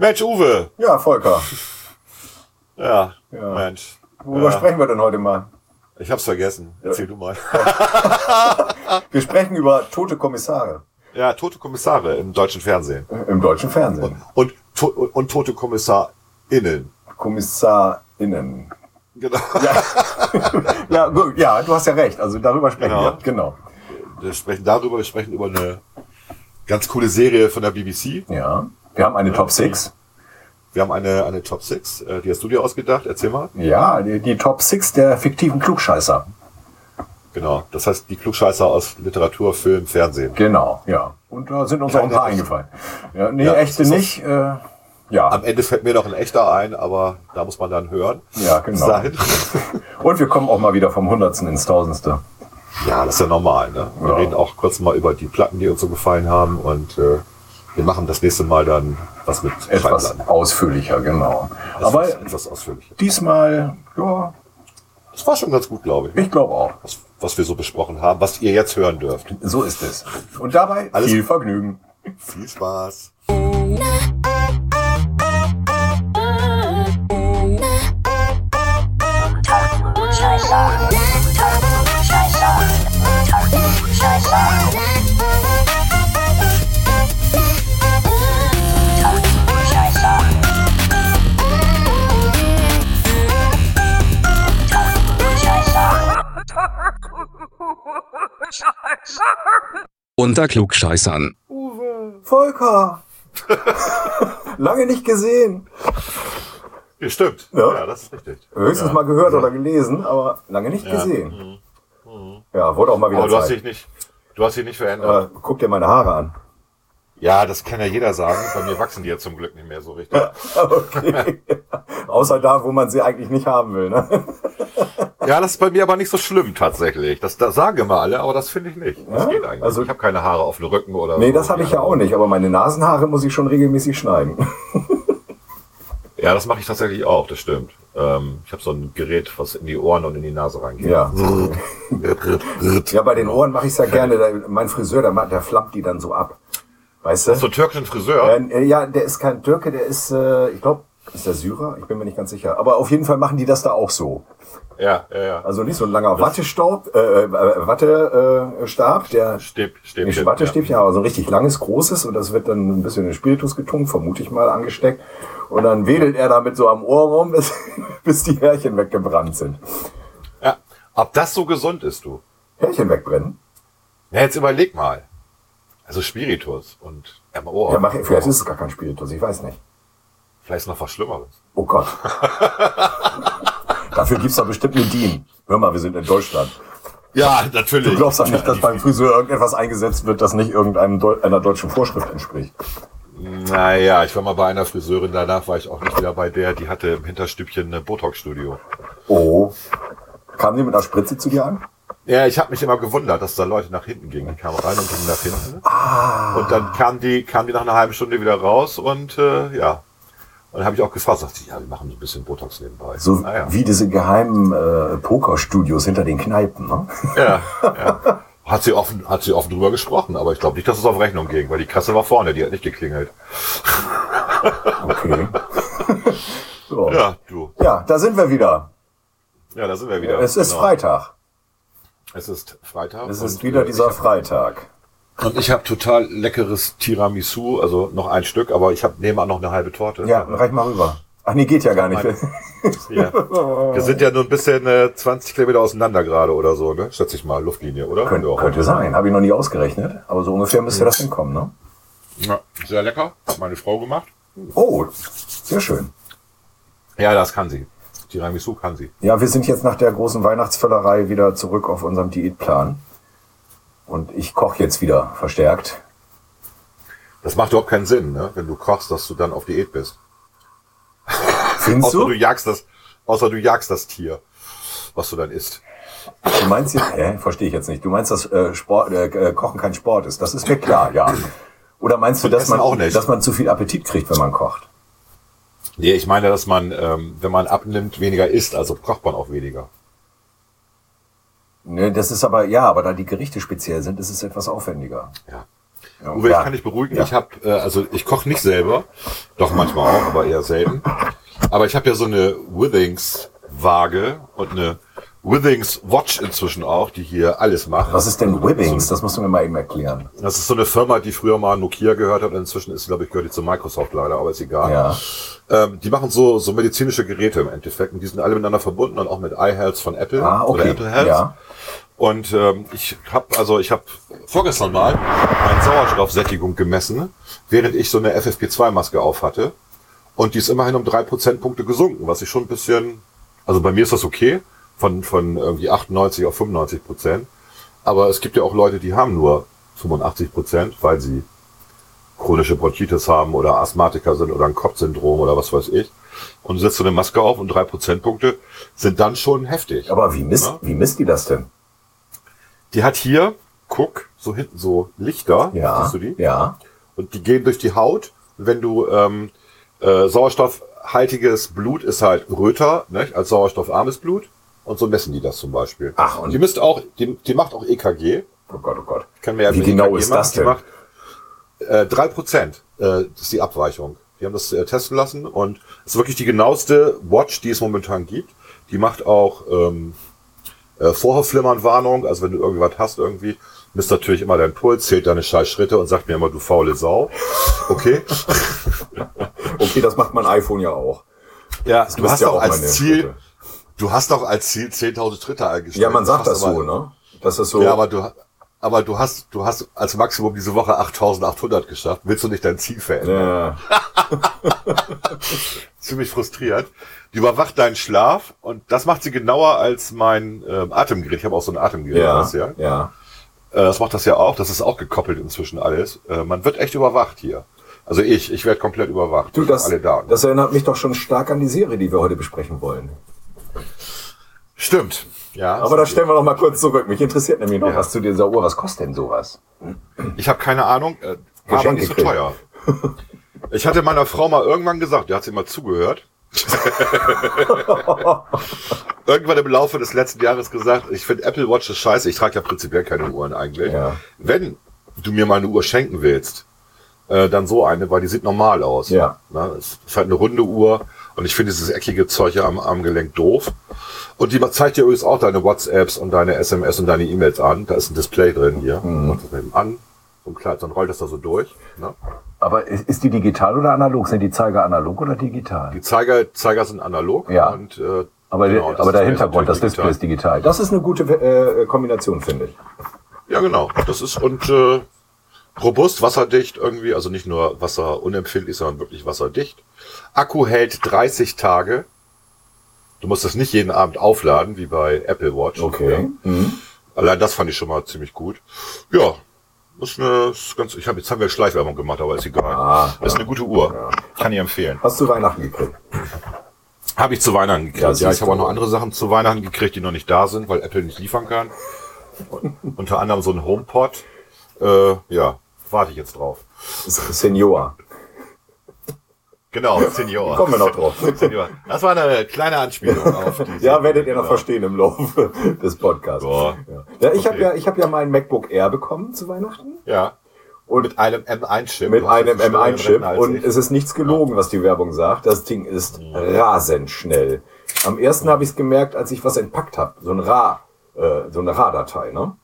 Mensch, Uwe. Ja, Volker. Ja, Ja. Mensch. Worüber Ja. sprechen wir denn heute mal? Ich hab's vergessen. Erzähl du mal. Wir sprechen über tote Kommissare Ja, tote Kommissare im deutschen Fernsehen. im deutschen Fernsehen. Und, to und, und tote KommissarInnen. KommissarInnen. Genau. Ja, gut, ja, du hast ja recht. Also darüber sprechen Genau. wir. Genau. Wir sprechen darüber, wir sprechen über eine ganz coole Serie von der BBC. Ja. Wir haben eine Top 6. Wir haben eine, eine Top 6, äh, die hast du dir ausgedacht. Erzähl mal. Ja, die, die Top 6 der fiktiven Klugscheißer. Genau. Das heißt, die Klugscheißer aus Literatur, Film, Fernsehen. Genau, ja. Und da sind uns auch ein Keine paar eingefallen. Ja, nee, Ja, echte nicht. Äh, ja, Am Ende fällt mir noch ein echter ein, aber da muss man dann hören. Ja, genau. dahin. und wir kommen auch mal wieder vom Hundertsten ins Tausendste. Ja, das ist ja normal. Ne? Wir Ja. reden auch kurz mal über die Platten, die uns so gefallen haben und äh, wir machen das nächste Mal dann was mit Etwas Schallplatten. ausführlicher, genau. Das Aber etwas ausführlicher. diesmal, ja, Das war schon ganz gut, glaube ich. ich glaube auch. Was, was wir so besprochen haben, was ihr jetzt hören dürft. So ist es. Und dabei Alles- viel Vergnügen. Viel Spaß. Unter Klugscheißern. Volker! Lange nicht gesehen. Ja, stimmt. Ja. Ja, das ist richtig. Höchstens ja. mal gehört oder gelesen, aber lange nicht Ja. Mhm. gesehen. Ja, wurde auch mal wieder Aber du hast Zeit. dich nicht, du hast dich nicht verändert. Äh, guck dir meine Haare an. Ja, das kann ja jeder sagen. Bei mir wachsen die ja zum Glück nicht mehr so richtig. Okay. Außer da, wo man sie eigentlich nicht haben will. Ne? Ja, das ist bei mir aber nicht so schlimm tatsächlich. Das, das sagen immer alle, aber das finde ich nicht. Das Ja? geht eigentlich. Also- ich habe keine Haare auf dem Rücken oder Nee, das habe ich ja auch nicht, aber meine Nasenhaare muss ich schon regelmäßig schneiden. Ja, das mache ich tatsächlich auch, das stimmt. Ähm, ich habe so ein Gerät, was in die Ohren und in die Nase reingeht. Ja. Ja, bei den Ohren mache ich es ja gerne. Mein Friseur, der, der flammt die dann so ab. Weißt du? So türkischen Friseur. Äh, ja, der ist kein Türke, der ist, äh, ich glaube, ist der Syrer? Ich bin mir nicht ganz sicher. Aber auf jeden Fall machen die das da auch so. Ja, ja, ja. Also nicht so ein langer Wattestaub, äh, äh, Wattestab, äh, der Stäb, Stäbchen. nicht Wattestäbchen, aber so ein richtig langes, großes und das wird dann ein bisschen in Spiritus getunkt, vermute ich mal, angesteckt. Und dann wedelt er damit so am Ohr rum, bis, bis die Härchen weggebrannt sind. Ja. ja. Ob das so gesund ist, du? Härchen wegbrennen? Ja, jetzt überleg mal. Also Spiritus und oh, Ja, mach, vielleicht ist es gar kein Spiritus, ich weiß nicht. vielleicht ist noch was Schlimmeres. Oh Gott. Dafür gibt's doch bestimmt eine DIN. Hör mal, wir sind in Deutschland. Ja, natürlich. Du glaubst doch nicht, dass beim Friseur irgendetwas eingesetzt wird, das nicht irgendeinem Deu einer deutschen Vorschrift entspricht. Naja, ich war mal bei einer Friseurin, danach war ich auch nicht wieder bei der, die hatte im Hinterstübchen ein Botox-Studio. Oh. Kam die mit einer Spritze zu dir an? Ja, ich habe mich immer gewundert, dass da Leute nach hinten gingen. Die kamen rein und gingen nach hinten. Und dann kam die, kam die nach einer halben Stunde wieder raus und äh, ja. Und dann habe ich auch gefragt, sagte sie, ja, wir machen so ein bisschen Botox nebenbei. So naja. wie diese geheimen äh, Pokerstudios hinter den Kneipen. Ne? Ja, ja. Hat sie offen, hat sie offen drüber gesprochen, aber ich glaube nicht, dass es auf Rechnung ging, weil die Kasse war vorne, die hat nicht geklingelt. Okay. so. ja. Ja, du. da sind wir wieder. Ja, da sind wir wieder. es ist Genau. Freitag. Es ist Freitag. Es ist wieder äh, dieser Freitag. Und ich habe total leckeres Tiramisu, also noch ein Stück, aber ich habe nebenan noch eine halbe Torte. Ja, reich mal rüber. Ach nee, geht ja gar nicht. Ja. Wir sind ja nur ein bisschen äh, 20 Kilometer auseinander gerade oder so, ne? Schätze ich mal, Luftlinie, oder? könnte, Ja. könnte sein. Habe ich noch nie ausgerechnet. Aber so ungefähr müsste das hinkommen, ne? Ja, sehr lecker. Hat meine Frau gemacht. Oh, sehr schön. Ja, das kann sie. Tiramisu kann sie. Ja, wir sind jetzt nach der großen Weihnachtsvöllerei wieder zurück auf unserem Diätplan. Und ich koche jetzt wieder verstärkt. Das macht überhaupt keinen Sinn, ne? wenn du kochst, dass du dann auf Diät bist. Findest Außer du? du jagst das, außer du jagst das Tier, was du dann isst. Du meinst jetzt, hä, verstehe ich jetzt nicht. Du meinst, dass äh, Sport, äh, äh, Kochen kein Sport ist. Das ist mir klar, ja. Oder meinst du, dass man, auch nicht. dass man zu viel Appetit kriegt, wenn man kocht? Nee, ich meine, dass man, ähm, wenn man abnimmt, weniger isst, also kocht man auch weniger. Ne, das ist aber, ja, aber da die Gerichte speziell sind, ist es etwas aufwendiger. Ja. Ja. Uwe, Ja. ich kann dich beruhigen. Ja. Ich habe, äh, also ich koche nicht selber, doch manchmal auch, aber eher selten. Aber ich habe ja so eine Withings Waage und eine Withings Watch inzwischen auch, die hier alles macht. Was ist denn Wibbings? Das musst du mir mal eben erklären. Das ist so eine Firma, die früher mal Nokia gehört hat. und Inzwischen ist, glaube ich, gehört die zu Microsoft leider, aber ist egal. Ja. Ähm, die machen so, so medizinische Geräte im Endeffekt und die sind alle miteinander verbunden und auch mit iHealth von Apple Ah, oder okay. Apple Health. Ja. Und ähm, ich habe also ich habe vorgestern mal meine Sauerstoffsättigung gemessen, während ich so eine FFP2-Maske auf hatte. Und die ist immerhin um drei Prozentpunkte gesunken, was ich schon ein bisschen, also bei mir ist das okay, von, von irgendwie 98 auf 95 Prozent. Aber es gibt ja auch Leute, die haben nur 85 Prozent, weil sie chronische Bronchitis haben oder Asthmatiker sind oder ein Kopfsyndrom oder was weiß ich. Und du setzt so eine Maske auf und drei Prozentpunkte sind dann schon heftig. Aber wie misst, Ja. wie misst die das denn? Die hat hier, guck, so hinten so Lichter, Ja. siehst du die? Ja. Und die gehen durch die Haut. Und wenn du ähm, äh, sauerstoffhaltiges Blut ist halt röter, ne, als sauerstoffarmes Blut. Und so messen die das zum Beispiel. Ach, und- die misst auch, die, die macht auch EKG. Oh Gott, oh Gott. Kann man ja Wie genau EKG ist das denn? macht äh, 3% äh, ist die Abweichung. Die haben das äh, testen lassen und es ist wirklich die genaueste Watch, die es momentan gibt. Die macht auch ähm, äh, Vorhofflimmern-Warnung, also wenn du irgendwas hast irgendwie, misst natürlich immer deinen Puls, zählt deine scheiß Schritte und sagt mir immer, du faule Sau. Okay? Okay, das macht mein iPhone ja auch. Ja, Das du hast ja auch auch als Ziel, Schritte. Du hast doch als Ziel 10.000 Schritte eingestellt. Ja, man sagt das hast so, ne? Das ist so. Ja, aber du, aber du hast, du hast als Maximum diese Woche 8.800 geschafft. Willst du nicht dein Ziel verändern? ja. ziemlich frustriert. Die überwacht deinen Schlaf und das macht sie genauer als mein ähm, Atemgerät. Ich habe auch so ein Atemgerät. Ja. das, ja. ja. Äh, das macht das ja auch. Das ist auch gekoppelt inzwischen alles. Äh, man wird echt überwacht hier. Also ich, ich werde komplett überwacht. Du, das, alle Daten. das erinnert mich doch schon stark an die Serie, die wir heute besprechen wollen. Stimmt. Ja. Aber da stellen wir noch mal kurz zurück. Mich interessiert nämlich noch Ja. was zu dieser Uhr. Was kostet denn sowas? Ich habe keine Ahnung. Äh, Geschenk nicht so teuer. Ich hatte meiner Frau mal irgendwann gesagt, der hat sie mal zugehört. irgendwann im Laufe des letzten Jahres gesagt, ich finde Apple Watch ist scheiße. Ich trage ja prinzipiell keine Uhren eigentlich. Ja. Wenn du mir mal eine Uhr schenken willst, äh, dann so eine, weil die sieht normal aus. Ja. Na, es ist halt eine runde Uhr und ich finde dieses eckige Zeug hier am Armgelenk doof. Und die zeigt dir übrigens auch deine WhatsApps und deine SMS und deine E-Mails an. Da ist ein Display drin hier. Mhm. Mach das eben an. So ein Kleid, dann rollt das da so durch. Ne? Aber ist, die digital oder analog? Sind die Zeiger analog oder digital? Die Zeiger, Zeiger sind analog. Ja. Und, äh, Aber, genau, aber der Hintergrund, das natürlich Display ist digital. Das ist eine gute äh, Kombination, finde ich. Ja, genau. Das ist und äh, robust, wasserdicht irgendwie, also nicht nur wasserunempfindlich, sondern wirklich wasserdicht. Akku hält 30 Tage. Du musst das nicht jeden Abend aufladen, wie bei Apple Watch. Okay. Mhm. Ja. Allein das fand ich schon mal ziemlich gut. Ja, ist eine, ist ganz, ich hab, jetzt haben wir Schleichwerbung gemacht, aber ist egal. Ah, ist eine gute Uhr. Kann ich empfehlen. Hast du Weihnachten gekriegt? Habe ich zu Weihnachten gekriegt. Ja, Ja, ich habe auch noch andere Sachen zu Weihnachten gekriegt, die noch nicht da sind, weil Apple nicht liefern kann. Unter anderem so ein HomePod. Äh, ja, warte ich jetzt drauf. Das Senior. Genau, Senior. Kommen wir noch drauf. Senior. Das war eine kleine Anspielung auf diese. Ja, werdet ihr noch Genau. verstehen im Laufe des Podcasts. Ja. Ja. Ja, ich habe Okay. ja, ich habe ja mein MacBook Air bekommen zu Weihnachten. Ja. Und Mit einem M1-Chip. mit einem jetzt einen schnelleren M1-Chip. Rechner als Und ich. es ist nichts gelogen, was die Werbung sagt. Das Ding ist rasend schnell. Am ersten habe ich es gemerkt, als ich was entpackt habe. So ein RA, äh, so eine RA-Datei, ne?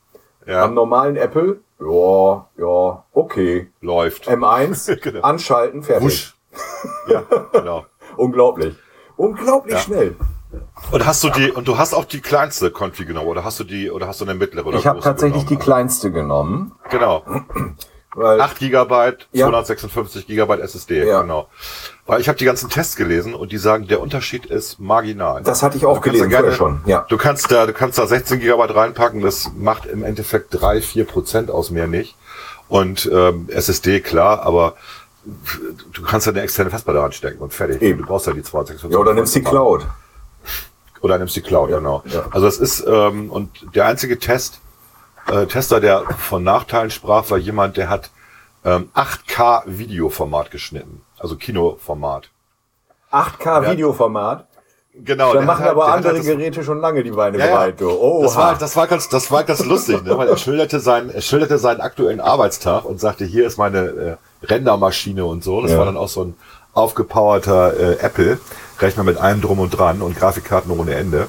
ja, Am normalen Apple, ja, ja, okay. läuft. M1, Genau. anschalten, fertig. Wusch. Ja, genau. Unglaublich. Unglaublich Ja. schnell. Und hast du die, und du hast auch die kleinste Konfi genommen, oder hast du die, oder hast du eine mittlere oder Ich habe tatsächlich die genommen? kleinste genommen. Genau. Weil 8 Gigabyte, Ja. 256 Gigabyte SSD, Ja. genau. Weil ich habe die ganzen Tests gelesen und die sagen, der Unterschied ist marginal. Das hatte ich auch gelesen gerne- schon, ja. Du kannst da, du kannst da 16 Gigabyte reinpacken, das macht im Endeffekt 3, 4 Prozent aus mehr nicht. Und ähm, SSD, klar, aber du kannst eine externe Festplatte ranstecken und fertig. Eben. Du brauchst ja die 256. ja, oder nimmst die Cloud. Oder nimmst die Cloud, genau. ja. Also es ist, ähm, und der einzige Test, äh, Tester, der von Nachteilen sprach, war jemand, der hat ähm, 8K Videoformat geschnitten. Also Kinoformat. 8K Videoformat. Genau. Da machen halt- aber andere halt Geräte schon lange die Beine Ja, ja. bereit. Du. Oh, das war, das war ganz, das war ganz lustig, ne? weil er schilderte seinen, er schilderte seinen aktuellen Arbeitstag und sagte, hier ist meine äh, Rendermaschine und so. Das Ja. war dann auch so ein aufgepowerter äh, Apple, Rechner mit allem drum und dran und Grafikkarten ohne Ende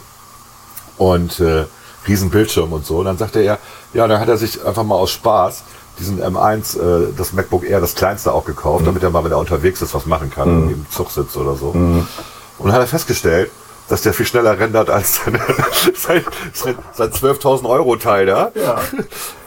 und äh, riesen Bildschirm und so. Und dann sagte er, ja, dann hat er sich einfach mal aus Spaß diesen M1, äh, das MacBook Air, das kleinste auch gekauft, damit er mal, wenn er unterwegs ist, was machen kann, irgendwie im Zug sitzt oder so. Und dann hat er festgestellt, dass der viel schneller rendert als seine, sein, sein, sein 12.000 Euro Teil da. Ja.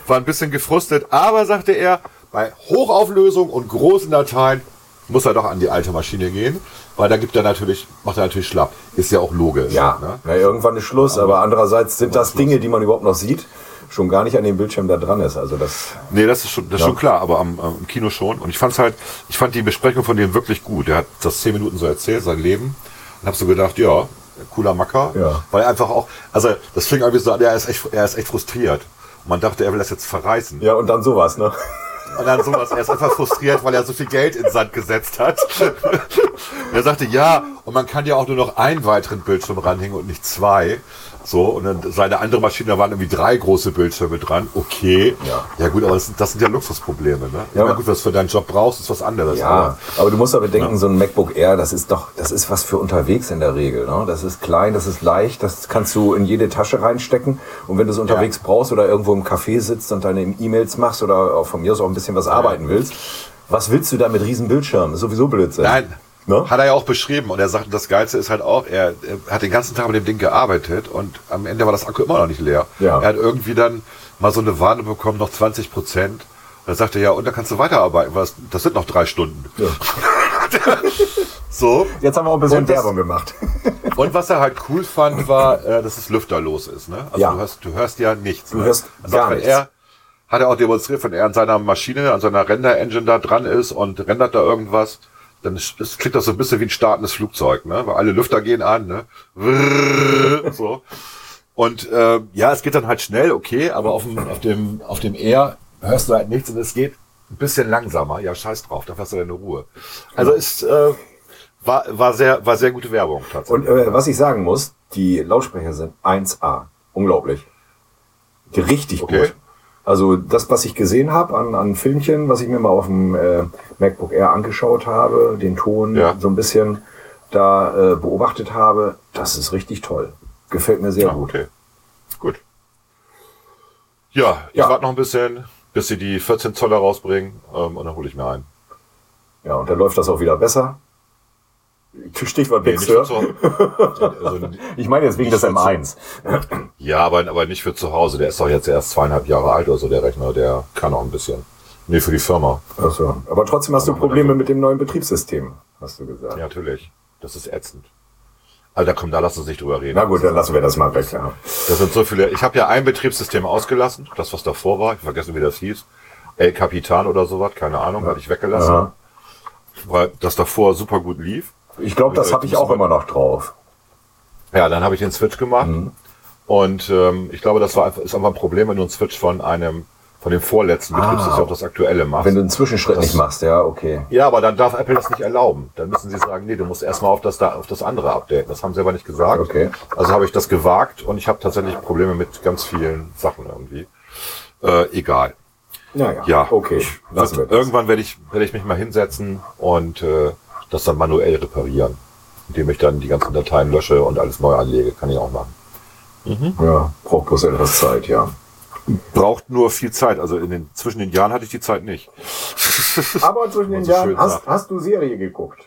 War ein bisschen gefrustet, aber sagte er, bei Hochauflösung und großen Dateien muss er doch an die alte Maschine gehen, weil da gibt er natürlich, macht er natürlich schlapp. Ist ja auch logisch. Ja, Ne? na, irgendwann ist Schluss, aber andererseits sind das Dinge, die man überhaupt noch sieht, schon gar nicht an dem Bildschirm da dran ist. Also das, Nee, das ist schon, das ist schon klar, aber am, am, im Kino schon. Und ich fand's halt, ich fand die Besprechung von dem wirklich gut. Er hat das zehn Minuten so erzählt, sein Leben. Und hab so gedacht, ja, cooler Macker. Ja. Weil er einfach auch, also das fing irgendwie so an, er ist echt, er ist echt frustriert. Und man dachte, er will das jetzt verreißen. ja, und dann sowas, ne? Und dann sowas, er ist einfach frustriert, weil er so viel Geld in den Sand gesetzt hat. er sagte, ja, und man kann ja auch nur noch einen weiteren Bildschirm ranhängen und nicht zwei. So, und dann seine andere Maschine, da waren irgendwie drei große Bildschirme dran. Okay. Ja. Ja gut, aber das sind, das sind ja Luxusprobleme, ne? Ja, Ja, aber- gut, was für deinen Job brauchst, ist was anderes. Ja, aber du musst aber bedenken, so ein MacBook Air, das ist doch, das ist was für unterwegs in der Regel. Ne? Das ist klein, das ist leicht, das kannst du in jede Tasche reinstecken. Und wenn du es unterwegs brauchst oder irgendwo im Café sitzt und deine E-Mails machst oder auch von mir aus auch ein bisschen was arbeiten willst, was willst du da mit riesen Bildschirmen? Ist sowieso Blödsinn. Nein, Ne? hat er ja auch beschrieben. Und er sagte, das Geilste ist halt auch, er, er hat den ganzen Tag mit dem Ding gearbeitet und am Ende war das Akku immer noch nicht leer. Ja. Er hat irgendwie dann mal so eine Warnung bekommen, noch 20 Prozent. Und er sagte, ja, und dann kannst du weiterarbeiten, weil das, das sind noch drei Stunden. Ja. So. Jetzt haben wir auch ein bisschen Und das- Werbung gemacht. Und was er halt cool fand, war, äh, dass es lüfterlos ist. Ne? Also Ja. du, hörst, du hörst ja nichts. Du ne? hörst also gar nichts. Er, hat er auch demonstriert, wenn er an seiner Maschine, an seiner Render-Engine da dran ist und rendert da irgendwas, dann ist, das klingt das so ein bisschen wie ein startendes Flugzeug, ne? Weil alle Lüfter gehen an, ne? So. Und äh, ja, es geht dann halt schnell, okay, aber auf dem, auf dem, auf dem Air hörst du halt nichts und es geht ein bisschen langsamer. Ja, scheiß drauf, da hast du deine Ruhe. Also ist äh, war, war sehr, war sehr gute Werbung tatsächlich. Und äh, was ich sagen muss, die Lautsprecher sind 1A. Unglaublich. Richtig Okay. gut. Also das, was ich gesehen habe an, an Filmchen, was ich mir mal auf dem äh, MacBook Air angeschaut habe, den Ton Ja. so ein bisschen da äh, beobachtet habe, das ist richtig toll. Gefällt mir sehr Ja, gut. okay. Gut. Ja, ich Ja. warte noch ein bisschen, bis sie die 14 Zoller rausbringen ähm, und dann hole ich mir einen. Ja, und dann läuft das auch wieder besser. Stichwort Big Sur. zu, also, Ich meine jetzt wegen des für zu- M1. ja, aber, aber nicht für zu Hause. Der ist doch jetzt erst zweieinhalb Jahre alt oder so, der Rechner. Der kann auch ein bisschen. Nee, für die Firma. Achso. Aber trotzdem hast du Aber Probleme dafür- mit dem neuen Betriebssystem, hast du gesagt. Ja, natürlich. Das ist ätzend. Alter, komm, da lass uns nicht drüber reden. Na gut, dann lassen wir das mal weg. Ja. Das sind so viele. Ich habe ja ein Betriebssystem ausgelassen, das was davor war. Ich vergessen, wie das hieß. El Capitan oder sowas, keine Ahnung, hatte ich weggelassen. Aha. Weil das davor super gut lief. Ich glaube, das habe ich auch immer noch drauf. Ja, dann habe ich den Switch gemacht. Mhm. Und ähm, ich glaube, das war einfach, ist einfach ein Problem, wenn du einen Switch von einem, von dem vorletzten Betriebssystem auf das aktuelle machst. Ah. Wenn du einen Zwischenschritt Das- nicht machst, ja, okay. ja, aber dann darf Apple das nicht erlauben. Dann müssen sie sagen, nee, du musst erstmal auf das, da, auf das andere updaten. Das haben sie aber nicht gesagt. Okay. Also habe ich das gewagt und ich habe tatsächlich Probleme mit ganz vielen Sachen irgendwie. Äh, egal. Naja, Ja, okay. Ich irgendwann werde ich, werde ich mich mal hinsetzen und äh, das dann manuell reparieren. Indem ich dann die ganzen Dateien lösche und alles neu anlege. Kann ich auch machen. Ja, braucht bloß etwas Zeit, ja. Braucht nur viel Zeit. Also in den, zwischen den Jahren hatte ich die Zeit nicht. Aber zwischen den so Jahren hast, hast du Serie geguckt.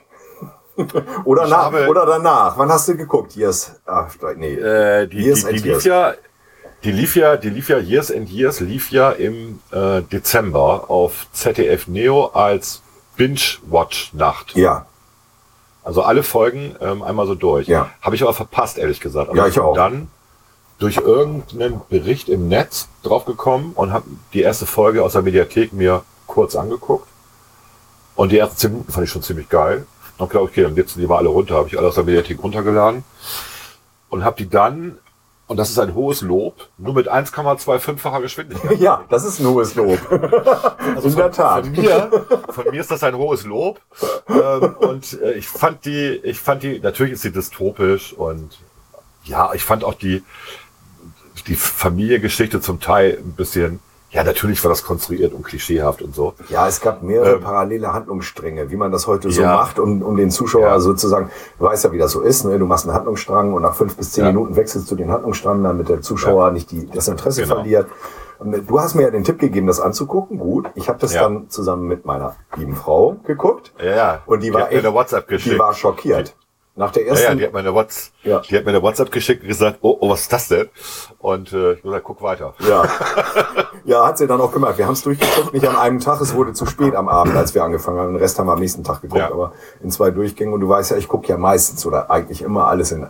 oder, nach, habe- oder danach. Wann hast du geguckt? Yes. Ach, nee. Äh, die, Years die, and die Years. lief ja, die lief ja, die lief ja Years and Years lief ja im äh, Dezember auf ZDF Neo als Binge-Watch-Nacht. Ja. Also alle Folgen ähm, einmal so durch. Ja. Habe ich aber verpasst, ehrlich gesagt. Aber Ja, ich bin auch. Dann durch irgendeinen Bericht im Netz draufgekommen und habe die erste Folge aus der Mediathek mir kurz angeguckt. Und die ersten zehn Minuten fand ich schon ziemlich geil. Und glaube ich, okay, dann sitzen die mal alle runter. Habe ich alle aus der Mediathek runtergeladen und habe die dann und das ist ein hohes Lob, nur mit 1,25-facher Geschwindigkeit. Ja, das ist ein hohes Lob. Also In der Tat. Von mir, von mir ist das ein hohes Lob. Ähm, und äh, ich fand die, ich fand die, natürlich ist sie dystopisch und ja, ich fand auch die, die Familiengeschichte zum Teil ein bisschen, ja, natürlich war das konstruiert und klischeehaft und so. Ja, es gab mehrere Ähm, parallele Handlungsstränge, wie man das heute so Ja. macht, um, um den Zuschauer Ja. sozusagen, du weißt ja, wie das so ist, ne? du machst einen Handlungsstrang und nach fünf bis zehn Ja. Minuten wechselst du den Handlungsstrang, damit der Zuschauer nicht die, das Interesse Genau. verliert. Äh, du hast mir ja den Tipp gegeben, das anzugucken. Gut, ich habe das Ja. dann zusammen mit meiner lieben Frau geguckt. Ja, ja. Und die, Die war mir echt, eine WhatsApp die geschickt. war schockiert. Nach der Ja, ja, ersten, die hat mir eine WhatsApp, Ja. die hat mir eine WhatsApp geschickt und gesagt, oh, oh, was ist das denn? Und äh, ich gesagt, guck weiter. Ja. ja, hat sie dann auch gemacht. Wir haben es durchgeguckt, nicht an einem Tag. Es wurde zu spät am Abend, als wir angefangen haben. Den Rest haben wir am nächsten Tag geguckt, Ja. aber in zwei Durchgängen. Und du weißt ja, ich gucke ja meistens oder eigentlich immer alles in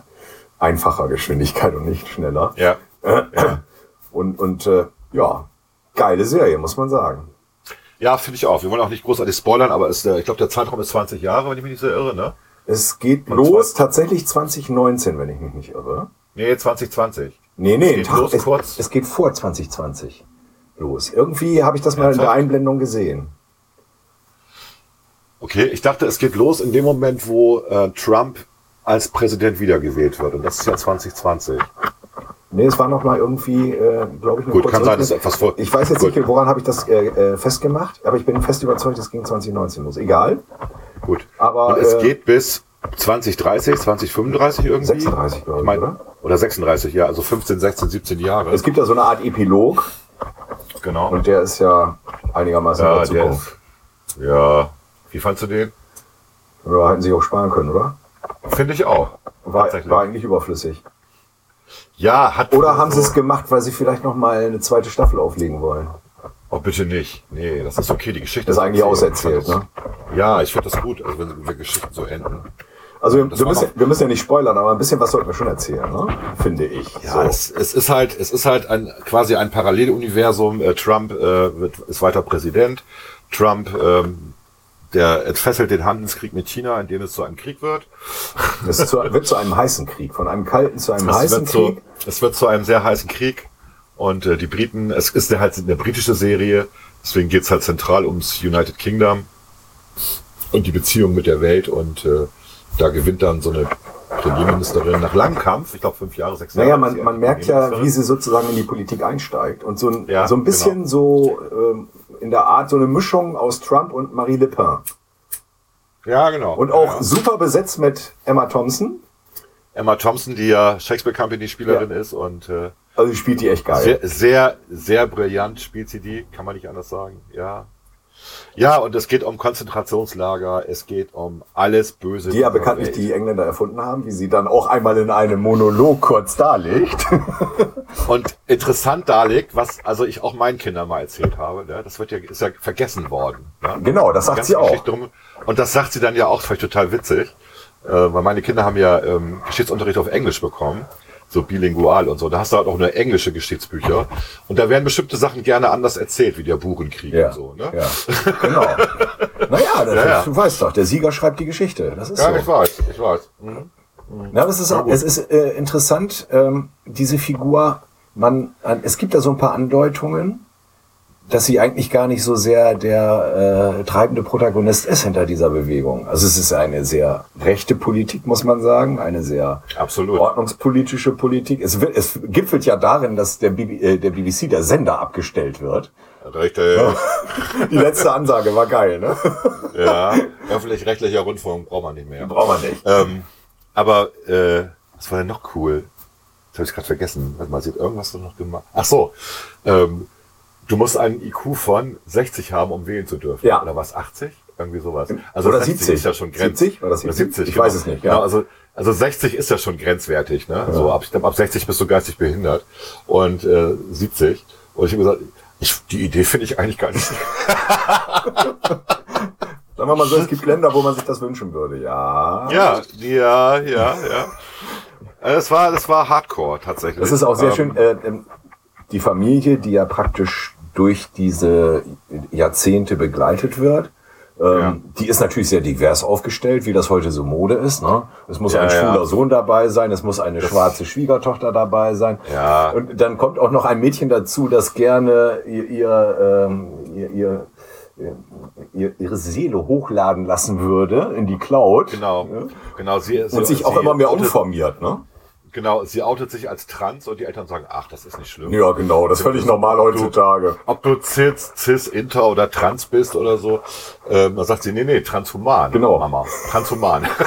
einfacher Geschwindigkeit und nicht schneller. Ja. ja. Und, und äh, ja, geile Serie, muss man sagen. Ja, finde ich auch. Wir wollen auch nicht großartig spoilern, aber ist, äh, ich glaube, der Zeitraum ist 20 Jahre, wenn ich mich nicht so irre, ne? Es geht Und los tatsächlich 2019, wenn ich mich nicht irre. Nee, 2020. Nee, nee, Es geht Tag, los es, kurz. es geht vor 2020 los. Irgendwie habe ich das mal in der? Einblendung gesehen. Okay, ich dachte, es geht los in dem Moment, wo äh, Trump als Präsident wiedergewählt wird. Und das ist ja 2020. Nee, es war noch mal irgendwie, äh, glaube ich, eine Gut, kann sein, dass etwas vor- Ich weiß jetzt Gut. nicht, woran habe ich das äh, äh, festgemacht, aber ich bin fest überzeugt, es ging 2019 los. Egal. Gut. Aber, Und es äh, geht bis 2030, 2035 irgendwie. 36, glaube ich, ich mein, oder? Oder 36, ja, also 15, 16, 17 Jahre. Es gibt ja so eine Art Epilog genau. und der ist ja einigermaßen in ja, der ist, ja. Wie fandst du den? Oder hätten sie auch sparen können, oder? Finde ich auch. War, war eigentlich überflüssig. Ja, hat. Oder haben sie es gemacht, weil sie vielleicht noch mal eine zweite Staffel auflegen wollen? Oh, bitte nicht. Nee, das ist okay. Die Geschichte Das ist eigentlich auserzählt, ne? Ja, ich finde das gut, also wenn, wenn Geschichten so enden. Also wir, wir, müssen, wir müssen ja nicht spoilern, aber ein bisschen was sollten wir schon erzählen, ne? Finde ich. Ja, so. es, es ist halt, es ist halt ein quasi ein Paralleluniversum. Äh, Trump äh, wird, ist weiter Präsident. Trump, ähm, der entfesselt den Handelskrieg mit China, in dem es zu einem Krieg wird. Es zu, wird zu einem heißen Krieg, von einem kalten zu einem Es heißen zu, Krieg. es wird zu einem sehr heißen Krieg. Und äh, die Briten, es ist halt eine britische Serie, deswegen geht's halt zentral ums United Kingdom und die Beziehung mit der Welt. Und äh, da gewinnt dann so eine Premierministerin nach langem Kampf, ich glaube fünf Jahre, sechs Jahre. Naja, man, man merkt ja, wie sie sozusagen in die Politik einsteigt. Und so ein, Ja, so ein bisschen genau. so ähm, in der Art so eine Mischung aus Trump und Marie Le Pen. Ja, genau. Und auch ja. super besetzt mit Emma Thompson. Emma Thompson, die ja Shakespeare Company Spielerin Ja. ist und äh, Also spielt die echt geil. sehr, sehr, sehr brillant spielt sie die, kann man nicht anders sagen. Ja. Ja, und es geht um Konzentrationslager, es geht um alles Böse. die ja bekanntlich die Engländer erfunden haben, wie sie dann auch einmal in einem Monolog kurz darlegt. Und interessant darlegt, was also ich auch meinen Kindern mal erzählt habe, ne? das wird ja, ist ja vergessen worden. Ne? genau, das sagt sie auch. Drum. Und das sagt sie dann ja auch, das fand ich total witzig, äh, weil meine Kinder haben ja ähm, Geschichtsunterricht auf Englisch bekommen, so bilingual und so. Da hast du halt auch nur englische Geschichtsbücher. Und da werden bestimmte Sachen gerne anders erzählt, wie der Burenkrieg Ja, und so. Ne? ja, genau. naja, das, Ja, ja. du weißt doch, der Sieger schreibt die Geschichte. Das ist Ja, so. ich weiß, ich weiß. Mhm. Ja, aber es ist, auch, es ist äh, interessant, ähm, diese Figur, man, an- es gibt da so ein paar Andeutungen, dass sie eigentlich gar nicht so sehr der äh, treibende Protagonist ist hinter dieser Bewegung. Also es ist eine sehr rechte Politik, muss man sagen, eine sehr Absolut. ordnungspolitische Politik. Es, wird, es gipfelt ja darin, dass der, BB, äh, der BBC, der Sender, abgestellt wird. Richtig. Die letzte Ansage war geil, ne? Ja, öffentlich-rechtlicher Rundfunk braucht man nicht mehr. Braucht man nicht. Ähm, aber äh, was war denn noch cool? Das habe ich gerade vergessen. Warte mal, sieht irgendwas noch gemacht. Ach so. Ähm, du musst einen IQ von 60 haben, um wählen zu dürfen. Ja. Oder was? 80? Irgendwie sowas. Oder 60 70. ist ja schon grenz 70? Oder Oder 70? 70 Ich genau. weiß es nicht, ja. Genau, also, also 60 ist ja schon grenzwertig. Ne? So, ab, ab 60 bist du geistig behindert. Und äh, 70. Und ich habe gesagt, ich, die Idee finde ich eigentlich gar nicht. Sagen wir mal so, es gibt Länder, wo man sich das wünschen würde. Ja. Ja, ja, ja, ja. Das war, das war Hardcore tatsächlich. Das ist auch sehr Ähm, schön. Äh, ähm, die Familie, die ja praktisch durch diese Jahrzehnte begleitet wird, Ähm, Ja. Die ist natürlich sehr divers aufgestellt, wie das heute so Mode ist. Ne? Es muss Ja, ein ja. schwuler Sohn dabei sein, es muss eine schwarze Schwiegertochter dabei sein. Ja. Und dann kommt auch noch ein Mädchen dazu, das gerne ihr, ihr, ähm, ihr, ihr, ihr, ihre Seele hochladen lassen würde in die Cloud. Genau, genau. Sie, sie, Und sich auch immer mehr umformiert. Ne? Genau, sie outet sich als trans und die Eltern sagen, ach, das ist nicht schlimm. Ja, genau. Das ist völlig normal heutzutage. Ob du cis, cis, inter oder trans bist oder so, ähm, dann sagt sie, nee, nee, transhuman. Genau. Mama, transhuman.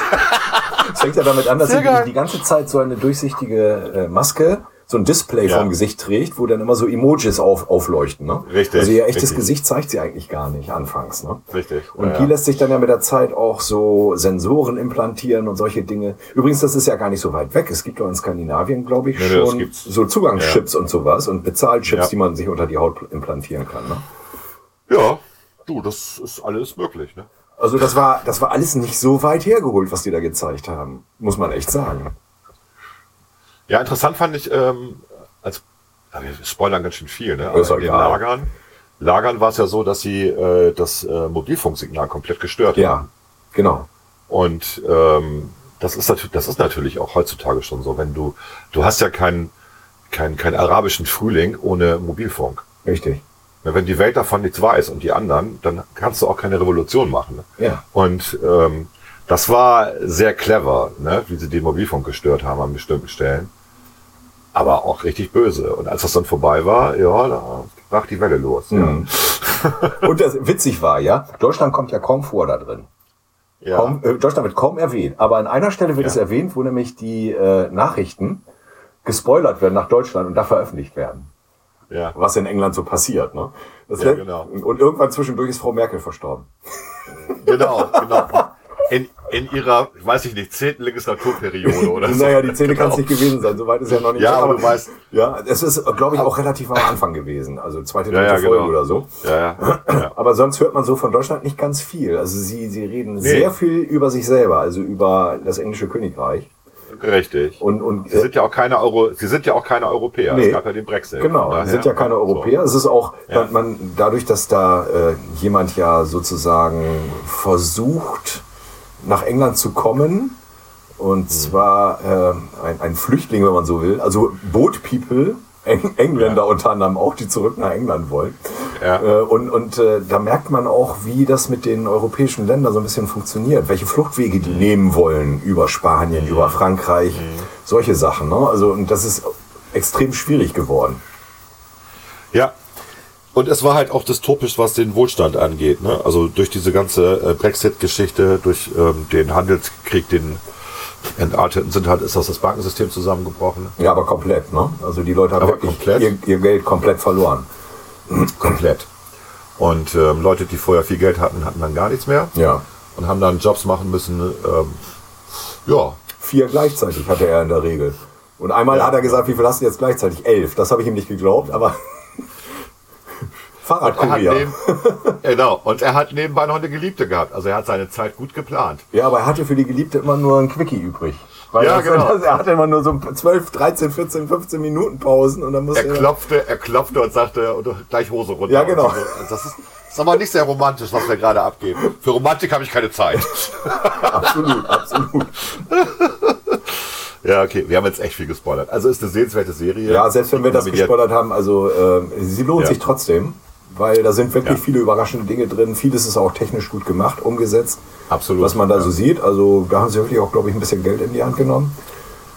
Es fängt ja damit an, dass sie die ganze Zeit so eine durchsichtige äh, Maske, so ein Display Ja. vom Gesicht trägt, wo dann immer so Emojis auf, aufleuchten. Ne? Richtig, Also ihr echtes richtig. Gesicht zeigt sie eigentlich gar nicht anfangs. Ne? Richtig. Und ja, die lässt sich dann ja mit der Zeit auch so Sensoren implantieren und solche Dinge. Übrigens, das ist ja gar nicht so weit weg. Es gibt doch in Skandinavien, glaube ich, Nee, schon so Zugangschips und sowas und Bezahlchips, die man sich unter die Haut implantieren kann. Ne? ja, du, das ist alles möglich. Ne? Also das war, das war alles nicht so weit hergeholt, was die da gezeigt haben. Muss man echt sagen. Ja, interessant fand ich, ähm, als ja, wir spoilern ganz schön viel, ne? Aber in den. Lagern, Lagern war es ja so, dass sie äh, das äh, Mobilfunksignal komplett gestört haben. Ja, genau. Und ähm, das ist natürlich, das ist natürlich auch heutzutage schon so. Wenn du, du hast ja keinen keinen keinen arabischen Frühling ohne Mobilfunk. Richtig. Wenn die Welt davon nichts weiß und die anderen, dann kannst du auch keine Revolution machen. Ne? Ja. Und ähm, das war sehr clever, ne? wie sie den Mobilfunk gestört haben an bestimmten Stellen. Aber auch richtig böse. Und als das dann vorbei war, ja, da brach die Welle los. Mhm. Und das witzig war, ja, Deutschland kommt ja kaum vor da drin. Ja. Kaum, äh, Deutschland wird kaum erwähnt. Aber an einer Stelle wird Ja. es erwähnt, wo nämlich die äh, Nachrichten gespoilert werden nach Deutschland und da veröffentlicht werden. ja. Was in England so passiert. Ne? Ja, genau. Und irgendwann zwischendurch ist Frau Merkel verstorben. Genau, genau. In, in ihrer, weiß ich nicht, zehnten Legislaturperiode oder so. Naja, die Szene kann es Genau. nicht gewesen sein, soweit ist ja noch nicht. Ja, aber du weißt- Ja, es ist, glaube ich, auch relativ am Anfang gewesen. Also zweite, dritte Ja, ja, Folge genau. oder so. Ja, ja. Aber sonst hört man so von Deutschland nicht ganz viel. Also sie, sie reden Nee. sehr viel über sich selber, also über das englische Königreich. Richtig. Und, und Sie sind ja auch keine Euro, sie sind ja auch keine Europäer. Nee. Es gab ja den Brexit. Genau, sie sind ja keine Europäer. Es ist auch, man, man, dadurch, dass da äh, jemand ja sozusagen versucht, nach England zu kommen, und Mhm. zwar äh, ein, ein Flüchtling, wenn man so will, also Boat People, Eng Engländer unter anderem auch, die zurück nach England wollen. Ja. Äh, und und äh, da merkt man auch, wie das mit den europäischen Ländern so ein bisschen funktioniert, welche Fluchtwege Mhm. die nehmen wollen, über Spanien, über Frankreich, solche Sachen. Ne? Also, und das ist extrem schwierig geworden. Ja. Und es war halt auch dystopisch, was den Wohlstand angeht. Ne? Also durch diese ganze äh, Brexit-Geschichte, durch ähm, den Handelskrieg, den entarteten sind halt, ist das das Bankensystem zusammengebrochen. Ja, aber komplett, ne? Also die Leute haben Aber wirklich? Ihr, ihr Geld komplett verloren. Komplett. Und ähm, Leute, die vorher viel Geld hatten, hatten dann gar nichts mehr. Ja. Und haben dann Jobs machen müssen. Ähm, ja, Vier gleichzeitig hatte er in der Regel. Und einmal Ja. hat er gesagt, wie viel hast du jetzt gleichzeitig? Elf. Das habe ich ihm nicht geglaubt, aber er Fahrradkurier. neben, genau. Und er hat nebenbei noch eine Geliebte gehabt. Also er hat seine Zeit gut geplant. Ja, aber er hatte für die Geliebte immer nur ein Quickie übrig. Weil Ja, genau. das, er hatte immer nur so 12, 13, 14, 15 Minuten Pausen und dann musste Er klopfte, er klopfte und sagte und gleich Hose runter. Ja, genau. So. Also Das ist, das ist aber nicht sehr romantisch, was wir gerade abgeben. Für Romantik habe ich keine Zeit. absolut, absolut. Ja, okay, wir haben jetzt echt viel gespoilert. Also ist eine sehenswerte Serie. Ja, selbst wenn wir das gespoilert haben, also äh, sie lohnt Ja. sich trotzdem, weil da sind wirklich Ja. viele überraschende Dinge drin. Vieles ist auch technisch gut gemacht, umgesetzt. Absolut. Was man da ja. so sieht. Also da haben sie wirklich auch, glaube ich, ein bisschen Geld in die Hand genommen.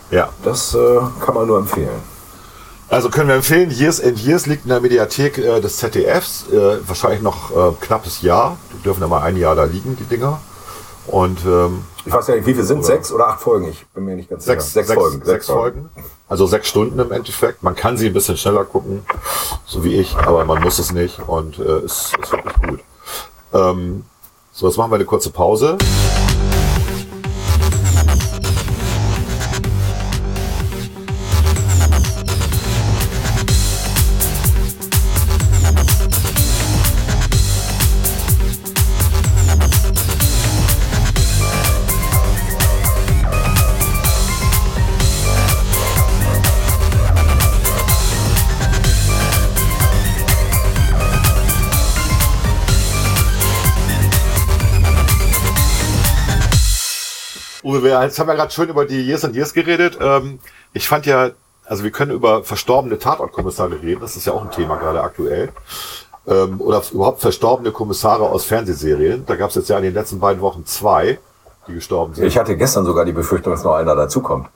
Ja. Das äh, kann man nur empfehlen. Also können wir empfehlen, Years and Years liegt in der Mediathek äh, des ZDFs. Äh, wahrscheinlich noch äh, knappes Jahr. Die dürfen ja mal ein Jahr da liegen, die Dinger. Und ähm, Ich weiß ja nicht, wie viele sind Sechs oder acht Folgen? Ich bin mir nicht ganz sechs, sicher. sechs, Folgen. Sechs Folgen. Also sechs Stunden im Endeffekt. Man kann sie ein bisschen schneller gucken, so wie ich, aber man muss es nicht und äh, es ist wirklich gut. Ähm, so, jetzt machen wir eine kurze Pause. Wir jetzt haben ja gerade schön über die Years and Years geredet. Ähm, ich fand ja, also wir können über verstorbene Tatortkommissare reden, das ist ja auch ein Thema gerade aktuell. Ähm, oder überhaupt verstorbene Kommissare aus Fernsehserien. Da gab es jetzt ja in den letzten beiden Wochen zwei, die gestorben sind. Ich hatte gestern sogar die Befürchtung, dass noch einer dazukommt.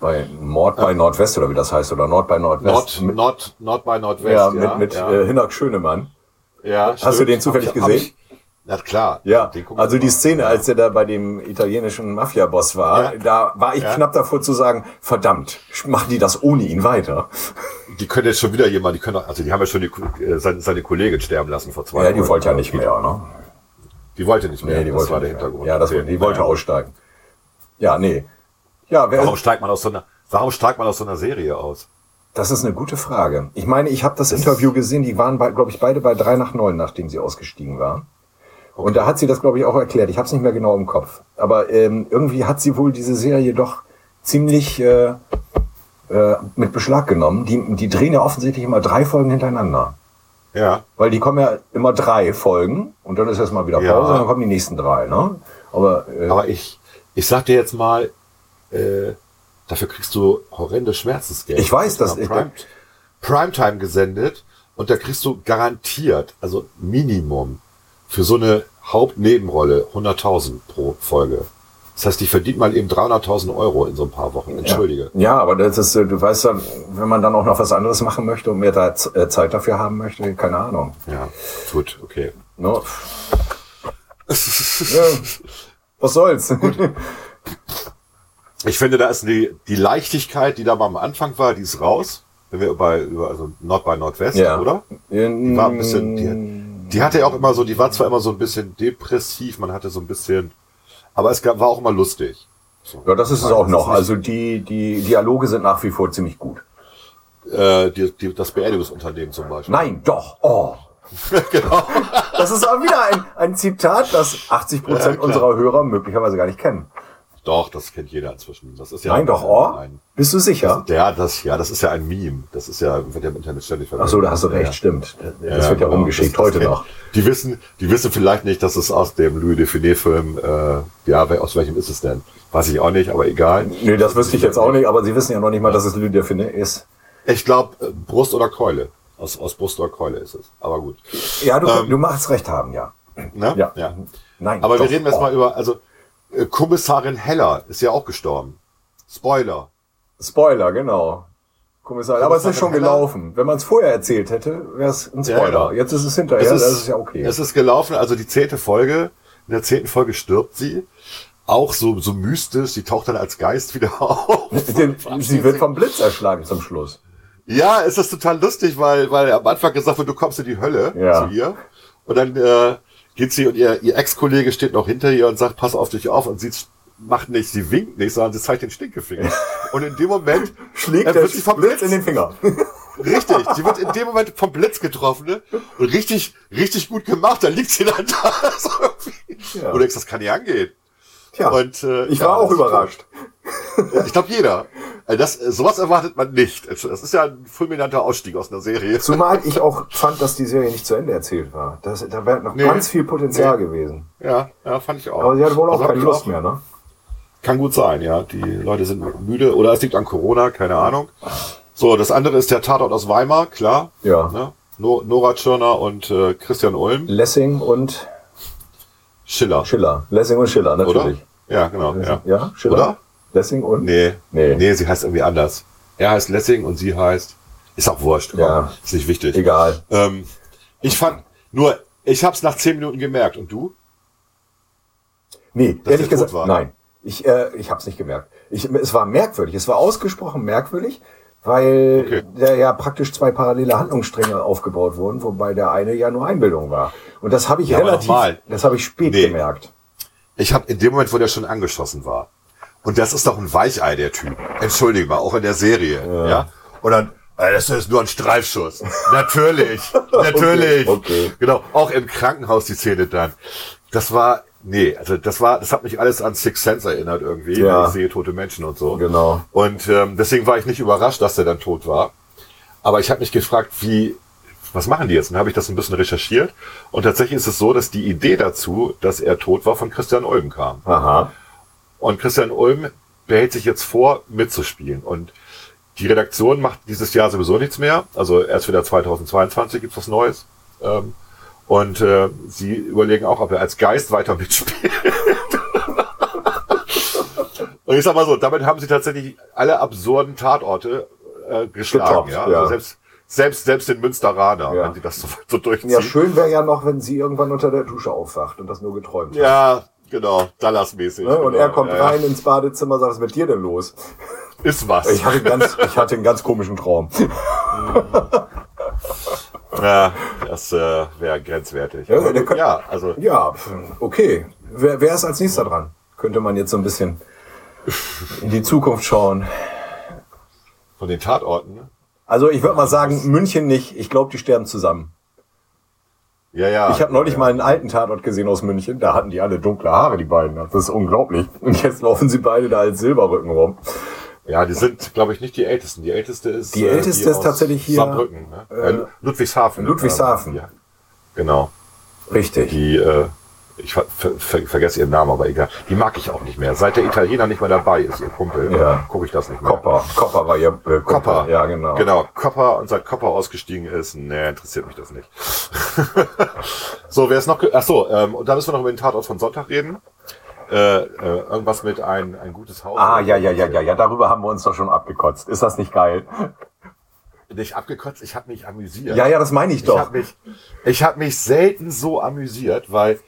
Bei Mord bei Nordwest oder wie das heißt, oder Nord bei Nordwest. Nord, Nord, Nord bei Nordwest. ja, mit, mit ja. Äh, Hinak Schönemann. ja, Hast du den zufällig Hab ich- gesehen? Na klar. Ja, also die. Szene, als er da bei dem italienischen Mafia-Boss war, Ja. da war ich Ja. knapp davor zu sagen, verdammt, machen die das ohne ihn weiter? Die können jetzt schon wieder jemand, die können, auch- also die haben ja schon die, äh, seine, seine Kollegin sterben lassen vor zwei Ja, die wollte ja nicht mehr, ne? Die wollte nicht mehr. Nee, die das wollte war der mehr. Hintergrund. Ja, das, Okay. die wollte Naja. aussteigen. Ja, nee. Ja, wer, Warum steigt man aus so einer, warum steigt man aus so einer Serie aus? Das ist eine gute Frage. Ich meine, ich habe das Interview gesehen, die waren, glaube ich, beide bei drei nach neun, nachdem sie ausgestiegen waren. Und da hat sie das, glaube ich, auch erklärt. Ich habe es nicht mehr genau im Kopf. Aber ähm, irgendwie hat sie wohl diese Serie doch ziemlich äh, äh, mit Beschlag genommen. Die, die drehen ja offensichtlich immer drei Folgen hintereinander. Ja. Weil die kommen ja immer drei Folgen und dann ist erstmal wieder Pause Ja. und dann kommen die nächsten drei. Ne? Aber, äh, Aber ich, ich sag dir jetzt mal, äh, dafür kriegst du horrende Schmerzensgeld. Ich weiß, das dass ich- Prime, Primetime gesendet und da kriegst du garantiert, also Minimum, für so eine Hauptnebenrolle 100.000 pro Folge. Das heißt, die verdient mal eben 300.000 Euro in so ein paar Wochen. Entschuldige. Ja, aber das ist, äh, du weißt dann, wenn man dann auch noch was anderes machen möchte und mehr da äh, Zeit dafür haben möchte, keine Ahnung. Ja, gut, okay. Ne? ja, was soll's? Ich finde, da ist die, die Leichtigkeit, die da mal am Anfang war, die ist raus. Wenn wir bei, über, also Nord bei Nordwest, Ja. oder? Die war ein bisschen, die, die hatte ja auch immer so, die war zwar immer so ein bisschen depressiv, man hatte so ein bisschen, aber es gab, war auch immer lustig. So. ja, das ist es auch noch. Also die, die Dialoge sind nach wie vor ziemlich gut. äh, die, die, das Beerdigungsunternehmen zum Beispiel. Nein, doch. Oh. genau. Das ist auch wieder ein, ein Zitat, das 80 Ja, Prozent klar. unserer Hörer möglicherweise gar nicht kennen. Doch, das kennt jeder inzwischen. Das ist ja Nein, doch. Oh. ein, Bist du sicher? ja, das, ja, das ist ja ein Meme. Das ist ja, wird ja im Internet ständig Ach so, da hast du recht, Ja. stimmt. Das wird ja genau. rumgeschickt, Das- das heute kennt- noch. Die wissen, die wissen vielleicht nicht, dass es aus dem Louis Define-Film, äh, ja, aus welchem ist es denn? Weiß ich auch nicht, aber egal. Nee, das wüsste ich jetzt auch nicht, aber Sie wissen ja noch nicht mal, dass es Louis Define ist. Ich glaube, Brust oder Keule. Aus, aus Brust oder Keule ist es. Aber gut. Ja, du, Ähm, du machst recht haben, ja. Ne? Ja. ja. Nein, Aber doch. wir reden jetzt Oh. mal über, also, äh, Kommissarin Heller ist ja auch gestorben. Spoiler. Spoiler, genau. Kommissar. Aber es ist schon Heller. gelaufen. Wenn man es vorher erzählt hätte, wäre es ein Spoiler. Ja, ja. Jetzt ist es hinterher, das ist ja okay. Es ist gelaufen, also die zehnte Folge. In der zehnten Folge stirbt sie. Auch so, so mystisch. Sie taucht dann als Geist wieder auf. Den, sie wird vom Blitz erschlagen zum Schluss. Ja, es ist total lustig, weil, weil am Anfang gesagt wird, du kommst in die Hölle Ja. zu ihr. Und dann äh, geht sie und ihr, ihr Ex-Kollege steht noch hinter ihr und sagt, pass auf dich auf. Und sie macht nicht, sie winkt nicht, sondern sie zeigt den Stinkefinger. Und in dem Moment Schlägt wird sie vom Blitz in den Finger. Richtig, sie wird in dem Moment vom Blitz getroffen ne? und richtig, richtig gut gemacht. Dann liegt sie dann da. So irgendwie. Ja. Und du denkst, das kann nicht angehen. Tja, Und, äh, ich ja, war auch das ist überrascht. Ja, ich glaube jeder. Also das, äh, sowas erwartet man nicht. Das ist ja ein fulminanter Ausstieg aus einer Serie. Zumal ich auch fand, dass die Serie nicht zu Ende erzählt war. Das, da wäre noch Nee. ganz viel Potenzial gewesen. Ja, ja, fand ich auch. Aber sie hat wohl auch Also keine Lust mehr, ne? Kann gut sein, ja. Die Leute sind müde oder es liegt an Corona, keine Ahnung. So, das andere ist der Tatort aus Weimar, klar. Ja. Ne? No- Nora Tschirner und äh, Christian Ulm. Lessing und Schiller, Schiller. Lessing und Schiller, oder? natürlich. Ja, genau. Ja. Ja, Schiller. Oder? Lessing und? Nee. Nee. nee. sie heißt irgendwie anders. Er heißt Lessing und sie heißt. Ist auch wurscht. Ja. Ist nicht wichtig. Egal. Ähm, ich fand, nur, ich hab's nach zehn Minuten gemerkt. Und du? Nee, Dass ehrlich gesagt, war. nein. Ich, äh, ich habe es nicht gemerkt. Ich, es war merkwürdig. Es war ausgesprochen merkwürdig, weil Okay. da ja praktisch zwei parallele Handlungsstränge aufgebaut wurden, wobei der eine ja nur Einbildung war. Und das habe ich Ja, relativ, das habe ich spät Nee. gemerkt. Ich habe in dem Moment, wo der schon angeschossen war. Und das ist doch ein Weichei, der Typ. Entschuldige mal, auch in der Serie. Ja. Und dann, äh, das ist nur ein Streifschuss. natürlich. Natürlich. Okay, okay. Genau. Auch im Krankenhaus die Szene dann. Das war, nee, also das war, das hat mich alles an Six Sense erinnert irgendwie. Ja. Ich sehe tote Menschen und so. Genau. Und ähm, deswegen war ich nicht überrascht, dass der dann tot war. Aber ich habe mich gefragt, wie, was machen die jetzt? Und dann habe ich das ein bisschen recherchiert. Und tatsächlich ist es so, dass die Idee dazu, dass er tot war, von Christian Ulm kam. Aha. Und Christian Ulm behält sich jetzt vor, mitzuspielen. Und die Redaktion macht dieses Jahr sowieso nichts mehr. Also erst wieder 2022 gibt's was Neues. Ähm, und äh, sie überlegen auch, ob er als Geist weiter mitspielt. und ich sag mal so, damit haben sie tatsächlich alle absurden Tatorte äh, geschlagen. Getoppt, ja? Also ja. Selbst, selbst, selbst den Münsteraner, Ja. wenn sie das so, so durchziehen. Ja, schön wäre ja noch, wenn sie irgendwann unter der Dusche aufwacht und das nur geträumt hat. Ja, genau, Dallas-mäßig. Ne? Und genau. er kommt Ja, ja. rein ins Badezimmer, sagt, was ist mit dir denn los? Ist was. Ich hatte, einen ganz, ich hatte einen ganz komischen Traum. ja, das äh, wäre grenzwertig. Ja, gut, kann- ja, also Ja, okay. Wer, wer ist als nächster dran? Könnte man jetzt so ein bisschen in die Zukunft schauen. von den Tatorten. ne? Also ich würde mal sagen, München nicht. Ich glaube, die sterben zusammen. Ja, ja. Ich habe neulich ja. mal einen alten Tatort gesehen aus München. Da hatten die alle dunkle Haare, die beiden. Das ist unglaublich. Und jetzt laufen sie beide da als Silberrücken rum. Ja, die sind, glaube ich, nicht die Ältesten. Die Älteste ist. Die Älteste ist aus tatsächlich hier, Saarbrücken, ne? Äh, Ludwigshafen. Ludwigshafen. Ja. Genau. Richtig. Die, äh, ich ver ver ver vergesse ihren Namen, aber egal. Die mag ich auch nicht mehr. Seit der Italiener nicht mehr dabei ist, ihr Kumpel, Ja. gucke ich das nicht mehr. Kopper. Kopper war ihr äh, Kumpel. Kopper. Ja, genau. Genau, Kopper und seit Kopper ausgestiegen ist, ne, interessiert mich das nicht. so, wer ist noch, ach so, ähm, und da müssen wir noch über den Tatort von Sonntag reden. Äh, äh, irgendwas mit ein, ein gutes Haus. Ah, ja, ja, ja, ja, ja. Darüber haben wir uns doch schon abgekotzt. Ist das nicht geil? Nicht abgekotzt, ich habe mich amüsiert. Ja, ja, das meine ich Ich doch. habe mich, ich hab mich selten so amüsiert, weil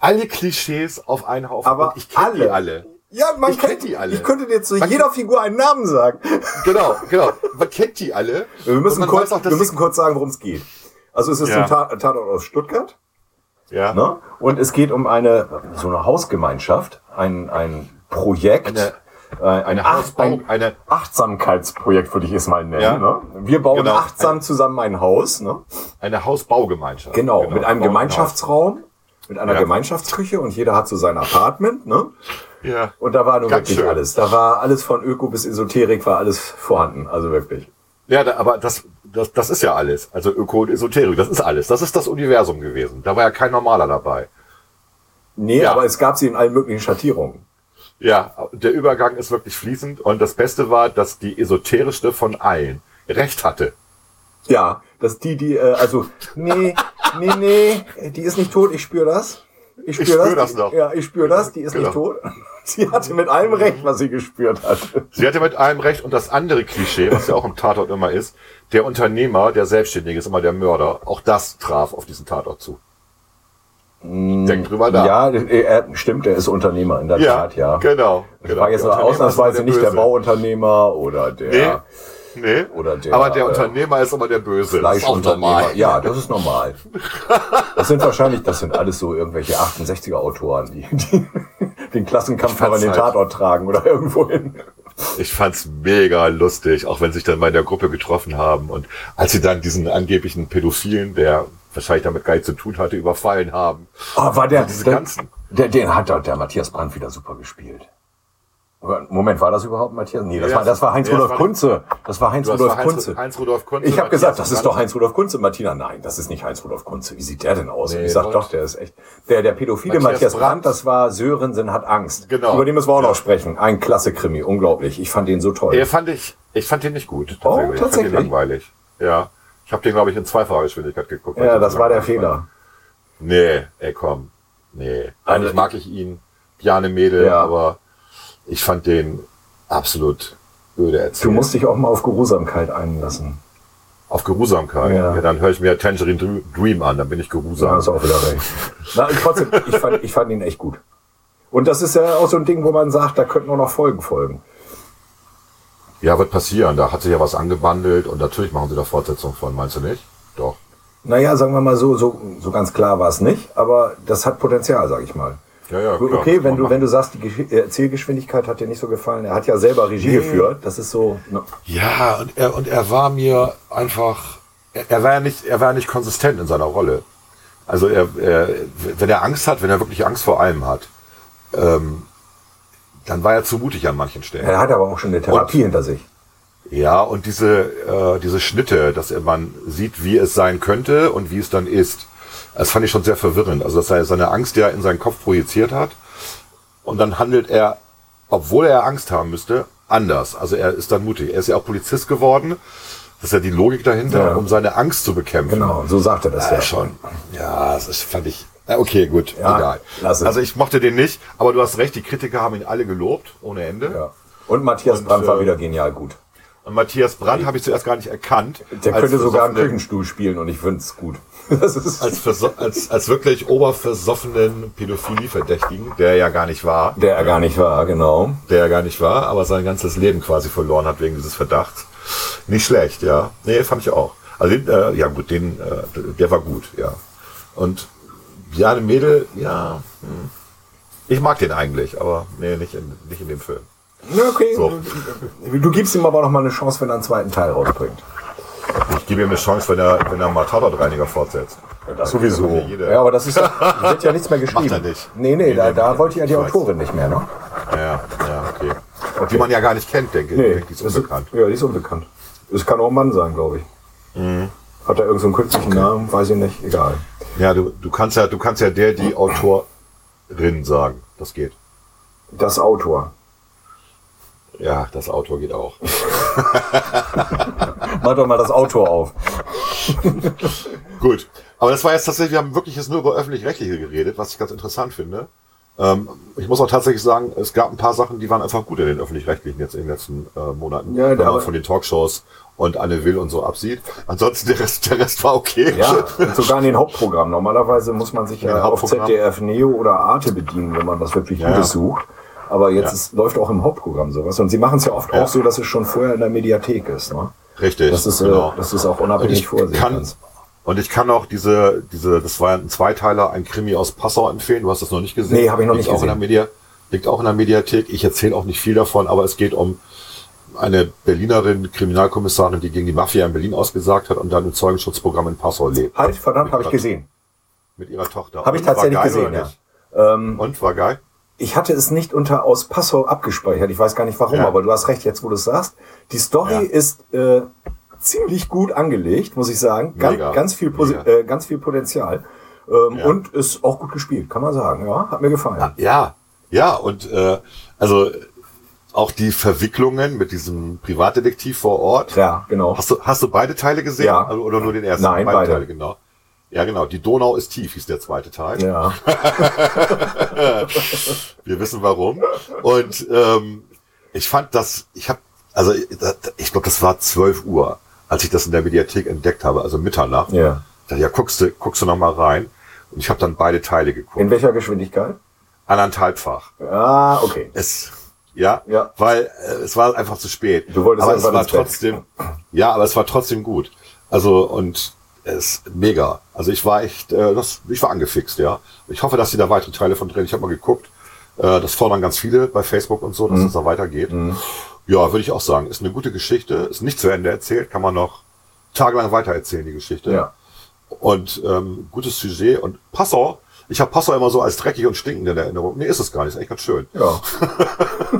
alle Klischees auf einen Haufen Aber und ich kenne die alle. alle. Ja, man Ich kenn kennt die alle. Ich könnte dir zu Man jeder Figur einen Namen sagen. Genau, genau. Man kennt die alle. Wir müssen, kurz, auch, wir müssen kurz sagen, worum es geht. Also es ist Ja. ein Ta- Tatort aus Stuttgart. ja. Ne? Und es geht um eine so eine Hausgemeinschaft, ein, ein Projekt, Eine- äh, ein, eine Ach- ein eine- Achtsamkeitsprojekt würde ich es mal nennen. Ja. Ne? Wir bauen Genau. achtsam zusammen ein Haus. Ne? Eine Hausbaugemeinschaft. Genau, mit einem Bauen Gemeinschaftsraum, mit einer Ja. Gemeinschaftsküche und jeder hat so sein Apartment. Ne? Ja. Und da war nun Ganz wirklich schön. alles. Da war alles von Öko bis Esoterik war alles vorhanden. Also wirklich. Ja, da, aber das, das, das ist ja alles. Also Öko und Esoterik, das ist alles. Das ist das Universum gewesen. Da war ja kein Normaler dabei. Nee, Ja. aber es gab sie in allen möglichen Schattierungen. Ja, der Übergang ist wirklich fließend. Und das Beste war, dass die esoterischste von allen recht hatte. Ja, dass die, die, äh, also, nee, nee, nee, die ist nicht tot, ich spüre das. Ich spüre spür das, das noch. Ja, ich spüre das, die ist Genau. nicht tot. Sie hatte mit allem recht, was sie gespürt hat. Sie hatte mit allem recht. Und das andere Klischee, was ja auch im Tatort immer ist, der Unternehmer, der Selbstständige ist immer der Mörder. Auch das traf auf diesen Tatort zu. Denk drüber nach. Ja, er, stimmt, er ist Unternehmer in der Tat, ja. genau. Genau. war jetzt Der ausnahmsweise nicht der. Bauunternehmer oder der Nee, Oder der, aber der äh, Unternehmer ist immer der Böse. Fleischunternehmer. Ja, das ist normal. Das sind wahrscheinlich, das sind alles so irgendwelche 68er Autoren, die, die den Klassenkampf fand's den halt- Tatort tragen oder irgendwo hin. Ich fand's mega lustig, auch wenn sich dann mal in der Gruppe getroffen haben und als sie dann diesen angeblichen Pädophilen, der wahrscheinlich damit gar nichts zu tun hatte, überfallen haben. Oh, war der, diese der, ganzen- der, den hat doch der Matthias Brandt wieder super gespielt. Moment, war das überhaupt Matthias? Nee, das Ja, war, das war Heinz-Rudolf war- Kunze. Das war Heinz-Rudolf Heinz, Kunze. Heinz Rudolf Kunze. Ich habe gesagt, das ist doch. Heinz-Rudolf Kunze. Martina, nein, das ist nicht Heinz-Rudolf Kunze. Wie sieht der denn aus? Nee, ich sag doch. der ist echt. Der, der pädophile Matthias Matthias, Brandt, Brandt. das war Sörensen hat Angst. Genau. Über den müssen wir auch Ja. noch sprechen. Ein klasse Krimi, unglaublich. Ich fand den so toll. Der fand ich, ich fand den nicht gut. Oh, Ich fand tatsächlich? den langweilig. Ja. Ich habe den, glaube ich, in zweifacher Geschwindigkeit geguckt. ja, das war der Fehler. Nee, ey, komm. Nee. Also- Eigentlich mag ich ihn. Jane Mädel, Ja. aber ich fand den absolut öde erzählt. Du musst dich auch mal auf Geruhsamkeit einlassen. Auf Geruhsamkeit. Ja. Ja. dann höre ich mir Tangerine Dr- Dream an, dann bin ich Ja, geruhsam. hast auch wieder recht. Na, trotzdem, ich fand, ich fand ihn echt gut. Und das ist ja auch so ein Ding, wo man sagt, da könnten auch noch Folgen folgen. Ja, wird passieren. Da hat sich ja was angebandelt und natürlich machen sie da Fortsetzung von, meinst du nicht? Doch. Naja, sagen wir mal so, so, so ganz klar war es nicht, aber das hat Potenzial, sag ich mal. Ja, ja, klar. okay, wenn du, machen. wenn du sagst, die äh, Erzählgeschwindigkeit hat dir nicht so gefallen, er hat ja selber Regie geführt, das ist so, ne, Ja, und er, und er war mir einfach, er, er war ja nicht, er war nicht konsistent in seiner Rolle. Also er, er, wenn er Angst hat, wenn er wirklich Angst vor allem hat, ähm, dann war er zu mutig an manchen Stellen. er hat aber auch schon eine Therapie hinter sich. Ja, und diese, äh, diese Schnitte, dass man sieht, wie es sein könnte und wie es dann ist, das fand ich schon sehr verwirrend. Also, dass er seine Angst ja in seinen Kopf projiziert hat und dann handelt er obwohl er Angst haben müsste, anders. Also er ist dann mutig. Er ist ja auch Polizist geworden. Das ist ja die Logik dahinter, Ja. um seine Angst zu bekämpfen. Genau, so sagt er das Ja, ja. schon. Ja, das ist, fand ich. Okay, gut, Ja, egal. Also ich mochte den nicht, aber du hast recht, die Kritiker haben ihn alle gelobt, ohne Ende. Ja. Und Matthias Und, Brandt war äh, wieder genial gut. Und Matthias Brandt habe ich zuerst gar nicht erkannt. Der könnte sogar einen versoffenen- Küchenstuhl spielen und ich finde es gut. Das ist Als, als, als wirklich oberversoffenen Pädophilie-Verdächtigen, der ja gar nicht war, der er gar nicht war, genau. der ja gar nicht war, aber sein ganzes Leben quasi verloren hat wegen dieses Verdachts. Nicht schlecht, ja. Nee, fand ich auch. Also, den, äh, ja gut, den, äh, der war gut, ja. Und Björn Mädel, ja, hm. ich mag den eigentlich, aber nee, nicht in, nicht in dem Film. Ja, okay. So. Du gibst ihm aber noch mal eine Chance, wenn er einen zweiten Teil rausbringt. Ich gebe ihm eine Chance, wenn er, wenn er mal Tatortreiniger fortsetzt. Das sowieso. Ja. Ja, aber das ist ja, wird ja nichts mehr geschrieben. Macht er nicht. Nee, nee, Nee, da, nee, da nee. wollte ja die Ich weiß. Autorin nicht mehr, ne? Ja, ja, okay. Die man ja gar nicht kennt, denke ich. Nee, Die ist unbekannt. ja, die ist unbekannt. Es kann auch ein Mann sein, glaube ich. Mhm. Hat er irgendeinen so einen künstlichen Namen? Weiß ich nicht. Egal. Ja, du, du kannst ja, du kannst ja der, die Autorin sagen. Das geht. Das Autor. Ja, das Autor geht auch. Mach doch mal das Autor auf. Gut. Aber das war jetzt tatsächlich, wir haben wirklich jetzt nur über öffentlich-rechtliche geredet, was ich ganz interessant finde. Ähm, ich muss auch tatsächlich sagen, es gab ein paar Sachen, die waren einfach gut in den öffentlich-rechtlichen jetzt in den letzten äh, Monaten. Ja, wenn man von den Talkshows und Anne Will und so absieht. Ansonsten der Rest, der Rest war okay. Ja, sogar in den Hauptprogrammen. Normalerweise muss man sich ja auf. ZDF Neo oder Arte bedienen, wenn man was wirklich Ja, Gutes sucht. Aber jetzt Ja. ist, läuft auch im Hauptprogramm sowas. Und sie machen es ja oft Ja. auch so, dass es schon vorher in der Mediathek ist. Ne? Richtig. Das ist, genau. äh, das ist auch unabhängig vorsehen. und ich kann auch diese, diese, das war ein Zweiteiler, ein Krimi aus Passau empfehlen. Du hast das noch nicht gesehen. Nee, hab ich noch liegt nicht auch in der Media, liegt auch in der Mediathek. Ich erzähle auch nicht viel davon, aber es geht um eine Berlinerin, Kriminalkommissarin, die gegen die Mafia in Berlin ausgesagt hat und dann im Zeugenschutzprogramm in Passau lebt. Halt, verdammt, habe ich gesehen. Mit ihrer Tochter. Habe ich tatsächlich gesehen, ja. Ähm, Und war geil? Ich hatte es nicht unter aus Passau abgespeichert. Ich weiß gar nicht warum, Ja. aber du hast recht, jetzt wo du es sagst. Die Story Ja. ist äh, ziemlich gut angelegt, muss ich sagen. Ganz, Mega. ganz, viel, Mega. äh, ganz viel Potenzial. Ähm, Ja. Und ist auch gut gespielt, kann man sagen. Ja, hat mir gefallen. Ja, ja, und äh, also auch die Verwicklungen mit diesem Privatdetektiv vor Ort. Ja, genau. Hast du, hast du beide Teile gesehen? Ja. Also, oder nur den ersten? Nein, beide. Teile, genau. Ja, genau. Die Donau ist tief, hieß der zweite Teil. Ja. Wir wissen warum. Und ähm, ich fand das, ich habe, also ich glaube, das war 12 Uhr, als ich das in der Mediathek entdeckt habe, also Mitternacht. ja. Da, ja, guckst du, guckst du noch mal rein. Und ich habe dann beide Teile geguckt. In welcher Geschwindigkeit? Anderthalbfach. Ah, okay. Es, ja, Ja. weil äh, es war einfach zu spät. Du wolltest aber es war trotzdem, ja, aber es war trotzdem gut. Also und es mega. Also ich war echt, äh, das, ich war angefixt, ja. Ich hoffe, dass sie da weitere Teile von drehen. Ich habe mal geguckt, äh, das fordern ganz viele bei Facebook und so, Mhm. dass es da weitergeht. Ja, würde ich auch sagen. Ist eine gute Geschichte, ist nicht zu Ende erzählt, kann man noch tagelang weitererzählen, die Geschichte. Ja. Und ähm, gutes Sujet und Passau. Ich habe Passau immer so als dreckig und stinkend in Erinnerung. Nee, ist es gar nicht. Ist echt ganz schön. Ja.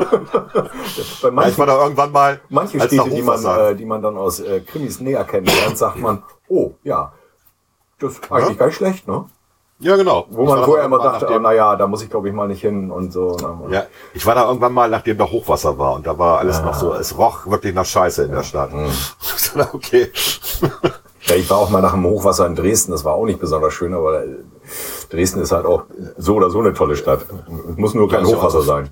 Bei Ja, manchen, ich war da irgendwann mal. manche als Städte, die man, äh, die man dann aus äh, Krimis näher kennenlernt, sagt man, oh, ja, das ist eigentlich Ja. gar nicht schlecht, ne? ja, genau. Wo Ich man vorher immer dachte, oh, nachdem, naja, da muss ich glaube ich mal nicht hin und so. Ja, ich war da irgendwann mal, nachdem da Hochwasser war und da war alles noch so, es roch wirklich nach Scheiße in der Stadt. Dachte, okay. Ja, ich war auch mal nach dem Hochwasser in Dresden, das war auch nicht besonders schön, aber äh, Dresden ist halt auch so oder so eine tolle Stadt. Es muss nur kein ja Hochwasser sein.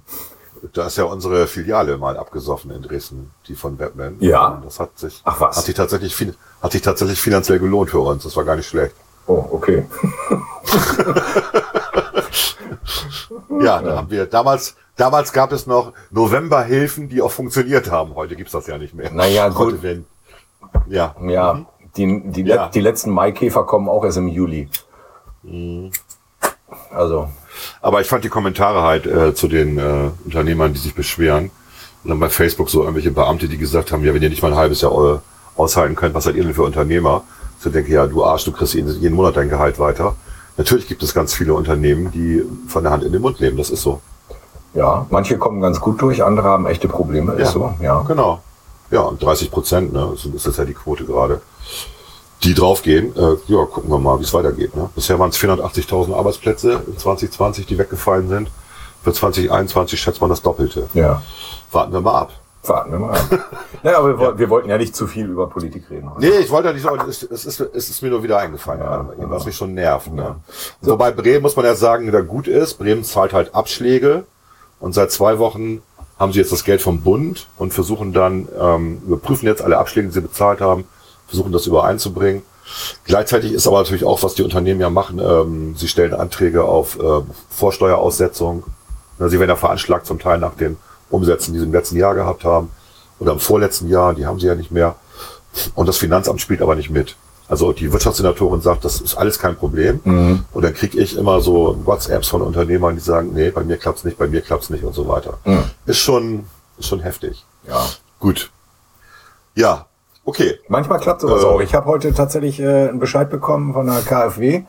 Da ist ja unsere Filiale mal abgesoffen in Dresden, die von Batman. Ja? Das hat sich, Ach was. Hat sich tatsächlich, hat sich tatsächlich finanziell gelohnt für uns. Das war gar nicht schlecht. Oh, okay. Ja, da haben wir damals, damals gab es noch Novemberhilfen, die auch funktioniert haben. Heute gibt's das ja nicht mehr. Naja, gut. Heute werden, ja, Ja, die, die, Ja. Die letzten Maikäfer kommen auch erst im Juli. Also, Aber ich fand die Kommentare halt äh, zu den äh, Unternehmern, die sich beschweren. Und dann bei Facebook so irgendwelche Beamte, die gesagt haben, ja, wenn ihr nicht mal ein halbes Jahr äh, aushalten könnt, was seid ihr denn für Unternehmer? So denke ich, ja, du Arsch, du kriegst jeden, jeden Monat dein Gehalt weiter. Natürlich gibt es ganz viele Unternehmen, die von der Hand in den Mund leben. Das ist so. ja, manche kommen ganz gut durch, andere haben echte Probleme, ist so, ja. Genau. Ja, und 30 Prozent, ne, so ist das ja die Quote gerade. Die draufgehen, äh, ja, gucken wir mal, wie es weitergeht. Ne? Bisher waren es 480.000 Arbeitsplätze in 2020, die weggefallen sind. Für 2021 schätzt man das Doppelte. Ja. Warten wir mal ab. Warten wir mal ab. naja, aber wir, woll- wir wollten ja nicht zu viel über Politik reden. heute. Nee, ich wollte ja nicht, aber es, es, ist, es ist mir nur wieder eingefallen, bei ihm, was mich schon nervt. Ne? Wobei Bremen, muss man ja sagen, wieder gut ist. Bremen zahlt halt Abschläge und seit zwei Wochen haben sie jetzt das Geld vom Bund und versuchen dann, ähm, überprüfen jetzt alle Abschläge, die sie bezahlt haben, versuchen das übereinzubringen. Gleichzeitig ist aber natürlich auch, was die Unternehmen ja machen, ähm, sie stellen Anträge auf äh, Vorsteueraussetzung. Na, sie werden ja veranschlagt zum Teil nach den Umsätzen, die sie im letzten Jahr gehabt haben oder im vorletzten Jahr, die haben sie ja nicht mehr. Und das Finanzamt spielt aber nicht mit. Also die Wirtschaftssenatorin sagt, das ist alles kein Problem. Und dann kriege ich immer so WhatsApps von Unternehmern, die sagen, nee, bei mir klappt's nicht, bei mir klappt's nicht und so weiter. Ist schon, ist schon heftig. Ja. Gut. Ja, okay. Manchmal klappt sowas Äh. auch. Ich habe heute tatsächlich äh, einen Bescheid bekommen von der KfW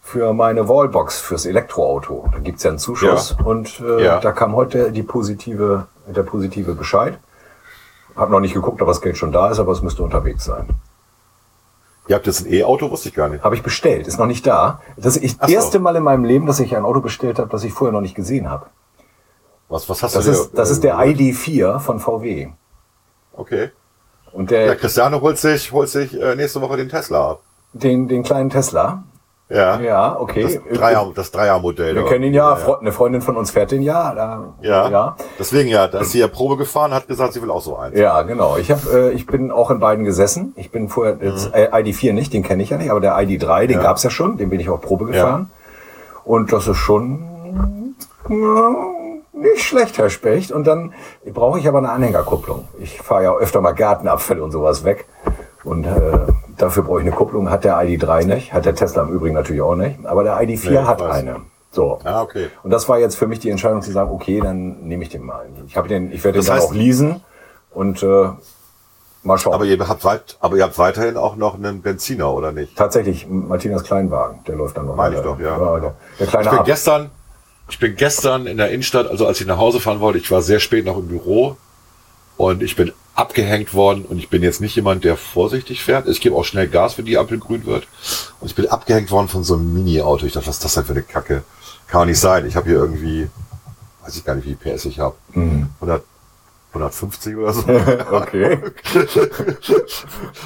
für meine Wallbox fürs Elektroauto. Da gibt's ja einen Zuschuss Ja. und äh, Ja. da kam heute die positive, der positive Bescheid. Hab noch nicht geguckt, ob das Geld schon da ist, aber es müsste unterwegs sein. Ihr habt jetzt ein E-Auto, wusste ich gar nicht. Habe ich bestellt, ist noch nicht da. Das ist das so. erste Mal in meinem Leben, dass ich ein Auto bestellt habe, das ich vorher noch nicht gesehen habe. Was, was hast Das du dir, ist, das ist der äh, ID4 von VW. Okay. Und Ja, der, Cristiano holt sich, holt sich äh, nächste Woche den Tesla ab. den, den kleinen Tesla. Ja. Ja, okay. Das Dreier, das Dreiermodell. Wir oder? kennen ihn ja, Fre- eine Freundin von uns fährt den ja. Da, Ja. ja. Deswegen ja, da ist sie ja Probe gefahren, hat gesagt, sie will auch so eins. Ja, genau. Ich hab, äh, ich bin auch in beiden gesessen. Ich bin vorher jetzt äh, ID4 nicht, den kenne ich ja nicht, aber der ID3, den Mhm. Ja. gab's ja schon, den bin ich auch Probe gefahren. Und das ist schon ja, nicht schlecht, Herr Specht. Und dann brauche ich aber eine Anhängerkupplung. Ich fahre ja öfter mal Gartenabfälle und sowas weg. Und äh, dafür brauche ich eine Kupplung. Hat der ID3 nicht, hat der Tesla im Übrigen natürlich auch nicht. Aber der ID4 Nee, hat weiß. eine. So. Ah, okay. Und das war jetzt für mich die Entscheidung zu sagen, okay, dann nehme ich den mal. Ich habe den, ich werde den Das dann heißt- auch leasen und äh, mal schauen. Aber ihr habt weit, aber ihr habt weiterhin auch noch einen Benziner, oder nicht? Tatsächlich, Martinas Kleinwagen, der läuft dann noch. Meine ich doch, ja. der, der kleine Ich bin gestern, ich bin gestern in der Innenstadt, also als ich nach Hause fahren wollte, ich war sehr spät noch im Büro und ich bin abgehängt worden und ich bin jetzt nicht jemand, der vorsichtig fährt. Ich gebe auch schnell Gas, wenn die Ampel grün wird. Und ich bin abgehängt worden von so einem Mini-Auto. Ich dachte, was ist das denn für eine Kacke? Kann doch nicht sein. Ich habe hier irgendwie, weiß ich gar nicht, wie viel PS ich habe. 100, 150 oder so. Okay.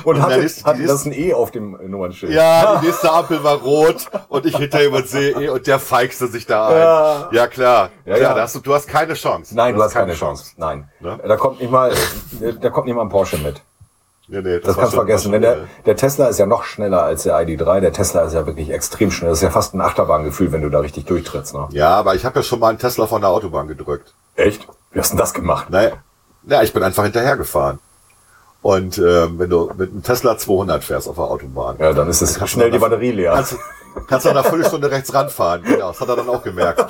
Und Und hatte, ist- hatte das ist- ein E auf dem Nummernschild? Ja, die nächste Ampel war rot und ich hinter ihm und sehe eh und der feixte sich da ein. Ja. Ja, klar. Ja, klar ja. Hast du, du hast keine Chance. Nein, du hast keine Chance. Nein. Ne? Da kommt nicht mal, da kommt nicht mal ein Porsche mit. Nee, nee, Das war kannst du vergessen. Wenn der, der Tesla ist ja noch schneller als der ID3. Der Tesla ist ja wirklich extrem schnell. Das ist ja fast ein Achterbahngefühl, wenn du da richtig durchtrittst. Ne? ja, aber ich habe ja schon mal einen Tesla von der Autobahn gedrückt. Echt? Wie hast du denn das gemacht? Naja, ja, ich bin einfach hinterhergefahren. Und ähm, wenn du mit einem Tesla 200 fährst auf der Autobahn, Ja, dann ist es du schnell die Batterie leer. kannst, du- kannst du nach einer Viertelstunde rechts ranfahren. Genau, das hat er dann auch gemerkt.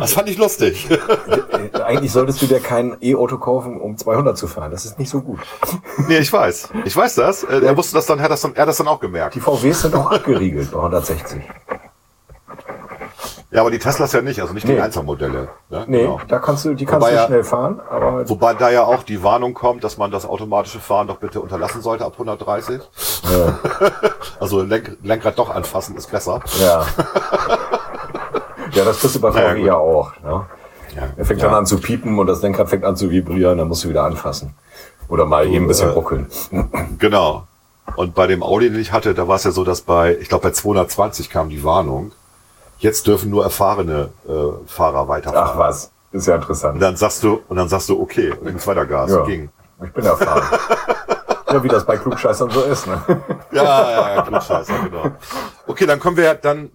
Das fand ich lustig. Äh, Eigentlich solltest du dir kein E-Auto kaufen, um 200 zu fahren. Das ist nicht so gut. Nee, ich weiß. Ich weiß das. Äh, Er wusste das dann, hat das dann, er hat das dann auch gemerkt. Die VWs sind auch abgeriegelt bei 160. Ja, aber die Teslas ja nicht, also nicht die Nee. Einzelmodelle. Ne? Nee, Genau. da kannst du, die kannst Wobei du ja- schnell fahren, aber Wobei da ja auch die Warnung kommt, dass man das automatische Fahren doch bitte unterlassen sollte ab 130. Also Lenk, Lenkrad doch anfassen ist besser. ja. Ja, das kriegst du bei VW ja auch. Ne? Er fängt Ja. dann an zu piepen und das Lenkrad fängt an zu vibrieren, dann musst du wieder anfassen. Oder mal eben ein bisschen äh, ruckeln. Genau. Und bei dem Audi, den ich hatte, da war es ja so, dass bei, ich glaube bei 220 kam die Warnung. Jetzt dürfen nur erfahrene äh, Fahrer weiterfahren. Ach was, ist ja Und interessant. dann sagst du, und dann sagst du, okay, und ging's weiter Gas. Ja. Ging. Ich bin erfahren. ja, wie das bei Klugscheißern so ist. Ne? Ja, ja, ja, Klugscheißer, genau. Okay, dann kommen wir, dann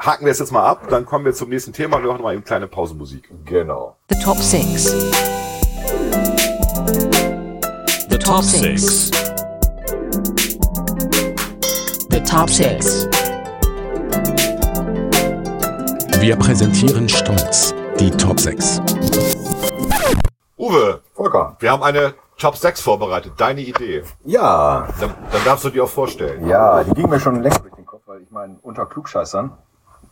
haken wir es jetzt mal ab, dann kommen wir zum nächsten Thema und wir machen mal eben kleine Pausenmusik. Genau. The top six. The top six. The top six. Wir präsentieren stolz die Top 6. Uwe, Volker. wir haben eine Top 6 vorbereitet, deine Idee. Ja, Dann, dann darfst du dir auch vorstellen. Ja, die ging mir schon länger durch den Kopf, weil ich meine, unter Klugscheißern,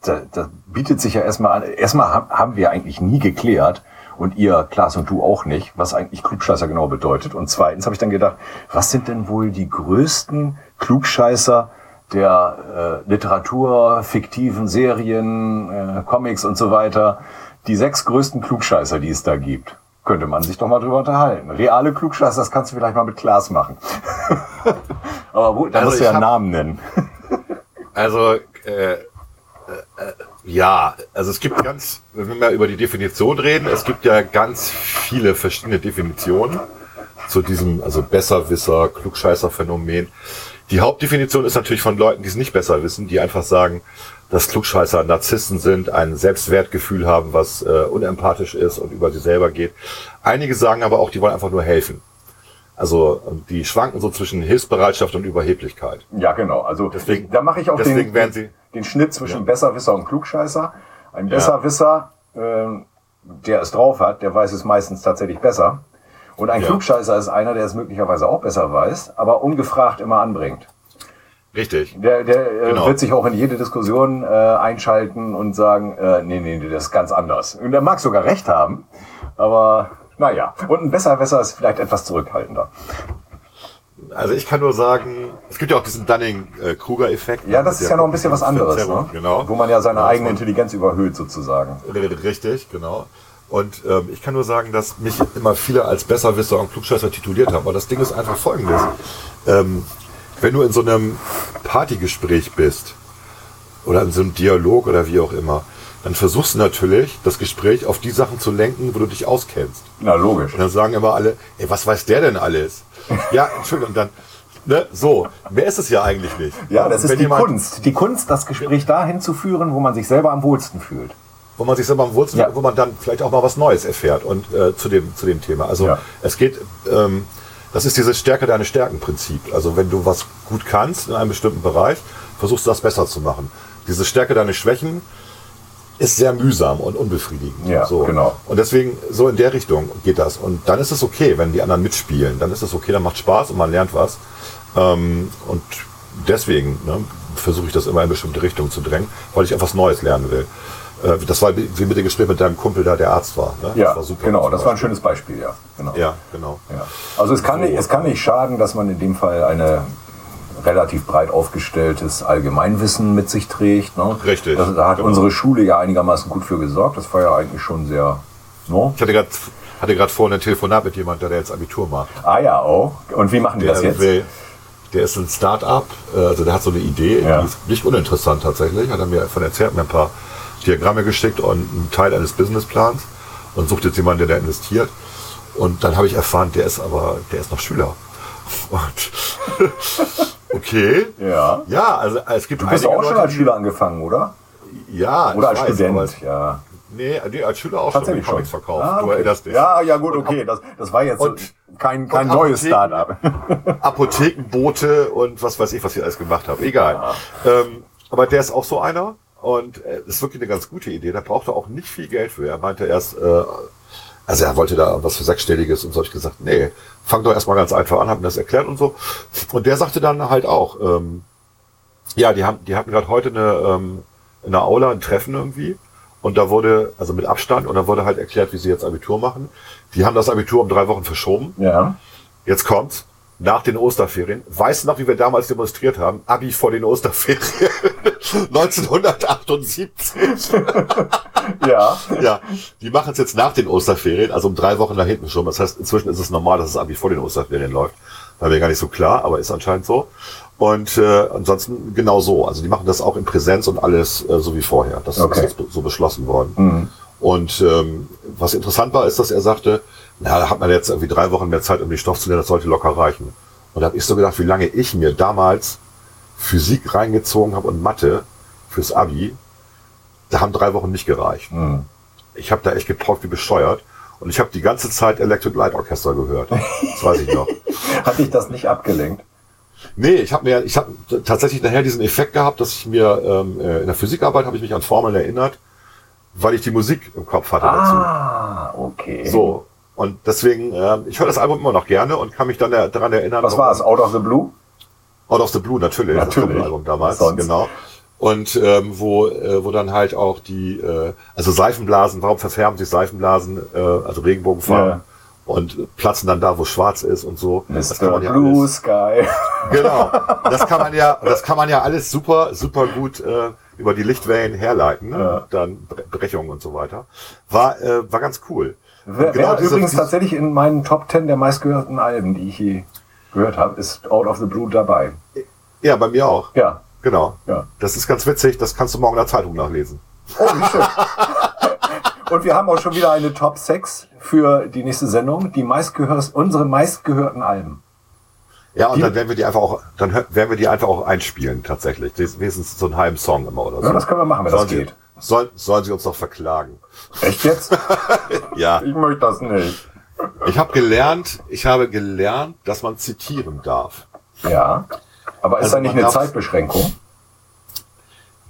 da, da bietet sich ja erstmal an. Erstmal haben, haben wir eigentlich nie geklärt, und ihr, Klaas und du auch nicht, was eigentlich Klugscheißer genau bedeutet. Und zweitens habe ich dann gedacht, was sind denn wohl die größten Klugscheißer der äh, Literatur, fiktiven Serien, äh, Comics und so weiter. Die sechs größten Klugscheißer, die es da gibt. Könnte man sich doch mal drüber unterhalten. Reale Klugscheißer, das kannst du vielleicht mal mit Klaas machen. Aber wo, da Also musst du ich ja einen hab- Namen nennen. Also, äh, äh, ja, also es gibt ganz, wenn wir mal über die Definition reden, es gibt ja ganz viele verschiedene Definitionen zu diesem, also Besserwisser, Klugscheißer-Phänomen. Die Hauptdefinition ist natürlich von Leuten, die es nicht besser wissen, die einfach sagen, dass Klugscheißer Narzissten sind, ein Selbstwertgefühl haben, was äh, unempathisch ist und über sie selber geht. Einige sagen aber auch, die wollen einfach nur helfen. Also die schwanken so zwischen Hilfsbereitschaft und Überheblichkeit. Ja, genau. Also Deswegen- da mache ich auch den, werden sie- den Schnitt zwischen Ja. Besserwisser und Klugscheißer. Ein Ja. Besserwisser, ähm, der es drauf hat, der weiß es meistens tatsächlich besser. Und ein Ja. Klugscheißer ist einer, der es möglicherweise auch besser weiß, aber ungefragt immer anbringt. Richtig. Der, der äh, Genau. wird sich auch in jede Diskussion äh, einschalten und sagen, äh, nee, nee, nee, das ist ganz anders. Und der mag sogar recht haben, aber naja. Und ein Besserwisser ist vielleicht etwas zurückhaltender. Also ich kann nur sagen, es gibt ja auch diesen Dunning-Kruger-Effekt. Ja, das ist ja noch ein bisschen was anderes, ne? Genau. wo man ja seine Ja, eigene Intelligenz überhöht sozusagen. Richtig, genau. Und ähm, ich kann nur sagen, dass mich immer viele als Besserwisser und Klugscheißer tituliert haben. Aber das Ding ist einfach folgendes. Ähm, wenn du in so einem Partygespräch bist oder in so einem Dialog oder wie auch immer, dann versuchst du natürlich, das Gespräch auf die Sachen zu lenken, wo du dich auskennst. Na, logisch. Und dann sagen immer alle, ey, was weiß der denn alles? ja, Entschuldigung, dann, ne, so, mehr ist es ja eigentlich nicht. Ja, das ist die jemand- Kunst. Die Kunst, das Gespräch dahin zu führen, wo man sich selber am wohlsten fühlt. Wo man sich selber am Wurzeln, Ja. wo man dann vielleicht auch mal was Neues erfährt und äh, zu dem zu dem Thema. Also Ja. es geht, ähm, das ist dieses Stärke deine Stärken Prinzip. Also wenn du was gut kannst in einem bestimmten Bereich, versuchst du das besser zu machen. Diese Stärke deine Schwächen ist sehr mühsam und unbefriedigend. Ja, so. genau. Und deswegen so in der Richtung geht das. Und dann ist es okay, wenn die anderen mitspielen. Dann ist es okay, dann macht Spaß und man lernt was. Ähm, und deswegen ne, versuche ich das immer in bestimmte Richtungen zu drängen, weil ich etwas Neues lernen will. Äh, das war wie mit dem Gespräch mit deinem Kumpel da, der Arzt war. Ne? Ja, das war super. genau. Das war ein schönes Beispiel, ja. Genau. Ja, genau. Ja. Also es kann, nicht, es kann nicht schaden, dass man in dem Fall eine relativ breit aufgestelltes Allgemeinwissen mit sich trägt. Ne? Richtig, Das, da hat genau. unsere Schule ja einigermaßen gut für gesorgt. Das war ja eigentlich schon sehr. No? Ich hatte gerade hatte vorhin ein Telefonat mit jemandem, der jetzt Abitur macht. Ah ja, auch. Und wie machen die Der, das jetzt? will, der ist ein Start-up, äh, also der hat so eine Idee, Ja. die ist nicht uninteressant tatsächlich, hat er mir von erzählt, mir ein paar Diagramme geschickt und einen Teil eines Businessplans und sucht jetzt jemanden, der da investiert. Und dann habe ich erfahren, der ist aber, der ist noch Schüler. Und okay. Ja. Ja, also es gibt Du bist auch schon Leute, als Schüler angefangen, oder? Ja, Oder als weiß, aber- Student? Ja. Nee, nee, als Schüler auch schon schon. Comics verkauft. Ah, Du okay. erinnerst dich. Ja, ja gut, okay. Das, das war jetzt Und- kein, kein und neues Apotheken- Start-up. Apothekenboote und was weiß ich, was ich alles gemacht habe. Egal. Ähm, aber der ist auch so einer und äh, ist wirklich eine ganz gute Idee. Da braucht er auch nicht viel Geld für. Er meinte erst, äh, also er wollte da was für sechsstelliges und so habe ich gesagt, nee, fang doch erstmal ganz einfach an, hab ihm das erklärt und so. Und der sagte dann halt auch, ähm, ja, die haben, die hatten gerade heute eine, ähm, in der Aula ein Treffen irgendwie. Und da wurde, also mit Abstand, und da wurde halt erklärt, wie sie jetzt Abitur machen. Die haben das Abitur um drei Wochen verschoben. Ja. Jetzt kommt's. Nach den Osterferien. Weißt du noch, wie wir damals demonstriert haben? Abi vor den Osterferien. 1978. Ja. ja, die machen es jetzt nach den Osterferien, also um drei Wochen nach hinten schon. Das heißt, inzwischen ist es normal, dass das Abi vor den Osterferien läuft. War mir gar nicht so klar, aber ist anscheinend so. Und äh, ansonsten genau so. Also die machen das auch in Präsenz und alles äh, so wie vorher. Das Okay. ist so beschlossen worden. Und ähm, was interessant war, ist, dass er sagte, na, da hat man jetzt irgendwie drei Wochen mehr Zeit, um den Stoff zu lernen, das sollte locker reichen. Und da habe ich so gedacht, wie lange ich mir damals Physik reingezogen habe und Mathe fürs Abi, da haben drei Wochen nicht gereicht. Ich habe da echt gebraucht wie bescheuert. Und ich habe die ganze Zeit Electric Light Orchestra gehört. Das weiß ich noch. Hat dich das nicht abgelenkt? Nee, ich habe mir, ich habe tatsächlich nachher diesen Effekt gehabt, dass ich mir ähm, äh, in der Physikarbeit habe ich mich an Formeln erinnert, weil ich die Musik im Kopf hatte Ah, okay. dazu. So. Und deswegen, äh, ich höre das Album immer noch gerne und kann mich dann da- daran erinnern. Was war es? Out of the Blue? Out of the Blue, natürlich. Das Natürlich. Album damals, sonst? genau. Und ähm, wo, äh, wo dann halt auch die, äh, also Seifenblasen, warum verfärben sich Seifenblasen, äh, also Regenbogenfarben Ja. und platzen dann da, wo schwarz ist und so. Das kann Mr. man ja Blue alles, Sky. genau. Das kann man ja, das kann man ja alles super, super gut äh, über die Lichtwellen herleiten, ne? Ja. dann Bre- Brechungen und so weiter. War, äh, war ganz cool. Wer, genau wer übrigens tatsächlich in meinen Top 10 der meistgehörten Alben, die ich je gehört habe, ist Out of the Blue dabei. Ja, bei mir auch. Ja. Genau. Ja. Das ist ganz witzig, das kannst du morgen in der Zeitung nachlesen. Oh, wie schön. Und wir haben auch schon wieder eine Top 6 für die nächste Sendung, die meistgehör unsere meistgehörten Alben. Ja, und Die- dann werden wir die einfach auch, dann werden wir die einfach auch einspielen, tatsächlich. Das- Wenigstens so einen halben Song immer oder so. Ja, das können wir machen, wenn das sollen sie, geht. Sollen, sollen sie uns doch verklagen? Echt jetzt? Ja. Ich möchte das nicht. Ich habe gelernt, ich habe gelernt, dass man zitieren darf. Ja. Aber ist Also da nicht eine Zeitbeschränkung?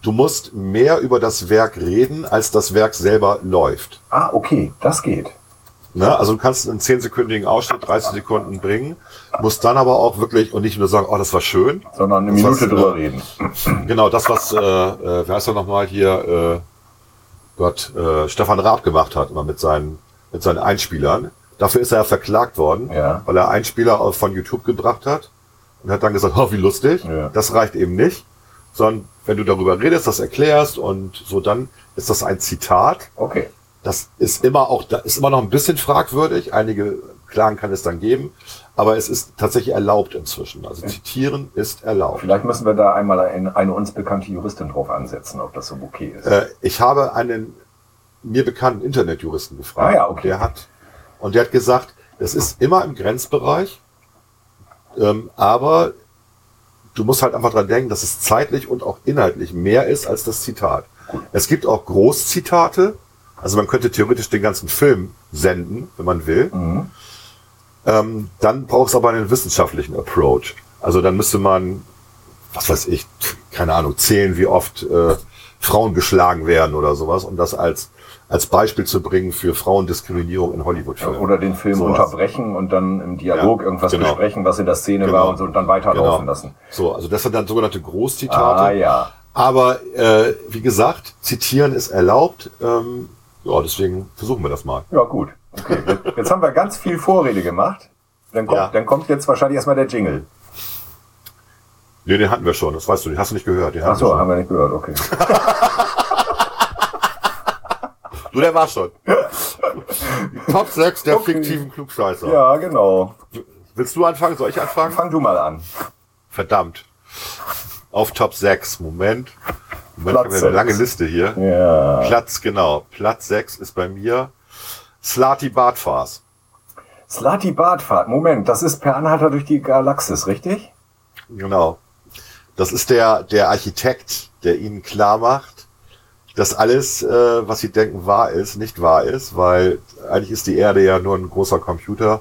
Du musst mehr über das Werk reden, als das Werk selber läuft. Ah, okay, das geht. Ne? Also du kannst einen 10-sekündigen Ausschnitt, 30 Sekunden bringen, musst dann aber auch wirklich und nicht nur sagen, oh, das war schön. Sondern eine Minute was, drüber äh, reden. Genau, das, was, äh, äh, wer heißt er nochmal hier, äh, Gott, äh, Stefan Raab gemacht hat, immer mit seinen, mit seinen Einspielern. Dafür ist er ja verklagt worden, Ja. weil er Einspieler auf- von YouTube gebracht hat und hat dann gesagt, oh, wie lustig. Ja. Das reicht eben nicht, sondern wenn du darüber redest, das erklärst und so, dann ist das ein Zitat. Okay. Das ist immer auch, da ist immer noch ein bisschen fragwürdig. Einige Klagen kann es dann geben, aber es ist tatsächlich erlaubt inzwischen. Also zitieren ist erlaubt. Vielleicht müssen wir da einmal eine, eine uns bekannte Juristin drauf ansetzen, ob das so okay ist. Äh, ich habe einen mir bekannten Internetjuristen gefragt. Ah ja, okay. Der hat, und der hat gesagt, das ist immer im Grenzbereich, ähm, aber du musst halt einfach dran denken, dass es zeitlich und auch inhaltlich mehr ist als das Zitat. Es gibt auch Großzitate, also man könnte theoretisch den ganzen Film senden, wenn man will. Mhm. Ähm, dann braucht es aber einen wissenschaftlichen Approach. Also dann müsste man, was weiß ich, keine Ahnung, zählen, wie oft äh, Frauen geschlagen werden oder sowas, um das als, als Beispiel zu bringen für Frauendiskriminierung in Hollywood-Filmen. Oder den Film Sowas. unterbrechen und dann im Dialog Ja, irgendwas genau. besprechen, was in der Szene Genau. war und so und dann weiterlaufen Genau. lassen. So, also das sind dann sogenannte Großzitate. Ah ja. Aber äh, wie gesagt, zitieren ist erlaubt. Ähm, ja, deswegen versuchen wir das mal. Ja, gut. Okay. Jetzt- haben wir ganz viel Vorrede gemacht. Dann kommt, Ja. dann kommt jetzt wahrscheinlich erstmal der Jingle. Nee, den hatten wir schon, das weißt du, den hast du nicht gehört. Den Ach so, haben wir nicht gehört, okay. Du, der war schon. Top 6 der fiktiven Klugscheißer. Ja, genau. Willst du anfangen? Soll ich anfangen? Fang du mal an. Verdammt. Auf Top 6. Moment. Moment, Platz ich habe eine lange. Liste hier. Ja. Platz, genau. Platz 6 ist bei mir Slati Bartfars. Slati Bartfahrt. Moment, das ist per Anhalter durch die Galaxis, richtig? Genau. Das ist der, der Architekt, der ihnen klar macht, dass alles, äh, was sie denken, wahr ist, nicht wahr ist, weil eigentlich ist die Erde ja nur ein großer Computer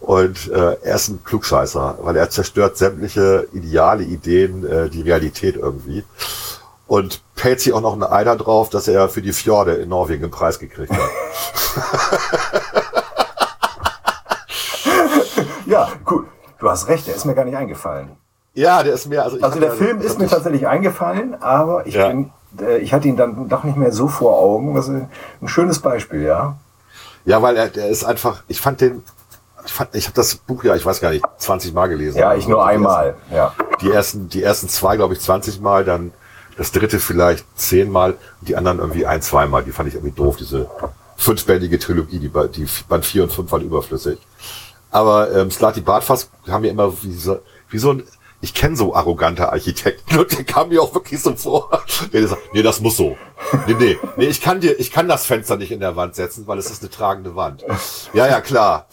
und äh, er ist ein Klugscheißer, weil er zerstört sämtliche ideale Ideen, äh, die Realität irgendwie. Und pellt sich auch noch ein Ei da drauf, dass er für die Fjorde in Norwegen einen Preis gekriegt hat. Ja, cool. Du hast recht, der ist mir gar nicht eingefallen. ja, der ist mir, also ich Also der ja- Film ist mir tatsächlich eingefallen, aber ich, Ja. bin, ich hatte ihn dann doch nicht mehr so vor Augen. Das ist ein schönes Beispiel, ja. Ja, weil er, der ist einfach, ich fand den, ich fand, ich habe das Buch ja, ich weiß gar nicht, 20 Mal gelesen. Ja, ich so. nur einmal, ja. ersten- Die ersten, die ersten zwei, glaube ich, 20 Mal, dann das dritte vielleicht 10 Mal, die anderen irgendwie ein, zweimal. Die fand ich irgendwie doof, diese fünfbändige Trilogie, die, die Band 4 und 5 waren überflüssig. Aber ähm, Slati Bartfass kam mir immer wie so, wie so ein, ich kenne so arrogante Architekten und der kam mir auch wirklich so vor. Der sagt, nee, das muss so. Nee, nee, nee, ich kann dir, ich kann das Fenster nicht in der Wand setzen, weil es ist eine tragende Wand. Ja, ja, klar.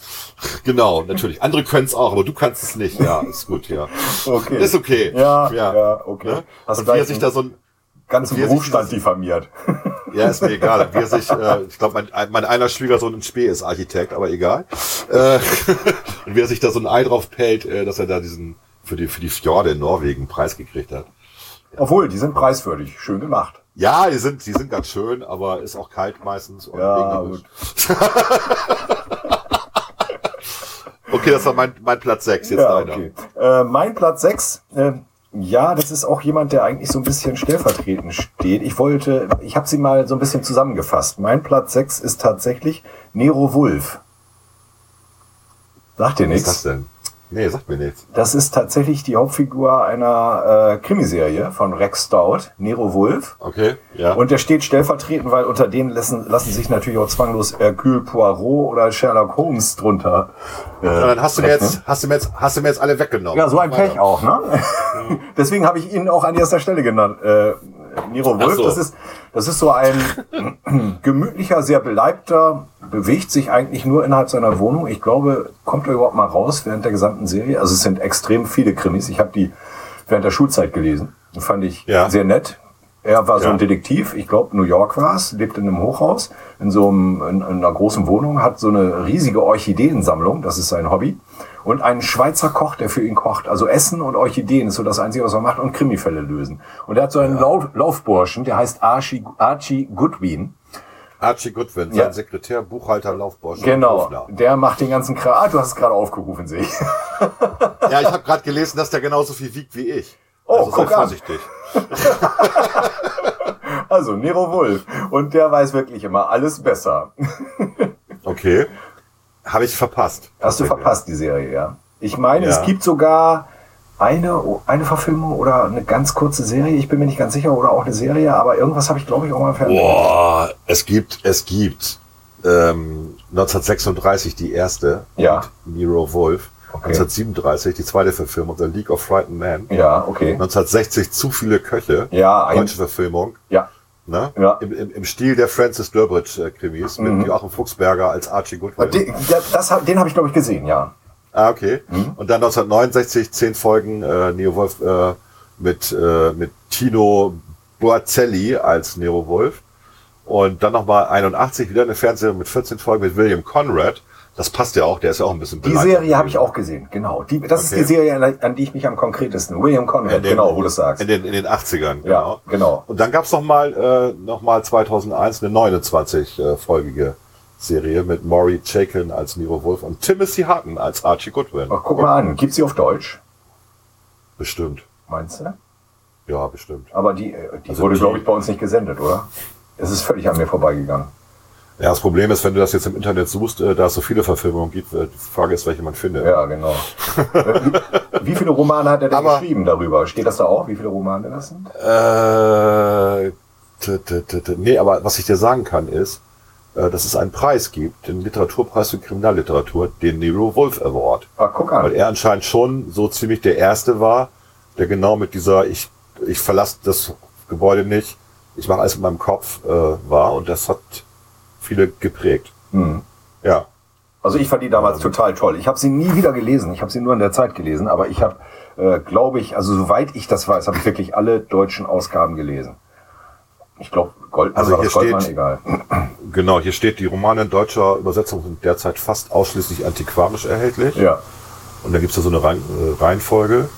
Genau, natürlich. Andere können es auch, aber du kannst es nicht. Ja, ist gut, ja. Okay. Ist okay. Ja, ja, okay. Ne? Hast Und wie er sich da so ein, Ganzen er Berufsstand diffamiert. ja, ist mir egal. Wie er sich, äh, ich glaube, mein, mein einer Schwiegersohn in Spee ist Architekt, aber egal. Äh, und wie er sich da so ein Ei drauf pellt, äh, dass er da diesen für die für die Fjorde in Norwegen einen Preis gekriegt hat. Obwohl, die sind preiswürdig. Schön gemacht. Ja, die sind die sind ganz schön, aber ist auch kalt meistens. Und Ja, regnerisch. Okay, das war mein, mein Platz 6, jetzt Ja, deiner. okay. Äh, mein Platz 6, äh, ja, das ist auch jemand, der eigentlich so ein bisschen stellvertretend steht. Ich wollte, ich habe sie mal so ein bisschen zusammengefasst. Mein Platz 6 ist tatsächlich Nero Wulf. Sagt dir Was ist das nichts? denn? Nee, sagt mir nichts. Das ist tatsächlich die Hauptfigur einer äh, Krimiserie von Rex Stout, Nero Wolf. Okay, ja. Und der steht stellvertretend, weil unter denen lassen, lassen sich natürlich auch zwanglos Hercule Poirot oder Sherlock Holmes drunter. Äh, Ja, dann hast du mir jetzt, hast du mir jetzt, hast du mir jetzt alle weggenommen. Ja, so ein Pech auch, ne? Deswegen habe ich ihn auch an erster Stelle genannt. Äh, Nero Wolf, so. das ist, das ist so ein gemütlicher, sehr beleibter, bewegt sich eigentlich nur innerhalb seiner Wohnung. Ich glaube, kommt er überhaupt mal raus während der gesamten Serie? Also es sind extrem viele Krimis. Ich habe die während der Schulzeit gelesen. Fand ich Ja. sehr nett. Er war so Ja. ein Detektiv, ich glaube New York war es, lebt in einem Hochhaus, in so einem, in, in einer großen Wohnung, hat so eine riesige Orchideensammlung, das ist sein Hobby, und einen Schweizer Koch, der für ihn kocht. Also Essen und Orchideen ist so das Einzige, was er macht, und Krimifälle lösen. Und er hat so einen Lauf, Laufburschen, der heißt Archie, Archie Goodwin. Archie Goodwin, Ja. sein Sekretär, Buchhalter, Laufbosch. Genau, der macht den ganzen Kram. Ah, du hast es gerade aufgerufen, sehe ich. Ja, ich habe gerade gelesen, dass der genauso viel wiegt wie ich. Oh, also sei guck an. vorsichtig. Also Nero Wolf. Und der weiß wirklich immer alles besser. Okay. Habe ich verpasst. Hast du verpasst, die Serie, ja. Ich meine, Ja. es gibt sogar eine, eine Verfilmung oder eine ganz kurze Serie. Ich bin mir nicht ganz sicher. Oder auch eine Serie. Aber irgendwas habe ich, glaube ich, auch mal Fernsehen. Boah, es gibt, es gibt ähm, 1936 die erste Ja. mit Nero Wolf. Okay. 1937 die zweite Verfilmung, The League of Frightened Men. Ja, okay. 1960 zu viele Köche. Ja, Deutsche Verfilmung. Ja. Ne? Ja. Im, im, Im Stil der Francis Durbridge äh, Krimis mit Joachim Fuchsberger als Archie Goodwin. Den, das, den habe ich, glaube ich, gesehen, ja. Ah, okay. Mhm. Und dann 1969 zehn Folgen äh, Neo Wolf äh, mit, äh, mit Tino Boazelli als Nero Wolf. Und dann nochmal 81 wieder eine Fernsehserie mit 14 Folgen mit William Conrad. Das passt ja auch, der ist ja auch ein bisschen Die Serie habe ich auch gesehen, genau. Die, das ist Okay. die Serie, an, die ich mich am konkretesten. William Conrad, den- genau, wo du es sagst. In den, in den 80ern, genau. Ja, genau. Und dann gab's noch mal, äh, noch mal 2001 eine 29-folgige Serie mit Maury Chaikin als Nero Wolf und Timothy Hutton als Archie Goodwin. Ach, guck mal an, gibt's sie auf Deutsch, Bestimmt. meinst du? Ja, bestimmt. Aber die, äh, die Also wurde, glaube ich, bei uns nicht gesendet, oder? Es ist völlig an mir vorbeigegangen. Ja, das Problem ist, wenn du das jetzt im Internet suchst, äh, da es so viele Verfilmungen gibt, äh, die Frage ist, welche man findet. Ja, genau. Wie, viele Romane hat er denn Aber- geschrieben darüber? Steht das da auch, wie viele Romane das sind? Äh, t, t, t, t, nee, aber was ich dir sagen kann ist, äh, dass es einen Preis gibt, den Literaturpreis für Kriminalliteratur, den Nero Wolf Award. Ach, guck Weil an. er anscheinend schon so ziemlich der Erste war, der genau mit dieser, ich, ich verlasse das Gebäude nicht, ich mache alles mit meinem Kopf äh, war und das hat viele geprägt. Hm. Ja. Also ich fand die damals total toll. Ich habe sie nie wieder gelesen. Ich habe sie nur in der Zeit gelesen. Aber ich habe, äh, glaube ich, also soweit ich das weiß, habe ich wirklich alle deutschen Ausgaben gelesen. Ich glaube, Goldmann Also hier Goldmann, steht- egal. Genau, hier steht, die Romane in deutscher Übersetzung sind derzeit fast ausschließlich antiquarisch erhältlich. Ja. Und da gibt's da so eine äh, Reihenfolge.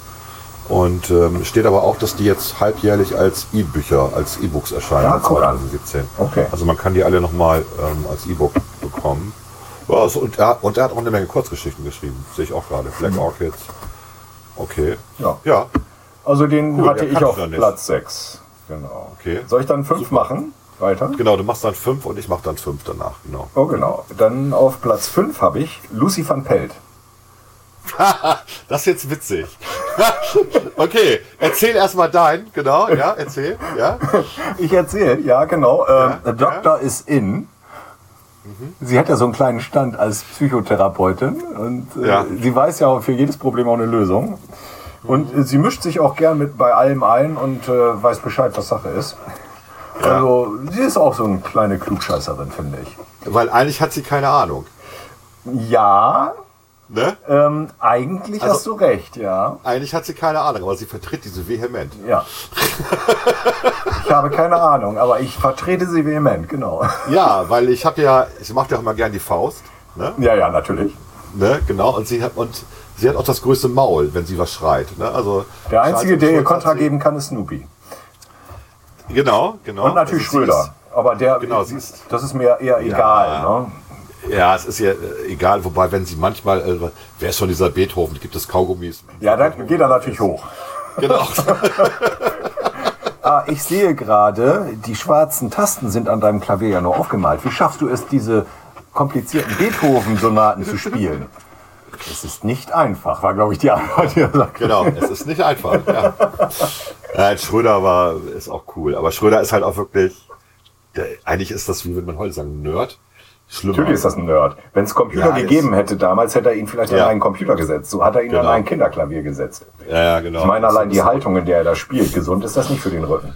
Und ähm, steht aber auch, dass die jetzt halbjährlich als E-Bücher, als E-Books erscheinen Ja, an. 2017. Okay. Also man kann die alle nochmal ähm, als E-Book bekommen. Ja, also, und, er, und er hat auch eine Menge Kurzgeschichten geschrieben, sehe ich auch gerade. Black Orchids. Okay. Ja. Ja, Also den Cool, hatte ich auf. Platz 6. Genau. Okay. Soll ich dann fünf machen? Weiter? genau, du machst dann fünf und ich mache dann fünf danach, genau. Oh, genau. Dann auf Platz 5 habe ich Lucy van Pelt. Das ist jetzt witzig. okay, erzähl erstmal dein, genau, ja, erzähl, ja. Ich erzähle, ja, genau. Ähm, Ja, Doctor is in. Sie hat ja so einen kleinen Stand als Psychotherapeutin und äh, Ja. sie weiß ja für jedes Problem auch eine Lösung. Und äh, sie mischt sich auch gern mit bei allem ein und äh, weiß Bescheid, was Sache ist. Also, sie ist auch so eine kleine Klugscheißerin, finde ich. Weil eigentlich hat sie keine Ahnung. Ja, Ne? ähm, eigentlich Also- hast du recht, ja. Eigentlich hat sie keine Ahnung, aber sie vertritt diese vehement. Ja. ich habe keine Ahnung, aber ich vertrete sie vehement, genau. Ja, weil ich habe ja, ich mache ja auch immer gern die Faust. Ne? Ja, ja, natürlich. Ne? Genau, und sie hat und sie hat auch das größte Maul, wenn sie was schreit. Ne? Also Der Einzige, der ihr Kontra geben kann, ist Snoopy. Genau, genau. Und natürlich Also Schröder. Aber der, Genau, sie ist- das ist mir eher egal. Ne? Ja, es ist ja äh, egal, wobei, wenn sie manchmal, äh, wer ist schon dieser Beethoven, gibt es Kaugummis. Ja, dann geht er natürlich hoch. Genau. Ah, ich sehe gerade, die schwarzen Tasten sind an deinem Klavier ja nur aufgemalt. Wie schaffst du es, diese komplizierten Beethoven-Sonaten zu spielen? Es ist nicht einfach, war, glaube ich, die Antwort, die er sagt. Genau, es ist nicht einfach. Ja. Ja, Schröder war, ist auch cool. Aber Schröder ist halt auch wirklich, der, eigentlich ist das, wie würde man heute sagen, Nerd. Schlimmer. Natürlich ist das ein Nerd. Wenn es Computer Ja, gegeben hätte damals, hätte er ihn vielleicht Ja. an einen Computer gesetzt. So hat er ihn an Genau. ein Kinderklavier gesetzt. Ja, ja, genau. Ich meine, allein die Haltung, in der er da spielt, gesund ist das nicht für den Rücken.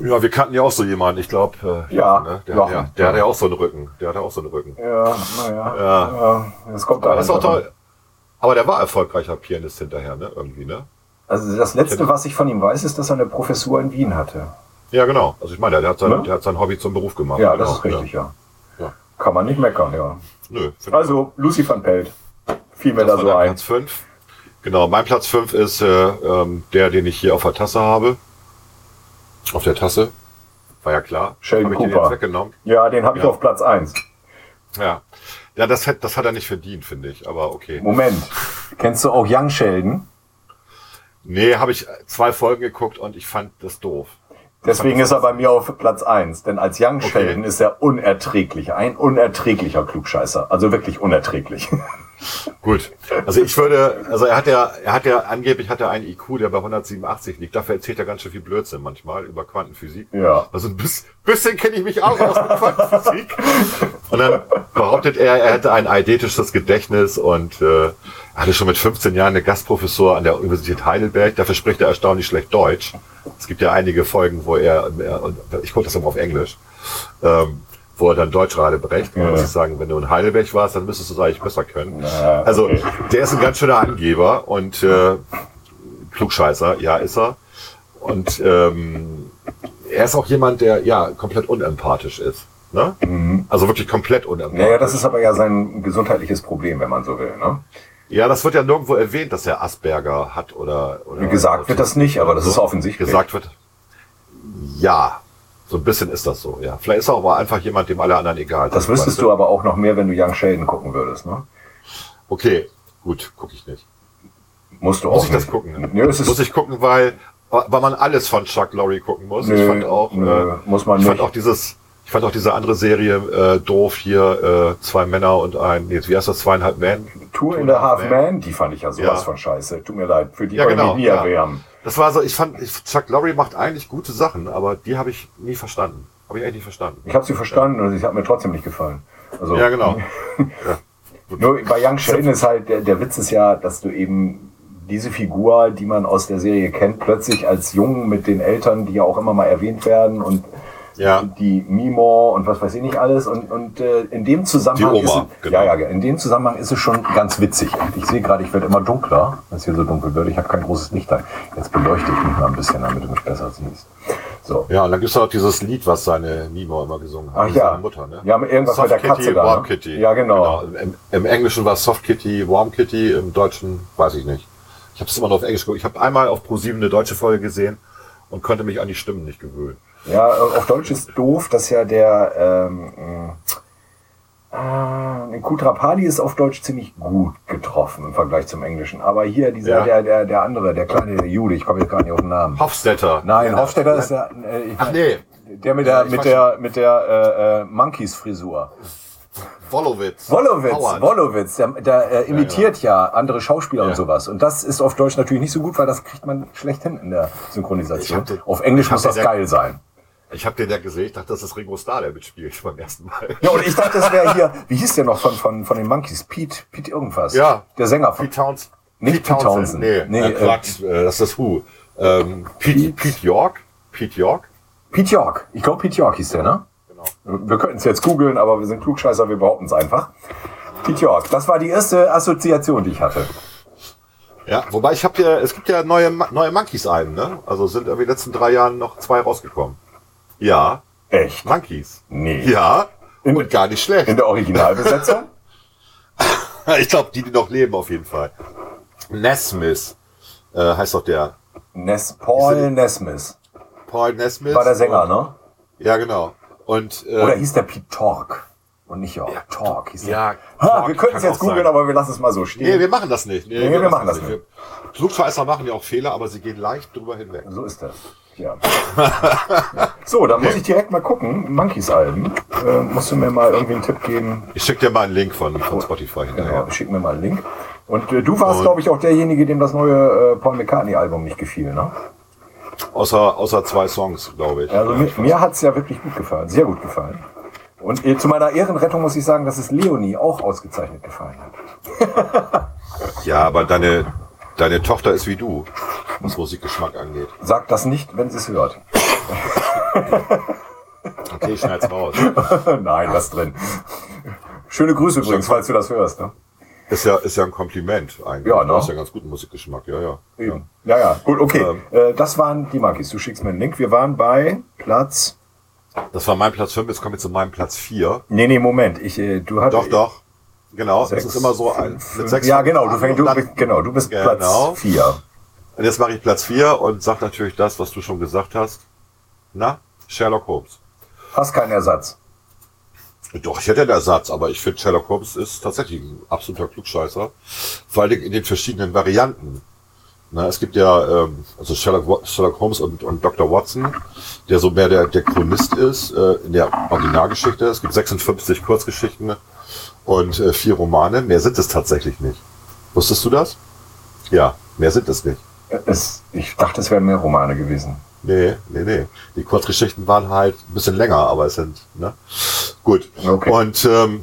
Ja, wir kannten ja auch so jemanden, ich glaube, äh, Ja, ne? der, ja, der hatte ja auch so einen Rücken. Der hatte auch so einen Rücken. Ja, naja. Ja. ja. Das kommt Aber da das ist auch toll. Aber der war erfolgreicher Pianist hinterher, ne? Irgendwie, ne? Also das Letzte, was ich von ihm weiß, ist, dass er eine Professur in Wien hatte. Ja, genau. Also ich meine, der hat sein, Ne? der hat sein Hobby zum Beruf gemacht. Ja, genau. das ist richtig, ja. Kann man nicht meckern, ja. Nö. Also, Lucy van Pelt. Fiel mir Das da so ein. Platz 5. Genau, mein Platz 5 ist äh, ähm, der, den ich hier auf der Tasse habe. Auf der Tasse. War ja klar. Sheldon Hab ich den Cooper. jetzt weggenommen. Ja, den habe ich Ja. auf Platz 1. Ja. Ja, das hat, das hat er nicht verdient, finde ich. Aber okay. Moment. Kennst du auch Young Sheldon? Nee, habe ich zwei Folgen geguckt und ich fand das doof. Deswegen ist er bei mir auf Platz 1. Denn als Young Sheldon ist er unerträglich. Ein unerträglicher Klugscheißer. Also wirklich unerträglich. Gut. Also ich würde, also er hat ja, er hat ja angeblich hat er einen IQ, der bei 187 liegt. Dafür erzählt er ganz schön viel Blödsinn manchmal über Quantenphysik. Ja. Also ein bisschen, bisschen kenne ich mich auch aus mit Quantenphysik. Und dann behauptet er, er hätte ein eidetisches Gedächtnis und äh, hatte schon mit 15 Jahren eine Gastprofessur an der Universität Heidelberg. Dafür spricht er erstaunlich schlecht Deutsch. Es gibt ja einige Folgen, wo er, und ich gucke das immer auf Englisch, ähm, wo er dann Deutsch gerade. Man Ja. muss ich sagen, wenn du in Heidelberg warst, dann müsstest du es eigentlich besser können. Ja, Also okay. der ist ein ganz schöner Angeber und äh, Klugscheißer, ja, ist er. Und ähm, er ist auch jemand, der ja komplett unempathisch ist. Ne? Also wirklich komplett unempathisch. Naja, das ist aber ja sein gesundheitliches Problem, wenn man so will. Ne? Ja, das wird ja nirgendwo erwähnt, dass er Asperger hat oder. oder Gesagt wird das nicht, aber das ist offensichtlich. Gesagt wird. Ja, so ein bisschen ist das so. Ja, vielleicht ist er aber einfach jemand, dem alle anderen egal sind. Das wüsstest weißt du aber auch noch mehr, wenn du Young Sheldon gucken würdest. Ne? Okay, gut, gucke ich nicht. Musst du Muss auch ich das nicht. gucken? Nö, es ist, muss ich gucken, weil, weil man alles von Chuck Lorre gucken muss. ich Nö, fand auch, nö, äh, muss man ich fand nicht. auch dieses, ich fand auch diese andere Serie äh, doof hier, äh, zwei Männer und ein, nee, wie heißt das, zweieinhalb Man? Two and a Half Man, die fand ich ja sowas Ja. von scheiße. Tut mir leid, für die Ja, genau. nie Ja. erwärmen. Das war so, ich fand, Chuck Lorre macht eigentlich gute Sachen, aber die habe ich nie verstanden. Habe ich eigentlich nicht verstanden. Ich habe sie verstanden und sie hat mir trotzdem nicht gefallen. Also, Ja, genau. Nur bei Young Sheldon ist halt, der, der Witz ist ja, dass du eben diese Figur, die man aus der Serie kennt, plötzlich als Jungen mit den Eltern, die ja auch immer mal erwähnt werden und Ja. die Mimo und was weiß ich nicht alles und, und äh, in dem Zusammenhang Die Oma, ist es, genau. ja, ja, in dem Zusammenhang ist es schon ganz witzig. Und ich sehe gerade, ich werde immer dunkler, wenn es hier so dunkel wird. Ich habe kein großes Licht da. Jetzt beleuchte ich mich mal ein bisschen, damit du mich besser siehst. So. Ja, und dann gibt's auch dieses Lied, was seine Mimo immer gesungen hat. Ach ja. Seiner Mutter, ne? Ja, irgendwas mit der Kitty, Katze da, Warm ne? Kitty. Ja, genau. Im, Im Englischen war Soft Kitty, Warm Kitty, im Deutschen weiß ich nicht. Ich habe es immer nur auf Englisch geguckt. Ich habe einmal auf ProSieben eine deutsche Folge gesehen und konnte mich an die Stimmen nicht gewöhnen. Ja, auf Deutsch ist doof, dass ja der ähm, äh, Kutrapali ist auf Deutsch ziemlich gut getroffen im Vergleich zum Englischen. Aber hier dieser, Ja. der, der, der andere, der kleine Jude, ich komme jetzt gar nicht auf den Namen. Hofstetter. Nein, Ja. Hofstetter ist der, äh, ich Ach nee, der mit Ja, der, mit der, mit der äh, äh, Monkeys-Frisur. Wolowitz. Wolowitz, Howard. Wolowitz, der, der äh, imitiert ja, andere Schauspieler Ja. und sowas. Und das ist auf Deutsch natürlich nicht so gut, weil das kriegt man schlecht hin in der Synchronisation. Den- auf Englisch muss das geil sein. Ich habe den ja gesehen, ich dachte, das ist Ringo Starr, der mitspielt beim ersten Mal. Ja, und ich dachte, das wäre hier, wie hieß der noch von, von, von den Monkeys? Pete, Pete irgendwas. Ja. Der Sänger von. Pete Townsend. Nicht Pete Townsend. Nee, Nee, äh, Quatsch, äh, das ist Who. Ähm, Pete, Pete York? Pete York? Pete York. Ich glaube, Pete York hieß der, ne? Genau. Wir könnten es jetzt googeln, aber wir sind Klugscheißer, wir behaupten es einfach. Pete York. Das war die erste Assoziation, die ich hatte. Ja, wobei ich habe ja, es gibt ja neue, neue Monkeys ein, ne? Also sind irgendwie in den letzten drei Jahren noch zwei rausgekommen. Ja, Echt? Monkeys. Nee. Ja, In- und gar nicht schlecht. In der Originalbesetzung? Ich glaube, die, die noch leben, auf jeden Fall. Nesmith äh, heißt doch der. Nes Paul Nesmith. Paul Nesmith. War der Sänger, und, ne? Ja, genau. Und äh, Oder hieß der Pete Talk? Und nicht York. Talk hieß der. ja, Ha, wir könnten kann es jetzt googeln, aber wir lassen es mal so stehen. Nee, wir machen das nicht. Nee, wir machen das Wir- Klugscheißer machen ja auch Fehler, aber sie gehen leicht drüber hinweg. so ist das. Ja. So, dann muss ich direkt mal gucken. Monkeys-Alben. Äh, musst du mir mal irgendwie einen Tipp geben? Ich schicke dir mal einen Link von, von Spotify Genau, hinterher. schick mir mal einen Link. Und äh, du warst, glaube ich, auch derjenige, dem das neue äh, Paul McCartney-Album nicht gefiel, ne? Außer, außer zwei Songs, glaube ich. Also mir, mir hat's ja wirklich gut gefallen, sehr gut gefallen. Und äh, zu meiner Ehrenrettung muss ich sagen, dass es Leonie auch ausgezeichnet gefallen hat. Ja, aber deine, deine Tochter ist wie du, was Musikgeschmack angeht. Sagt das nicht, wenn sie es hört. Okay, schneid's raus. Nein, lass drin. Schöne Grüße übrigens, falls du das hörst. Ne? Ist ja, ist ja ein Kompliment eigentlich. Ja, Du ne? hast ja ganz guten Musikgeschmack, ja, ja. Eben. Ja, ja, gut, okay. Ähm. Äh, das waren die Monkeys. Du schickst mir einen Link. Wir waren bei Platz. Das war mein Platz 5, jetzt kommen wir zu meinem Platz 4. Nee, nee, Moment. Ich, äh, du hattest. Doch, doch. Genau, Sechs, das ist immer so ein, fünf, sechs ja, genau. Du, fängst, du, bist, genau, du bist Genau. Platz 4. Und jetzt mache ich Platz 4 und sag natürlich das, was du schon gesagt hast. Na, Sherlock Holmes. Hast keinen Ersatz. Doch, ich hätte einen Ersatz, aber ich finde Sherlock Holmes ist tatsächlich ein absoluter Klugscheißer. Vor allen Dingen in den verschiedenen Varianten. Na, es gibt ja ähm, also Sherlock, Sherlock Holmes und, und Dr. Watson, der so mehr der, der Chronist ist äh, in der Originalgeschichte. Es gibt 56 Kurzgeschichten und äh, vier Romane. Mehr sind es tatsächlich nicht. Wusstest du das? Ja, mehr sind es nicht. Es, ich dachte, es wären mehr Romane gewesen. Nee, nee, nee. Die Kurzgeschichten waren halt ein bisschen länger, aber es sind, ne? Gut. Okay. Und ähm,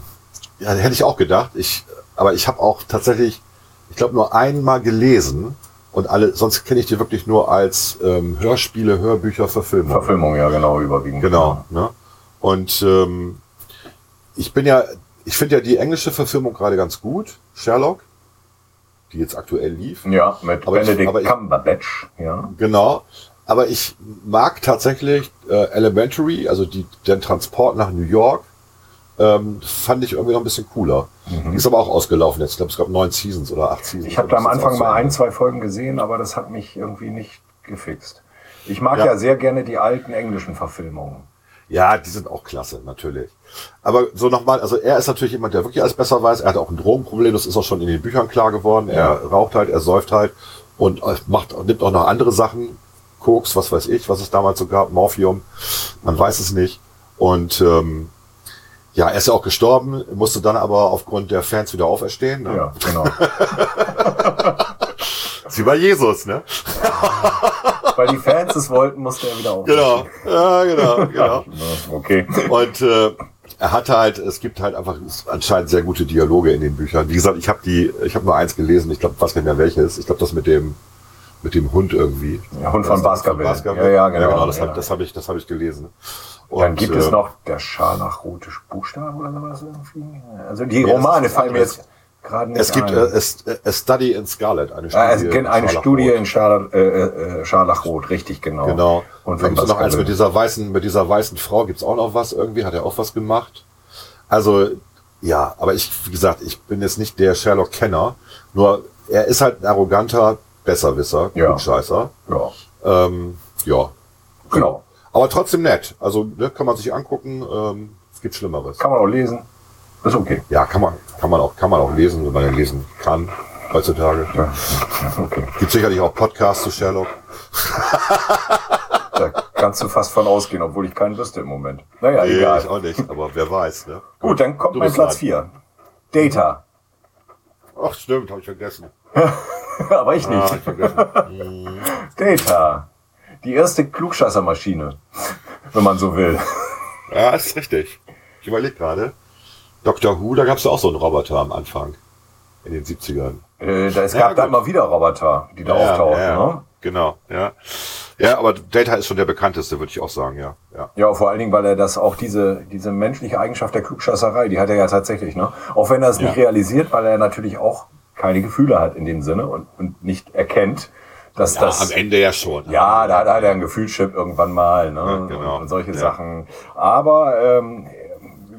ja, hätte ich auch gedacht. Ich, aber ich habe auch tatsächlich, ich glaube, nur einmal gelesen und alle, sonst kenne ich die wirklich nur als ähm, Hörspiele, Hörbücher, Verfilmung. Verfilmung, ja, genau, überwiegend. Genau. Ne? Und ähm, ich bin ja, ich finde ja die englische Verfilmung gerade ganz gut, Sherlock, die jetzt aktuell lief. Ja, mit Aber ich- Benedict aber ich- Cumberbatch, ja. Genau. Aber ich mag tatsächlich äh, Elementary, also die, den Transport nach New York, ähm, fand ich irgendwie noch ein bisschen cooler. Die ist aber auch ausgelaufen jetzt. Ich glaube, es gab neun Seasons oder acht Seasons. Ich habe da am Anfang mal ein, zwei Folgen gesehen, aber das hat mich irgendwie nicht gefixt. Ich mag ja, Ja. sehr gerne die alten englischen Verfilmungen. Ja, die sind auch klasse, natürlich. Aber so nochmal, also er ist natürlich jemand, der wirklich alles besser weiß. Er hat auch ein Drogenproblem, das ist auch schon in den Büchern klar geworden. Er raucht halt, er säuft halt und äh, macht, nimmt auch noch andere Sachen. Koks, was weiß ich, was es damals so gab, Morphium, man weiß es nicht. Und ähm, ja, er ist ja auch gestorben, musste dann aber aufgrund der Fans wieder auferstehen. Ne? Ja, genau. ist wie bei Jesus, ne? Weil die Fans es wollten, musste er wieder auf. Genau, ja, genau, genau. Okay. Und äh, er hat halt, es gibt halt einfach anscheinend sehr gute Dialoge in den Büchern. Wie gesagt, ich habe die, ich habe nur eins gelesen, ich glaube, weiß nicht mehr welches. Ich glaube, das mit dem mit dem Hund irgendwie. Der Hund von Baskerville. Baskerville. Ja, ja, genau. das Ja. habe hab ich, das habe ich gelesen. Dann Und, gibt es äh, noch der scharlachrote Buchstabe oder sowas irgendwie. Also die Ja, Romane fallen mir jetzt gerade nicht Es gibt ein. äh, es- äh, A Study in Scarlet, eine Ah, es Studie. gibt eine Scharlachrot. Studie in Scharlach, äh, äh, Scharlachrot, richtig, genau. Genau. Und dann gibt's noch eins mit dieser weißen, mit dieser weißen Frau gibt's auch noch was irgendwie, hat er auch was gemacht. Also, ja, aber ich, wie gesagt, ich bin jetzt nicht der Sherlock-Kenner, nur er ist halt ein arroganter Besserwisser, Ja. Klugscheißer. Ja, Ähm, ja. genau. Aber trotzdem nett. Also, ne, kann man sich angucken, ähm, es gibt Schlimmeres. Kann man auch lesen. Ist okay. Ja, kann man, kann man auch, kann man auch lesen, wenn man den lesen kann, heutzutage. Ja, okay. Gibt sicherlich auch Podcasts zu Sherlock. Da kannst du fast von ausgehen, obwohl ich keinen wüsste im Moment. Naja, Nee, egal. ich auch nicht, aber wer weiß, ne? Gut, dann kommt mein Platz dran. 4. Data. Ach, stimmt, habe ich vergessen. Aber ich nicht. Ah, ich. Data. Die erste Klugscheißermaschine. Wenn man so will. Ja, ist richtig. Ich überlege gerade. Dr. Who, da gab es ja auch so einen Roboter am Anfang. In den 70ern. Äh, da, es Ja, gab da immer wieder Roboter, die da Ja, auftauchen. ja, Ne? Genau, ja. Ja, aber Data ist schon der bekannteste, würde ich auch sagen, ja. ja. Ja, vor allen Dingen, weil er das auch diese, diese menschliche Eigenschaft der Klugscheißerei, die hat er ja tatsächlich, ne? Auch wenn er es nicht Ja. realisiert, weil er natürlich auch keine Gefühle hat in dem Sinne und, und nicht erkennt, dass Ja, das. am Ende ja schon. Ja, da, da hat er ein Gefühlschip irgendwann mal, ne? Ja, genau. und, und solche Ja. Sachen. Aber ähm,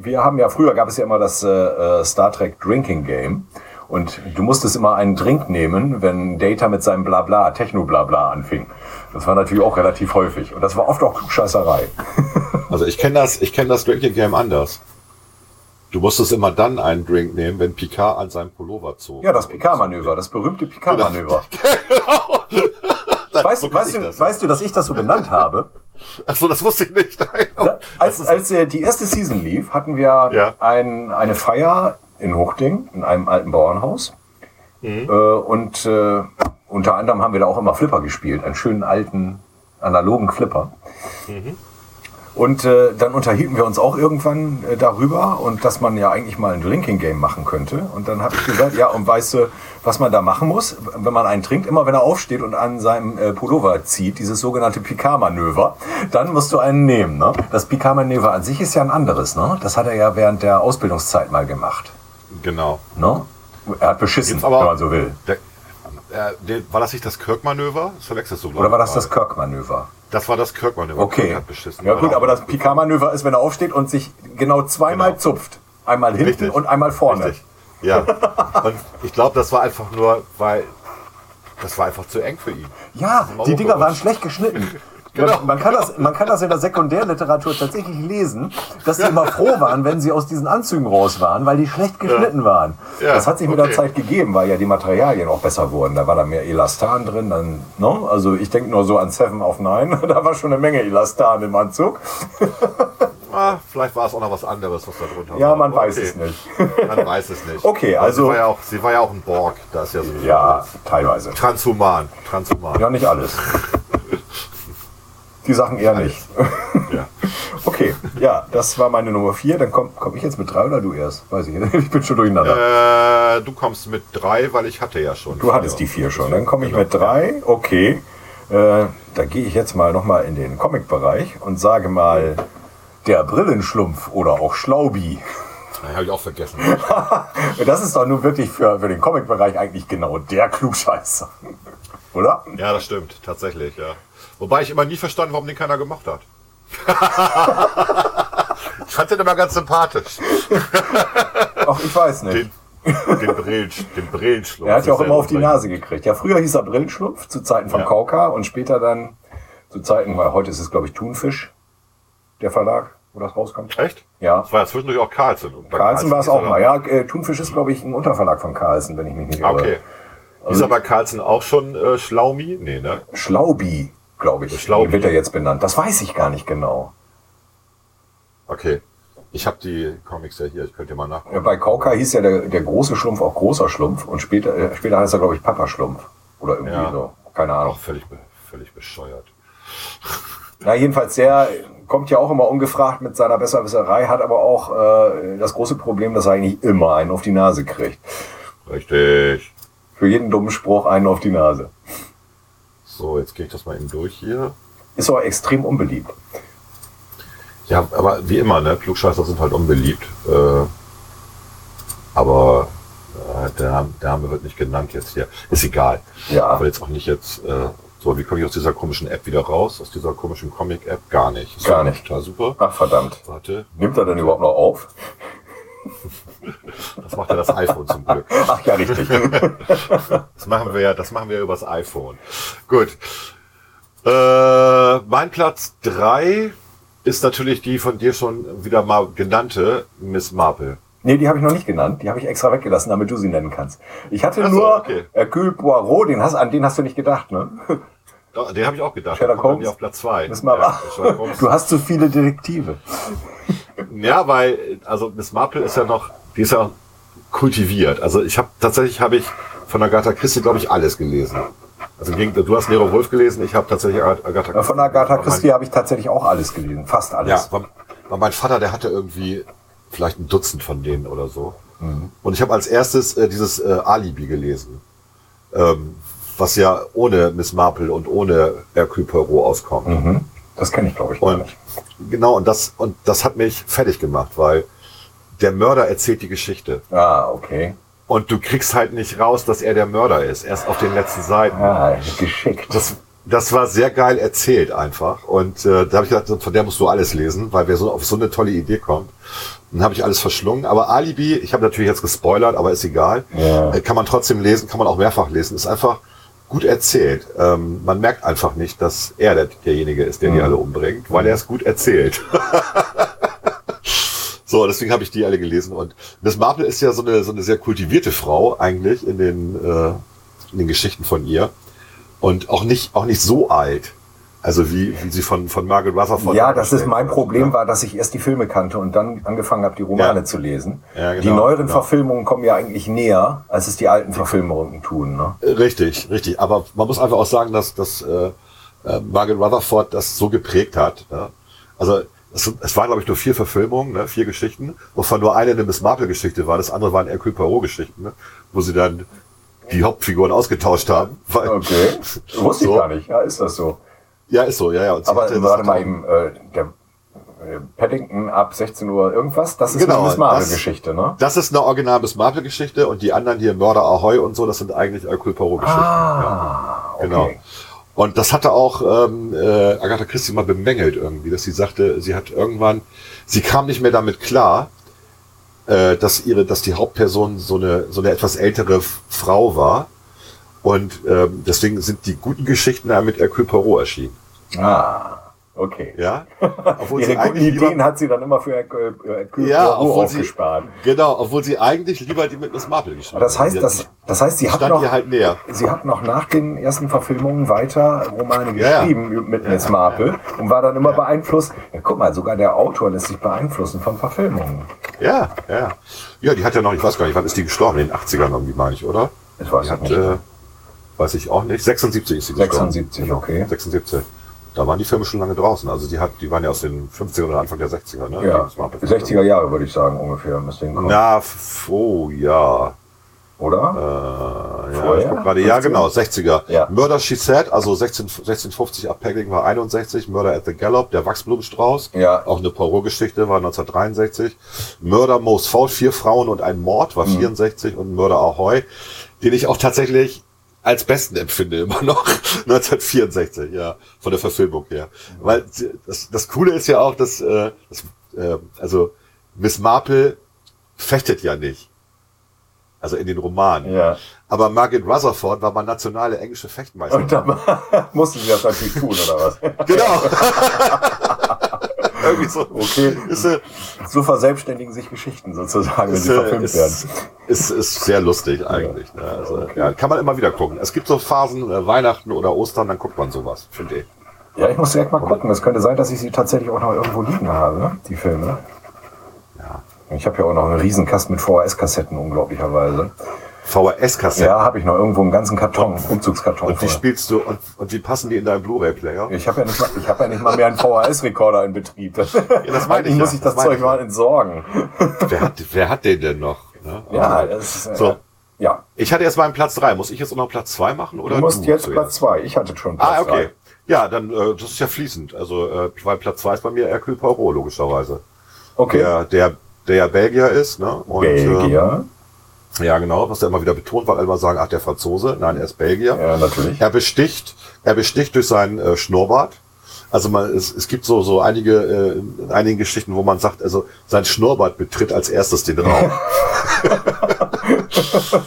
wir haben ja früher gab es ja immer das äh, äh, Star Trek Drinking Game. Und du musstest immer einen Drink nehmen, wenn Data mit seinem Blabla, Techno-Blabla anfing. Das war natürlich auch relativ häufig. Und das war oft auch Klugscheißerei. Also ich kenne das, ich kenne das Drinking Game anders. Du musstest immer dann einen Drink nehmen, wenn Picard an seinem Pullover zog. Ja, das Picard-Manöver, das berühmte Picard-Manöver. Nein, Weißt, so weißt, du, das. weißt du, dass ich das so genannt habe? Ach so, das wusste ich nicht. Ja, als, als äh, die erste Season lief, hatten wir Ja. ein, eine Feier in Huchting, in einem alten Bauernhaus. Mhm. Äh, und äh, unter anderem haben wir da auch immer Flipper gespielt, einen schönen alten analogen Flipper. Mhm. Und äh, dann unterhielten wir uns auch irgendwann äh, darüber und dass man ja eigentlich mal ein Drinking Game machen könnte. Und dann habe ich gesagt, ja, und weißt du, was man da machen muss, wenn man einen trinkt, immer wenn er aufsteht und an seinem äh, Pullover zieht, dieses sogenannte Picard-Manöver, dann musst du einen nehmen. Ne? Das Picard-Manöver an sich ist ja ein anderes. Ne? Das hat er ja während der Ausbildungszeit mal gemacht. Genau. Ne? Er hat beschissen, Jetzt aber- wenn man so will. Der, äh, der, war das nicht das Kirk-Manöver? Das verwechselst du, Oder war das das. Kirk-Manöver? Das war das Kirk-Manöver. Okay. Kirk hat beschissen. Ja gut, Genau. aber das Picard-Manöver ist, wenn er aufsteht und sich genau zweimal Genau. zupft. Einmal hinten Richtig. und einmal vorne. Richtig. Ja. Und ich glaube, das war einfach nur, weil das war einfach zu eng für ihn. Ja, die Dinger waren schlecht geschnitten. Genau. Man, man, kann das, man kann das in der Sekundärliteratur tatsächlich lesen, dass sie immer froh waren, wenn sie aus diesen Anzügen raus waren, weil die schlecht geschnitten waren. Ja, das hat sich mit der okay. Zeit gegeben, weil ja die Materialien auch besser wurden. Da war da mehr Elastan drin. Dann, ne? Also ich denke nur so an Seven of Nine. Da war schon eine Menge Elastan im Anzug. Ah, vielleicht war es auch noch was anderes, was da drunter Ja, war. man Aber weiß okay. es nicht. Man weiß es nicht. Okay, also- Sie war ja auch, sie war ja auch ein Borg. Da ist ja so Ja, teilweise. Transhuman. Transhuman. Ja, nicht alles. Die Sachen eher nicht. Ja. Okay, ja, das war meine Nummer vier. Dann komme komm ich jetzt mit drei oder du erst? Weiß ich nicht. Ich bin schon durcheinander. Äh, du kommst mit drei, weil ich hatte ja schon. Du hattest die vier schon. Dann komme ich mit drei. Okay. Äh, da gehe ich jetzt mal nochmal in den Comic-Bereich und sage mal, der Brillenschlumpf oder auch Schlaubi. Habe ich auch vergessen. Das ist doch nun wirklich für, für den Comic-Bereich eigentlich genau der Klugscheißer. Oder? Ja, das stimmt, tatsächlich, ja. Wobei ich immer nie verstanden, warum den keiner gemacht hat. ich fand den immer ganz sympathisch. Ach, ich weiß nicht. Den, den, Brillen, den Brillenschlumpf. Er hat ja auch immer auf die Nase gekriegt. Ja, früher hieß er Brillenschlupf, zu Zeiten von Ja. Kauka und später dann zu Zeiten, weil heute ist es, glaube ich, Thunfisch, der Verlag, wo das rauskommt. Echt? Ja. Das war ja zwischendurch auch Carlsen. Bei Carlsen war es auch mal. Ja, äh, Thunfisch ist, glaube ich, ein Unterverlag von Carlsen, wenn ich mich nicht irre. Ah, okay. Ist er bei Carlsen auch schon äh, Schlaumi? Nee, ne? Schlaubi, glaube ich, Schlaubi. wird er jetzt benannt. Das weiß ich gar nicht genau. Okay. Ich habe die Comics ja hier, ich könnte mal nach. Bei Kauka hieß ja der, der große Schlumpf auch großer Schlumpf und später, äh, später heißt er, glaube ich, Papa Schlumpf. Oder irgendwie Ja. so. Keine Ahnung. Auch völlig, völlig bescheuert. Na, jedenfalls, der kommt ja auch immer ungefragt mit seiner Besserwisserei, hat aber auch äh, das große Problem, dass er eigentlich immer einen auf die Nase kriegt. Richtig. Für jeden dummen Spruch einen auf die Nase. So, jetzt gehe ich das mal eben durch hier. Ist aber extrem unbeliebt. Ja, aber wie immer, ne? Klugscheißer sind halt unbeliebt. Äh, aber äh, der, Name- der Name wird nicht genannt jetzt hier. Ist egal. Ja. Will jetzt auch nicht jetzt. Äh, so, wie komme ich aus dieser komischen App wieder raus? Aus dieser komischen Comic-App? Gar nicht. Ist Gar nicht. Total super. Ach, verdammt. Warte, Nimmt er denn überhaupt noch auf? Das macht ja das iPhone zum Glück. Ach ja, richtig. Das machen wir ja, das machen wir übers iPhone. Gut. Äh, mein Platz drei ist natürlich die von dir schon wieder mal genannte Miss Marple. nee, die habe ich noch nicht genannt. Die habe ich extra weggelassen, damit du sie nennen kannst. Ich hatte so, nur okay. Hercule Poirot, den hast, an den hast du nicht gedacht, ne? Doch, Den habe ich auch gedacht. Sherlock Der kommt bei Holmes? auf Platz zwei. Miss Marple. Ja, Sherlock Holmes. Du hast zu viele Detektive. Ja, weil, also Miss Marple ist ja noch, die ist ja kultiviert. Also ich habe tatsächlich habe ich von Agatha Christie, glaube ich, alles gelesen. Also du hast Nero Wolf gelesen, ich habe tatsächlich Agatha Christie. Ja, Von Agatha Christie habe ich tatsächlich auch alles gelesen. Fast alles. ja, weil, weil mein Vater, der hatte irgendwie vielleicht ein Dutzend von denen oder so. Mhm. Und ich habe als erstes äh, dieses äh, Alibi gelesen. Ähm, was ja ohne Miss Marple und ohne Hercule Poirot auskommt. Mhm. Das kenne ich, glaube ich, Und nicht. genau, und das, und das hat mich fertig gemacht, weil der Mörder erzählt die Geschichte. Ah, okay. Und du kriegst halt nicht raus, dass er der Mörder ist, erst auf den letzten Seiten. Ah, geschickt. Das, das war sehr geil erzählt einfach. Und äh, da habe ich gedacht, von der musst du alles lesen, weil wer so auf so eine tolle Idee kommt. Dann habe ich alles verschlungen. Aber Alibi, ich habe natürlich jetzt gespoilert, aber ist egal. Ja. Äh, Kann man trotzdem lesen, kann man auch mehrfach lesen. Ist einfach gut erzählt. Ähm, man merkt einfach nicht, dass er der, derjenige ist, der die alle umbringt, weil er es gut erzählt. So, deswegen habe ich die alle gelesen. Und Miss Marple ist ja so eine, so eine sehr kultivierte Frau eigentlich in den, äh, in den Geschichten von ihr. Und auch nicht, auch nicht so alt. Also wie, wie sie von, von Margaret Rutherford. Ja, das ist mein Problem wird, war, dass ich erst die Filme kannte und dann angefangen habe, die Romane Ja. zu lesen. Ja, genau, die neueren genau. Verfilmungen kommen ja eigentlich näher, als es die alten Verfilmungen tun. Ne? Richtig, richtig. Aber man muss einfach auch sagen, dass, dass äh, äh, Margaret Rutherford das so geprägt hat. Ne? Also es, es waren, glaube ich, nur vier Verfilmungen, ne? vier Geschichten, wovon nur eine eine Miss Marple-Geschichte war. Das andere waren Hercule Poirot-Geschichten, ne? wo sie dann die Hauptfiguren ausgetauscht haben. Okay. Wusste ich So. gar nicht. Ja, ist das so. Ja, ist so, ja, ja. Aber warte mal auch- eben, äh, der äh, Paddington ab 16 Uhr irgendwas, das ist Genau, eine Miss Marvel das- Geschichte, ne? Das ist eine original Miss Marple-Geschichte und die anderen hier, Mörder Ahoy und so, das sind eigentlich Hercule Poirot-Geschichten. Ah, okay. Genau. Und das hatte auch ähm, äh, Agatha Christie mal bemängelt irgendwie, dass sie sagte, sie hat irgendwann, sie kam nicht mehr damit klar, äh, dass ihre, dass die Hauptperson so eine so eine etwas ältere Frau war. Und ähm, deswegen sind die guten Geschichten ja mit Hercule Poirot erschienen. Ah, okay. Ja? Obwohl Ihre sie guten eigentlich lieber- Ideen hat sie dann immer für Hercule Hercule ja, Poirot obwohl sie, aufgespart. genau, obwohl sie eigentlich lieber die mit Miss Marple geschrieben Aber das heißt, hat. das, das heißt, sie hat noch, halt sie hat noch nach den ersten Verfilmungen weiter Romane Ja, ja. geschrieben mit Miss Marple und war dann immer beeinflusst. Ja, guck mal, sogar der Autor lässt sich beeinflussen von Verfilmungen. Ja, ja. Ja, die hat ja noch, ich weiß gar nicht, wann ist die gestorben? In den 80ern irgendwie, meine ich, oder? Ich weiß Die hat, nicht. äh, weiß ich auch nicht. 76 ist sie gestorben. 76, Genau, okay. 76. Da waren die Filme schon lange draußen. Also die hat, die waren ja aus den 50er oder Anfang der 60er, ne? ja, Die Miss Marple. 60er Jahre würde ich sagen ungefähr. Na, oh ja. Oder? Äh, Vorher? ich guck gerade. Ja, 50er? genau, 60er. Ja. Murder She Said, also 16, 1650 ab Pegging war 61. Murder at the Gallop, der Wachsblumenstrauß. Ja. Auch eine Poirot-Geschichte war 1963. Murder Most Foul, vier Frauen und ein Mord Mhm. war 64 und Murder Ahoy, den ich auch tatsächlich als besten empfinde immer noch. 1964 ja von der Verfilmung her. Weil das, das coole ist ja auch dass äh, das, äh, also Miss Marple fechtet ja nicht. Also in den Romanen. Ja. aber Margaret Rutherford war mal nationale englische Fechtmeisterin. Und dann mussten sie das natürlich tun, oder was? genau irgendwie so Okay. ist, äh, So verselbstständigen sich Geschichten sozusagen, wenn ist, sie äh, verfilmt ist, werden. ist, ist sehr lustig eigentlich. Ne? Also, ja, kann man immer wieder gucken. Es gibt so Phasen, äh, Weihnachten oder Ostern, dann guckt man sowas, finde ich. Ja, ich muss direkt mal gucken. Es könnte sein, dass ich sie tatsächlich auch noch irgendwo liegen habe, die Filme. Ja. Ich habe ja auch noch einen riesen Kasten mit VHS-Kassetten, unglaublicherweise. VHS-Kassette. Ja, habe ich noch irgendwo einen ganzen Karton, Umzugskarton. Und wie voll. spielst du und, und wie passen die in deinen Blu-ray-Player? Ich habe ja, nicht mal- ich hab ja nicht mal mehr einen VHS-Rekorder in Betrieb. das meine ich muss ja, ich das, das Zeug ich mal ja. entsorgen. Wer hat, wer hat den denn noch? Ne? Ja, Also, das ist, äh, So. ja. Ich hatte jetzt meinen Platz drei. Muss ich jetzt auch noch Platz zwei machen? Oder Du musst jetzt zuerst? Platz zwei. Ich hatte schon Platz Ah, okay. drei. Ja, dann, äh, das ist ja fließend. Also, äh, weil Platz zwei ist bei mir Hercule Poirot, logischerweise. Okay. Der, der, der ja Belgier ist, ne? Und, Belgier. Ja, genau, was er immer wieder betont, weil alle immer sagen, ach, der Franzose. Nein, er ist Belgier. Ja, natürlich. Er besticht, er besticht durch seinen äh, Schnurrbart. Also man, es, es gibt so, so einige, äh, in einigen Geschichten, wo man sagt, also sein Schnurrbart betritt als erstes den Raum.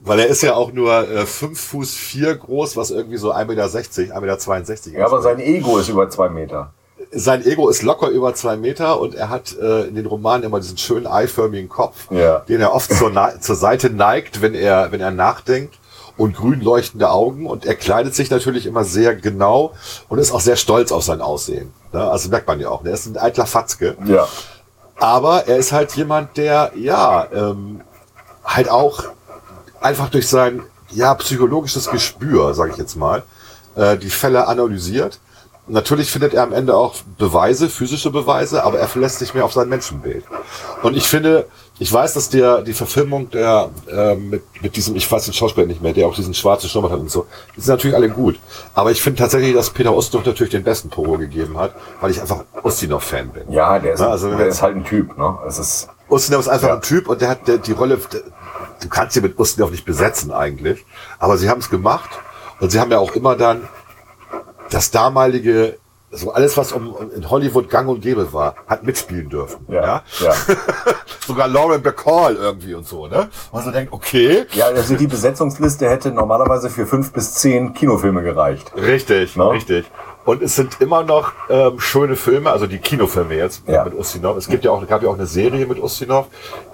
Weil er ist ja auch nur äh, 5 Fuß 4 groß, was irgendwie so 1,60 Meter, 1,62 Meter ist. Ja, aber sein Ego ist über zwei Meter. Sein Ego ist locker über zwei Meter und er hat äh, in den Romanen immer diesen schönen eiförmigen Kopf, Ja. den er oft zur, zur Seite neigt, wenn er, wenn er nachdenkt und grün leuchtende Augen und er kleidet sich natürlich immer sehr genau und ist auch sehr stolz auf sein Aussehen. Ne? Also merkt man ja auch, er ist ein eitler Fatzke. Ja. Aber er ist halt jemand, der, ja, ähm, halt auch einfach durch sein, ja, psychologisches Gespür, sage ich jetzt mal, äh, die Fälle analysiert. Natürlich findet er am Ende auch Beweise, physische Beweise, aber er verlässt sich mehr auf sein Menschenbild. Und ich finde, ich weiß, dass der die Verfilmung der äh, mit, mit diesem, ich weiß den Schauspieler nicht mehr, der auch diesen schwarzen Schnurrbart hat und so, die sind natürlich alle gut. Aber ich finde tatsächlich, dass Peter Ustinov natürlich den besten Poro gegeben hat, weil ich einfach Ustinov-Fan bin. Ja, der ist, Na, also wenn wir der ist halt ein Typ, ne? Es ist, Ustinov ist einfach Ja. ein Typ und der hat der, die Rolle, der, du kannst sie mit Ustinov nicht besetzen eigentlich, aber sie haben es gemacht und sie haben ja auch immer dann das damalige, so alles, was um, in Hollywood gang und gäbe war, hat mitspielen dürfen. ja. Ja? Ja. Sogar Lauren Bacall irgendwie und so, ne? Und so denkt, okay, ja, also die Besetzungsliste hätte normalerweise für fünf bis zehn Kinofilme gereicht. Richtig, Ne? richtig. Und es sind immer noch ähm, schöne Filme, also die Kinofilme jetzt Ja. mit Ustinov. Es gibt ja auch, gab ja auch eine Serie mit Ustinov,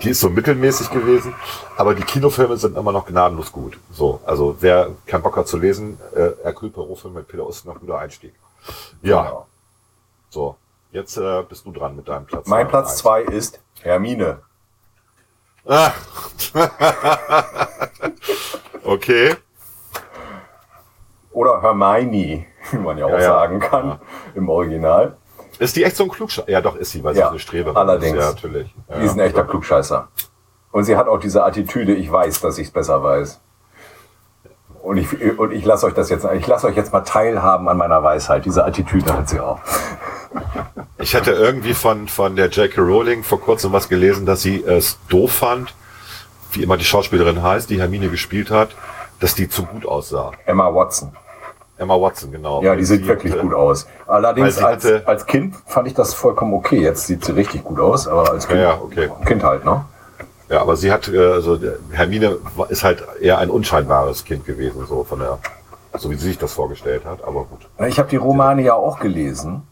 die ist so mittelmäßig gewesen, aber die Kinofilme sind immer noch gnadenlos gut. So, also wer keinen Bock hat zu lesen, äh, Hercule Poirot Film mit Peter Ustinov, guter Einstieg. Ja, Genau. so. Jetzt äh, bist du dran mit deinem Platz. Mein. Platz zwei ist Hermine. Ah. okay. Oder Hermione, wie man ja auch Ja, sagen kann Ja. im Original. Ist die echt so ein Klugscheißer? Ja, doch, ist sie, weil sie Ja, eine Streberin allerdings. ist. Ja, natürlich. Ja, Die ist ein echter Klugscheißer. Und sie hat auch diese Attitüde, ich weiß, dass ich es besser weiß. Und ich, und ich lasse euch das jetzt, ich lasse euch jetzt mal teilhaben an meiner Weisheit. Diese Attitüde hat sie auch. Ich hatte irgendwie von, von der J.K. Rowling vor kurzem was gelesen, dass sie es doof fand, wie immer die Schauspielerin heißt, die Hermine gespielt hat, dass die zu gut aussah. Emma Watson. Emma Watson, genau. Ja, die sieht sie wirklich gut aus. Allerdings als, als Kind fand ich das vollkommen okay. Jetzt sieht sie richtig gut aus, aber als Kind, Ja, okay. Kind halt, ne? Ja, aber sie hat, äh, also Hermine ist halt eher ein unscheinbares Kind gewesen, so von der, so wie sie sich das vorgestellt hat, aber gut. Ich habe die Romane ja auch gelesen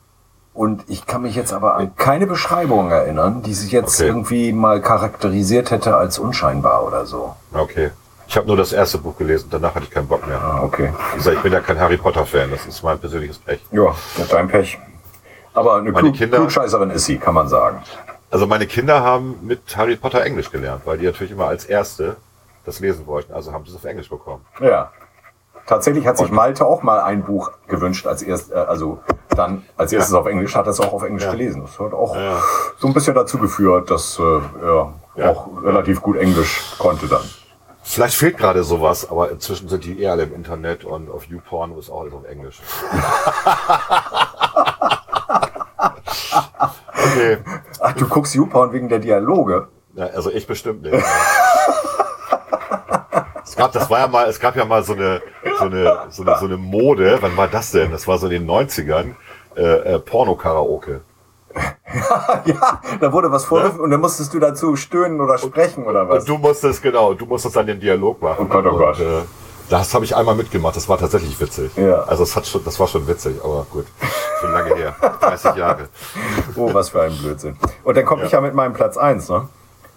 und ich kann mich jetzt aber an keine Beschreibung erinnern, die sich jetzt Okay. irgendwie mal charakterisiert hätte als unscheinbar oder so. Okay. Ich habe nur das erste Buch gelesen, danach hatte ich keinen Bock mehr. Ah, okay. Wie gesagt, ich bin ja kein Harry Potter-Fan, das ist mein persönliches Pech. Ja, mit deinem Pech. Aber eine Meine Klug Kinder- Klugscheißerin ist sie, kann man sagen. Also meine Kinder haben mit Harry Potter Englisch gelernt, weil die natürlich immer als Erste das lesen wollten, also haben sie es auf Englisch bekommen. Ja. Tatsächlich hat sich Malte auch mal ein Buch gewünscht als erst, äh, also dann als erstes auf Englisch, hat er es auch auf Englisch Ja. gelesen. Das hat auch Ja. so ein bisschen dazu geführt, dass äh, er Ja. auch relativ gut Englisch konnte dann. Vielleicht fehlt gerade sowas, aber inzwischen sind die eher alle im Internet und auf YouPorn ist auch alles auf Englisch. okay. Ach, du guckst YouPorn wegen der Dialoge? Ja, also ich bestimmt nicht. es gab, das war ja mal, es gab ja mal so eine, so eine, so eine, so eine Mode. Wann war das denn? Das war so in den 90ern. Äh, äh, Porno-Karaoke. ja, da wurde was vorgeführt und dann musstest du dazu stöhnen oder sprechen oder was? Und du musstest, genau, du musstest dann den Dialog machen. Oh Gott, oh Gott. Und, äh, das habe ich einmal mitgemacht, das war tatsächlich witzig. Ja. Also es hat schon, das war schon witzig, aber gut. Schon lange her. 30 Jahre. Oh, was für ein Blödsinn. Und dann komme ich ja mit meinem Platz 1, ne?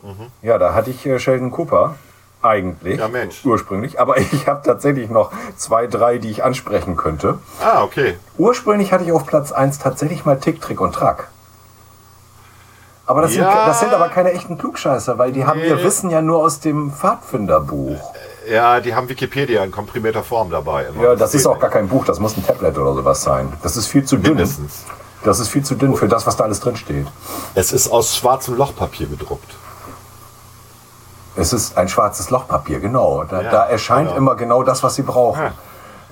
Mhm. Ja, da hatte ich äh, Sheldon Cooper eigentlich. Ja, Mensch. Ursprünglich. Aber ich habe tatsächlich noch zwei, drei, die ich ansprechen könnte. Ah, okay. Ursprünglich hatte ich auf Platz 1 tatsächlich mal Tick, Trick und Track. Aber das, Ja. sind, das sind aber keine echten Klugscheißer, weil die haben ihr Nee. Wissen ja nur aus dem Pfadfinderbuch. Ja, die haben Wikipedia in komprimierter Form dabei. immer. Ja, das ist geht auch gar kein Buch, das muss ein Tablet oder sowas sein. Das ist viel zu dünn. Mindestens. Das ist viel zu dünn für das, was da alles drin steht. Es ist aus schwarzem Lochpapier gedruckt. Es ist ein schwarzes Lochpapier, genau. Da, Ja, da erscheint genau. immer genau das, was sie brauchen. Ja.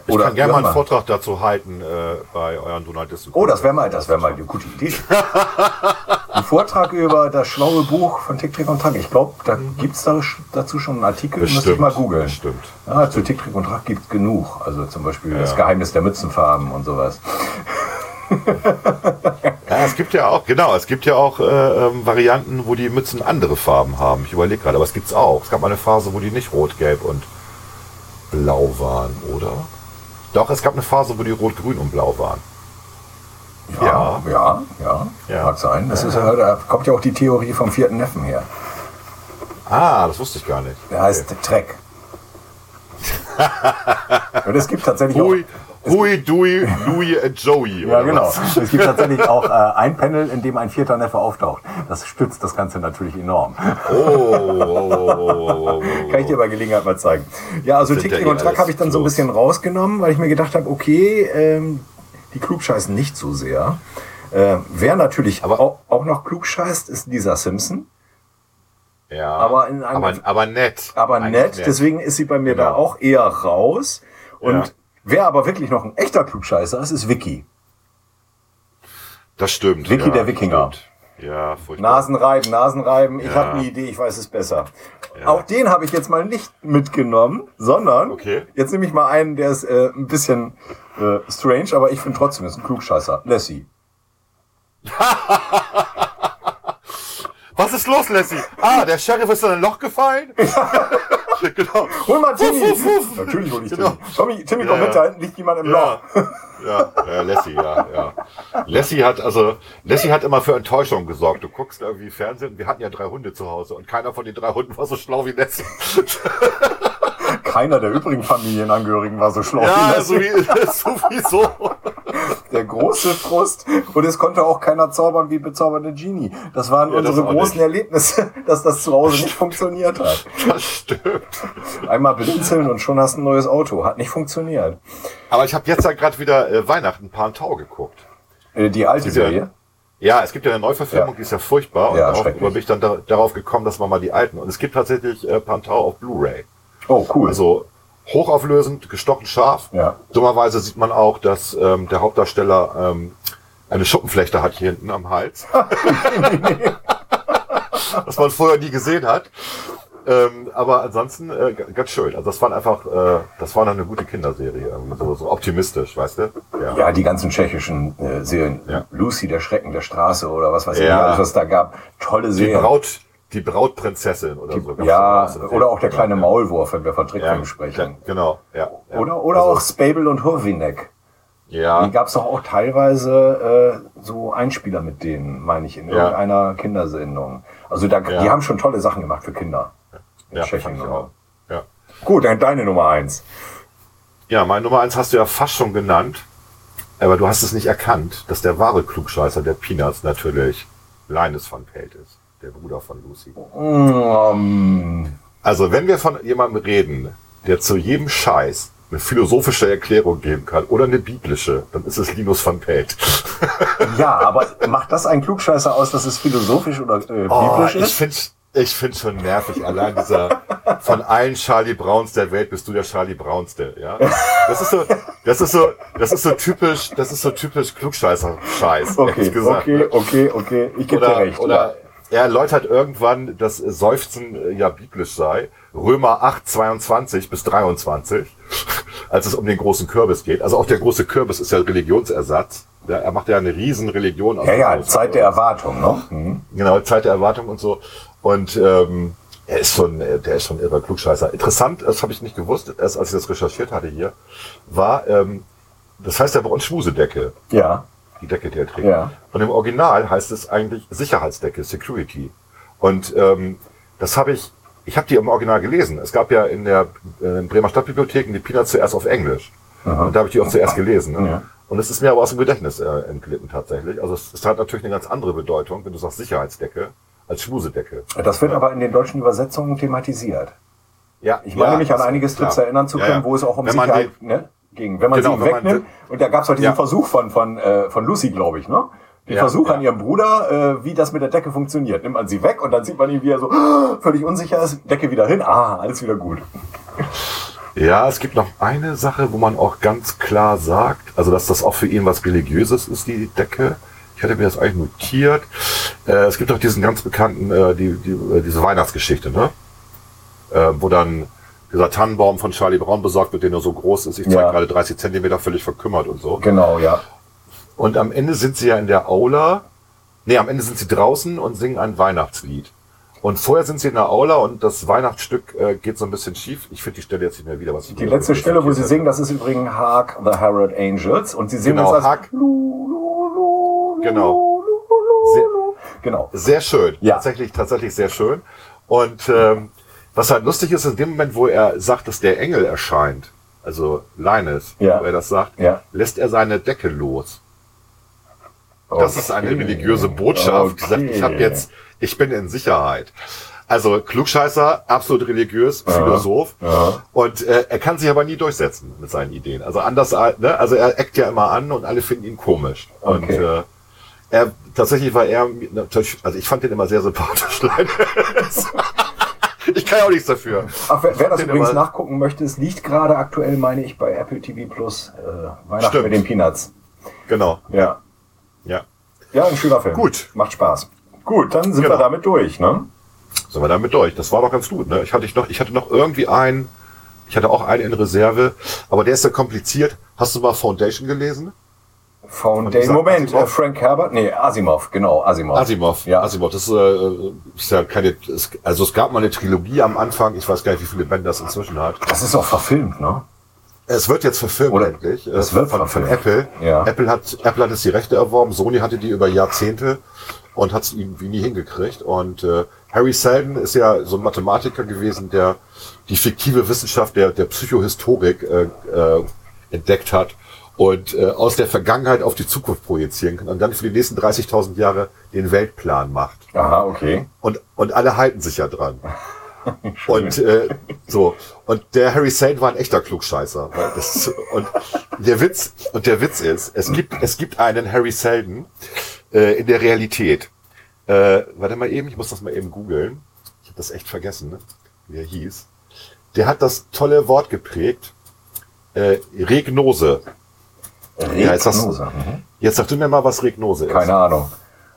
Ich Oder kann gerne mal einen. Vortrag dazu halten äh, bei euren Donaldisten. Oh, das wäre mal, das wäre mal eine gute Idee. Ein Vortrag über das schlaue Buch von Tick, Trick und Track. Ich glaube, da gibt's da, dazu schon einen Artikel, müsste ich Bestimmt, mal googeln. bestimmt. Ja, zu Tick, Trick und Track gibt's genug. Also zum Beispiel das Geheimnis der Mützenfarben und sowas. Ja, es gibt ja auch, genau, es gibt ja auch äh, ähm, Varianten, wo die Mützen andere Farben haben. Ich überlege gerade, aber es gibt's auch. Es gab mal eine Phase, wo die nicht rot, gelb und blau waren, oder? Doch, es gab eine Phase, wo die rot, grün und blau waren. Ja, ja, ja, Ja. mag sein. Das ist ja, da kommt ja auch die Theorie vom vierten Neffen her. Ah, das wusste ich gar nicht. Der heißt Trek. und es gibt tatsächlich auch, Hui, Hui, Dui, Louis und Joey. Ja, genau. was? Es gibt tatsächlich auch äh, ein Panel, in dem ein vierter Neffe auftaucht. Das stützt das Ganze natürlich enorm. Oh, oh, oh, oh, oh, oh. Kann ich dir bei Gelegenheit mal zeigen. Ja, also Tick, da eh und Track habe ich dann so ein los. bisschen rausgenommen, weil ich mir gedacht habe, okay, ähm, die klugscheißen nicht so sehr. Äh, wer natürlich Aber- auch, auch noch klugscheißt, ist Lisa Simpson. Ja, Aber in einem- aber, aber nett. Aber Eigentlich nett, deswegen ist sie bei mir da Genau. auch eher raus. Und Ja. Wer aber wirklich noch ein echter Klugscheißer ist, ist Vicky. Das stimmt. Vicky der Wikinger. stimmt. Ja, furchtbar. Nasen reiben, Nasen reiben. Ich Ja. habe eine Idee, ich weiß es besser. Auch den habe ich jetzt mal nicht mitgenommen, sondern Okay. jetzt nehme ich mal einen, der ist äh, ein bisschen äh, strange, aber ich finde trotzdem, ist ein Klugscheißer. Lassie. Was ist los, Lassie? Ah, der Sheriff ist in ein Loch gefallen? genau. Hol mal Timmy! Wuff, wuff, wuff. Natürlich hol ich Genau. Timmy. Tommy, Timmy, Ja, komm mit, ja. da hinten liegt jemand im Ja. Loch. Ja, ja, Lassie, ja, ja. Lassie hat, also, Lassie hat immer für Enttäuschung gesorgt. Du guckst irgendwie Fernsehen, wir hatten ja drei Hunde zu Hause und keiner von den drei Hunden war so schlau wie Lassie. Keiner der übrigen Familienangehörigen war so schlau Ja, wie Lassie. so wie, sowieso. Der große Frust. Und es konnte auch keiner zaubern wie bezaubernde Genie. Das waren Ja, das unsere auch großen nicht. Erlebnisse, dass das zu Hause nicht funktioniert hat. Das stimmt. Einmal blinzeln und schon hast du ein neues Auto. Hat nicht funktioniert. Aber ich habe jetzt ja gerade wieder äh, Weihnachten Tau geguckt. Äh, Die alte Serie. Ja, es gibt ja eine Neuverfilmung, Ja. die ist ja furchtbar. Und Ja, darauf bin ich dann da, darauf gekommen, dass man mal die alten. Und es gibt tatsächlich äh, Pantau auf Blu-ray. Oh, cool. Also hochauflösend, gestochen scharf. Ja. Dummerweise sieht man auch, dass ähm, der Hauptdarsteller ähm, eine Schuppenflechte hat hier hinten am Hals. was man vorher nie gesehen hat. Ähm, aber ansonsten äh, ganz schön. Also das waren einfach, äh, das war noch eine gute Kinderserie, irgendwie so, so optimistisch, weißt du? Ja. Ja, die ganzen tschechischen äh, Serien. Ja. Lucy, der Schrecken der Straße oder was weiß ich, Ja. alles, was da gab. Tolle Die Serien. Braut, die Brautprinzessin oder so. gab's ja, oder auch der kleine Ja. Maulwurf, wenn wir von Ja, Trickfilmen sprechen. genau, ja. ja. Oder, oder Also, auch Spable und Hurwinek. Ja, Die gab es doch auch teilweise äh, so Einspieler mit denen, meine ich, in Ja. irgendeiner Kindersendung. Also da, Ja. die haben schon tolle Sachen gemacht für Kinder. In ja, Tschechien genau. Ja. Gut, dann deine Nummer eins. ja, meine Nummer eins hast du ja fast schon genannt, aber du hast es nicht erkannt, dass der wahre Klugscheißer der Peanuts natürlich Linus von Pelt ist, der Bruder von Lucy. Mm, Also, wenn wir von jemandem reden, der zu jedem Scheiß eine philosophische Erklärung geben kann oder eine biblische, dann ist es Linus van Pelt. ja, aber macht das ein Klugscheißer aus, dass es philosophisch oder äh, Oh, biblisch ich ist? ich find's schon nervig. Allein dieser, von allen Charlie Browns der Welt bist du der Charlie Brownste, ja? Das ist so, das ist so, das ist so typisch, das ist so typisch Klugscheißer-Scheiß, Okay, ehrlich gesagt. okay, okay, okay. Ich gebe dir recht. oder er erläutert irgendwann, dass Seufzen äh, ja biblisch sei. Römer 8, 22 bis 23, als es um den großen Kürbis geht. Also auch der große Kürbis ist ja Religionsersatz. Ja, er macht ja eine riesen Religion aus ja, ja, Zeit der Erwartung, ne? Mhm. Genau, Zeit der Erwartung und so. Und ähm, er ist schon, äh, der ist schon irrer Klugscheißer. Interessant, das habe ich nicht gewusst, erst als ich das recherchiert hatte hier, war, ähm, das heißt ja bei uns Schmusedecke, Ja, die Decke, die er trägt. Ja. Und im Original heißt es eigentlich Sicherheitsdecke, Security. Und ähm, das habe ich, ich habe die im Original gelesen. Es gab ja in der äh, Bremer Stadtbibliothek die Peanuts zuerst auf Englisch. Und da habe ich die auch zuerst gelesen. Ne? Ja. Und es ist mir aber aus dem Gedächtnis äh, entglitten tatsächlich. Also es, es hat natürlich eine ganz andere Bedeutung, wenn du sagst Sicherheitsdecke, als Schmusedecke. das wird aber in den deutschen Übersetzungen thematisiert. Ja, Ich meine ja, mich an einige Strips erinnern zu Ja, können, ja. wo es auch um Sicherheit die- ne, ging. Wenn man Genau, sie wegnimmt. Und da gab es auch diesen Ja. Versuch von, von, äh, von Lucy, glaube ich, ne? Den Ja, Versuch ja. an ihrem Bruder, äh, wie das mit der Decke funktioniert. Nimmt man sie weg und dann sieht man ihn, wie er so völlig unsicher ist, Decke wieder hin, ah, alles wieder gut. Ja, es gibt noch eine Sache, wo man auch ganz klar sagt, also dass das auch für ihn was Religiöses ist, die Decke. Ich hatte mir das eigentlich notiert. Äh, es gibt auch diesen ganz bekannten, äh, die, die, äh, diese Weihnachtsgeschichte, ne? Äh, wo dann dieser Tannenbaum von Charlie Brown besorgt wird, der nur so groß ist. Ich zeige Ja. gerade 30 Zentimeter völlig verkümmert und so. Genau, ja. Und am Ende sind sie ja in der Aula. Nee, am Ende sind sie draußen und singen ein Weihnachtslied. Und vorher sind sie in der Aula und das Weihnachtsstück äh, geht so ein bisschen schief. Ich finde die Stelle jetzt nicht mehr wieder, was ich Die letzte Stelle, wo sie singen, das ist übrigens Hark the Herald Angels und sie singen Genau, das als Hark. Genau. Sehr, Genau. sehr schön. Ja. Tatsächlich, tatsächlich sehr schön. Und ähm, was halt lustig ist, in dem Moment, wo er sagt, dass der Engel erscheint, also Linus, Ja. wo er das sagt, Ja. lässt er seine Decke los. Das ist eine religiöse Botschaft. Die sagt, ich habe jetzt, ich bin in Sicherheit. Also Klugscheißer, absolut religiös, Philosoph. Und äh, er kann sich aber nie durchsetzen mit seinen Ideen. Also anders, als- ne? also er eckt ja immer an und alle finden ihn komisch. Und Okay. äh, er tatsächlich war er, also ich fand den immer sehr sympathisch. Linus. ich kann ja auch nichts dafür. Ach, wer, wer das übrigens aber- nachgucken möchte, es liegt gerade aktuell, meine ich, bei Apple TV Plus äh, Weihnachten Stimmt. mit den Peanuts. Genau. Ja. Ja. Ja, ein schöner Film. Gut. Macht Spaß. Gut, dann sind Genau. wir damit durch, ne? Sind wir damit durch. Das war doch ganz gut. Ne? Ich, hatte ich, noch, ich hatte noch irgendwie einen, ich hatte auch einen in Reserve, aber der ist ja kompliziert. Hast du mal Foundation gelesen? Foundation. Moment, Asimov? äh, Frank Herbert? Nee, Asimov, genau, Asimov. Asimov. Ja. Asimov. Das ist, äh, ist ja keine, es, also es gab mal eine Trilogie am Anfang. Ich weiß gar nicht, wie viele Bände das inzwischen hat. Das ist auch verfilmt, ne? Es wird jetzt verfilmt Oder endlich. es wird von, von verfilmt. Apple. Ja. Apple hat, Apple hat jetzt die Rechte erworben. Sony hatte die über Jahrzehnte und hat es irgendwie nie hingekriegt. Und äh, Harry Seldon ist ja so ein Mathematiker gewesen, der die fiktive Wissenschaft der, der Psychohistorik äh, äh, entdeckt hat und äh, aus der Vergangenheit auf die Zukunft projizieren kann und dann für die nächsten 30.000 Jahre den Weltplan macht. Aha, okay. Und, und alle halten sich ja dran. und äh, so und der Harry Sane war ein echter Klugscheißer. Weil das, und der Witz und der Witz ist, es gibt es gibt einen Harry Seldon äh, in der Realität. Äh, warte mal eben, ich muss das mal eben googeln. Ich habe das echt vergessen, ne? wie er hieß. Der hat das tolle Wort geprägt. Äh, Regnose. Regnose. Mhm. Jetzt sag du mir mal, was Regnose ist. Keine Ahnung.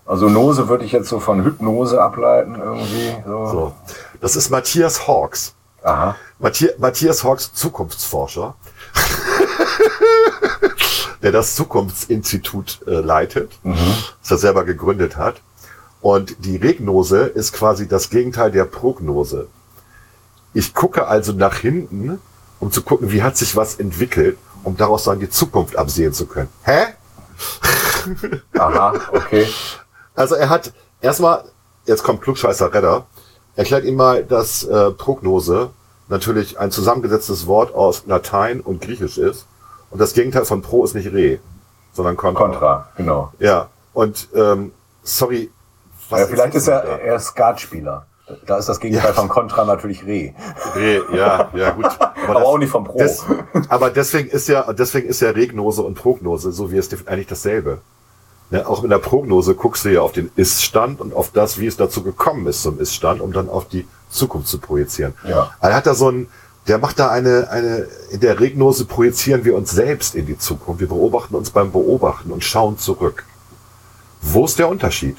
Also Nose würde ich jetzt so von Hypnose ableiten irgendwie. So. So. Das ist Matthias Hawks. Aha. Matthias, Matthias Hawks, Zukunftsforscher, der das Zukunftsinstitut äh, leitet, das er selber gegründet hat. Und die Regnose ist quasi das Gegenteil der Prognose. Ich gucke also nach hinten, um zu gucken, wie hat sich was entwickelt, um daraus dann die Zukunft absehen zu können. Hä? Aha, okay. Also er hat erstmal, jetzt kommt Klugscheißer Redder, erklärt ihm mal, dass äh, Prognose natürlich ein zusammengesetztes Wort aus Latein und Griechisch ist. Und das Gegenteil von Pro ist nicht Re, sondern Contra. Contra, genau. Ja, und ähm, sorry. was Ja, vielleicht ist denn er, da? er ist Skatspieler. Da ist das Gegenteil Ja. von Contra natürlich Re. Re, ja, ja gut. Aber, Aber auch nicht vom Pro. Des, aber deswegen ist ja, deswegen ist ja Regnose und Prognose, so wie es eigentlich dasselbe. Ne, auch in der Prognose guckst du ja auf den Ist-Stand und auf das, wie es dazu gekommen ist zum Ist-Stand, um dann auf die Zukunft zu projizieren. Ja. Er hat da so ein, der macht da eine, eine, in der Regnose projizieren wir uns selbst in die Zukunft. Wir beobachten uns beim Beobachten und schauen zurück. Wo ist der Unterschied?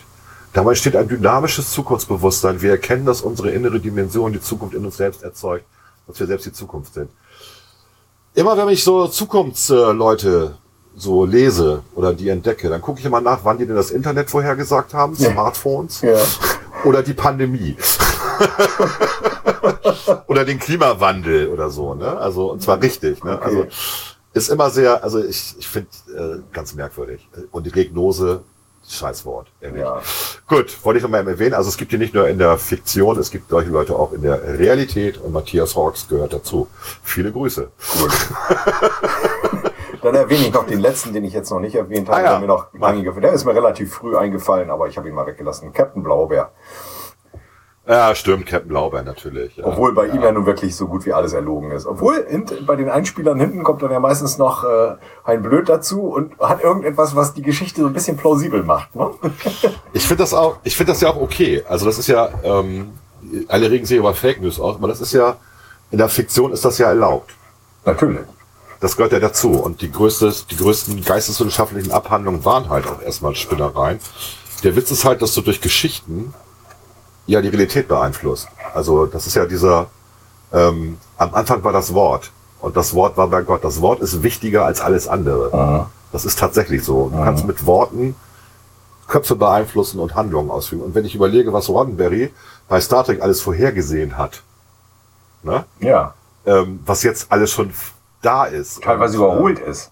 Dabei steht ein dynamisches Zukunftsbewusstsein. Wir erkennen, dass unsere innere Dimension die Zukunft in uns selbst erzeugt, dass wir selbst die Zukunft sind. Immer wenn ich so Zukunftsleute so lese oder die entdecke, dann gucke ich immer nach, wann die denn das Internet vorhergesagt haben, Smartphones Ja. oder die Pandemie. oder den Klimawandel oder so, ne? Also, und zwar richtig, ne? Okay. Also, ist immer sehr, also ich, ich finde äh, ganz merkwürdig. Und die Regnose, Scheißwort. ehrlich. Ja. Gut, wollte ich nochmal erwähnen. Also es gibt die nicht nur in der Fiktion, es gibt solche Leute auch in der Realität und Matthias Hawks gehört dazu. Viele Grüße. Dann erwähne ich noch den letzten, den ich jetzt noch nicht erwähnt habe, Ah, ja. der mir noch Der ist mir relativ früh eingefallen, aber ich habe ihn mal weggelassen. Captain Blaubeer. Ja, stimmt, Captain Blaubeer natürlich. Ja. Obwohl bei ihm ja nun wirklich so gut wie alles erlogen ist. Obwohl hint, bei den Einspielern hinten kommt dann ja meistens noch äh, ein Blöd dazu und hat irgendetwas, was die Geschichte so ein bisschen plausibel macht. Ne? Ich finde das auch, ich finde das ja auch okay. Also das ist ja, ähm, alle regen sich über Fake News aus, aber das ist ja, in der Fiktion ist das ja erlaubt. Natürlich. Das gehört ja dazu. Und die, größte, die größten geisteswissenschaftlichen Abhandlungen waren halt auch erstmal Spinnereien. Der Witz ist halt, dass du durch Geschichten ja die Realität beeinflusst. Also das ist ja dieser, ähm, am Anfang war das Wort und das Wort war bei Gott. Das Wort ist wichtiger als alles andere. Das ist tatsächlich so. Du kannst mit Worten Köpfe beeinflussen und Handlungen ausführen. Und wenn ich überlege, was Roddenberry bei Star Trek alles vorhergesehen hat, ne? Ja. ähm, was jetzt alles schon da ist. Teilweise Und, äh, überholt ist.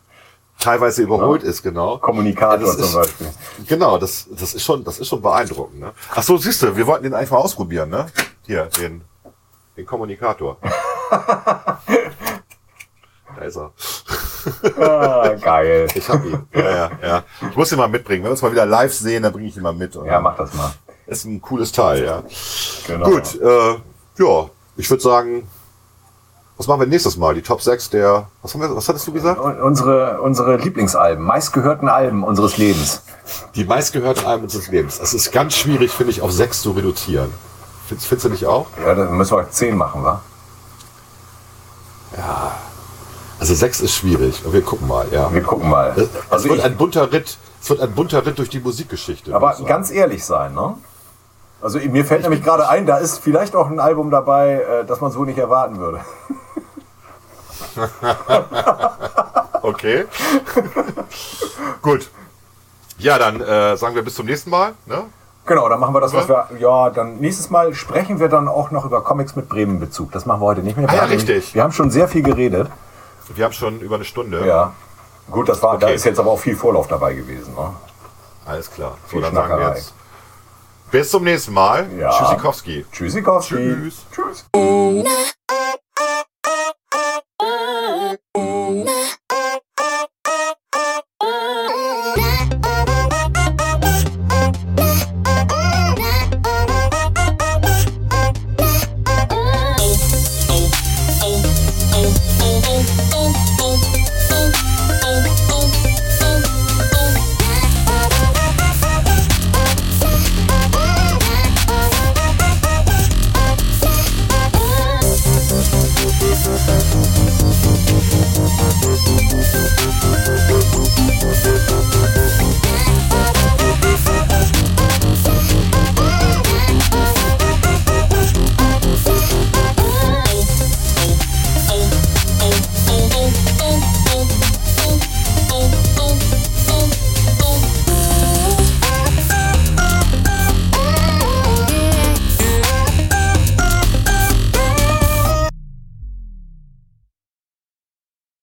Teilweise überholt ist, genau. Kommunikator Ja, das zum ist- Beispiel. Genau, das, das ist schon, das ist schon beeindruckend. Ne? Ach so, siehst du, wir wollten den einfach ausprobieren, ne? Hier, den, den Kommunikator. da ist er. Ah, geil. Ich hab ihn. Ja, ja, ja. Ich muss ihn mal mitbringen. Wenn wir uns mal wieder live sehen, dann bringe ich ihn mal mit. Ja, mach das mal. Ist ein cooles Teil, ja. Genau. Gut, äh, ja, ich würde sagen, was machen wir nächstes Mal? Die Top 6 der, was, haben wir, was hattest du gesagt? Und Unsere, unsere Lieblingsalben, meistgehörten Alben unseres Lebens. Die meistgehörten Alben unseres Lebens. Es ist ganz schwierig, finde ich, auf sechs zu reduzieren. Findest, findest du nicht auch? Ja, dann müssen wir zehn machen, wa? Also sechs ist schwierig. Wir gucken mal, ja. Wir gucken mal. Es, Also wird ich, ein bunter Ritt. Es wird ein bunter Ritt durch die Musikgeschichte. aber ganz ehrlich sein, ne? Also mir fällt nämlich gerade ein, da ist vielleicht auch ein Album dabei, äh, das man so nicht erwarten würde. Okay. Gut. Ja, dann äh, sagen wir bis zum nächsten Mal. Ne? Genau, dann machen wir das, was wir. Ja, dann nächstes Mal sprechen wir dann auch noch über Comics mit Bremen-Bezug. Das machen wir heute nicht mehr. Ah ja, richtig. Wir haben schon sehr viel geredet. Wir haben schon über eine Stunde. Ja. Gut, das war, da Okay. ist jetzt aber auch viel Vorlauf dabei gewesen. Ne? Alles klar. So, Viel dann sagen wir jetzt. Bis zum nächsten Mal. Ja. Tschüssikowski. Tschüssikowski. Tschüss. Tschüss.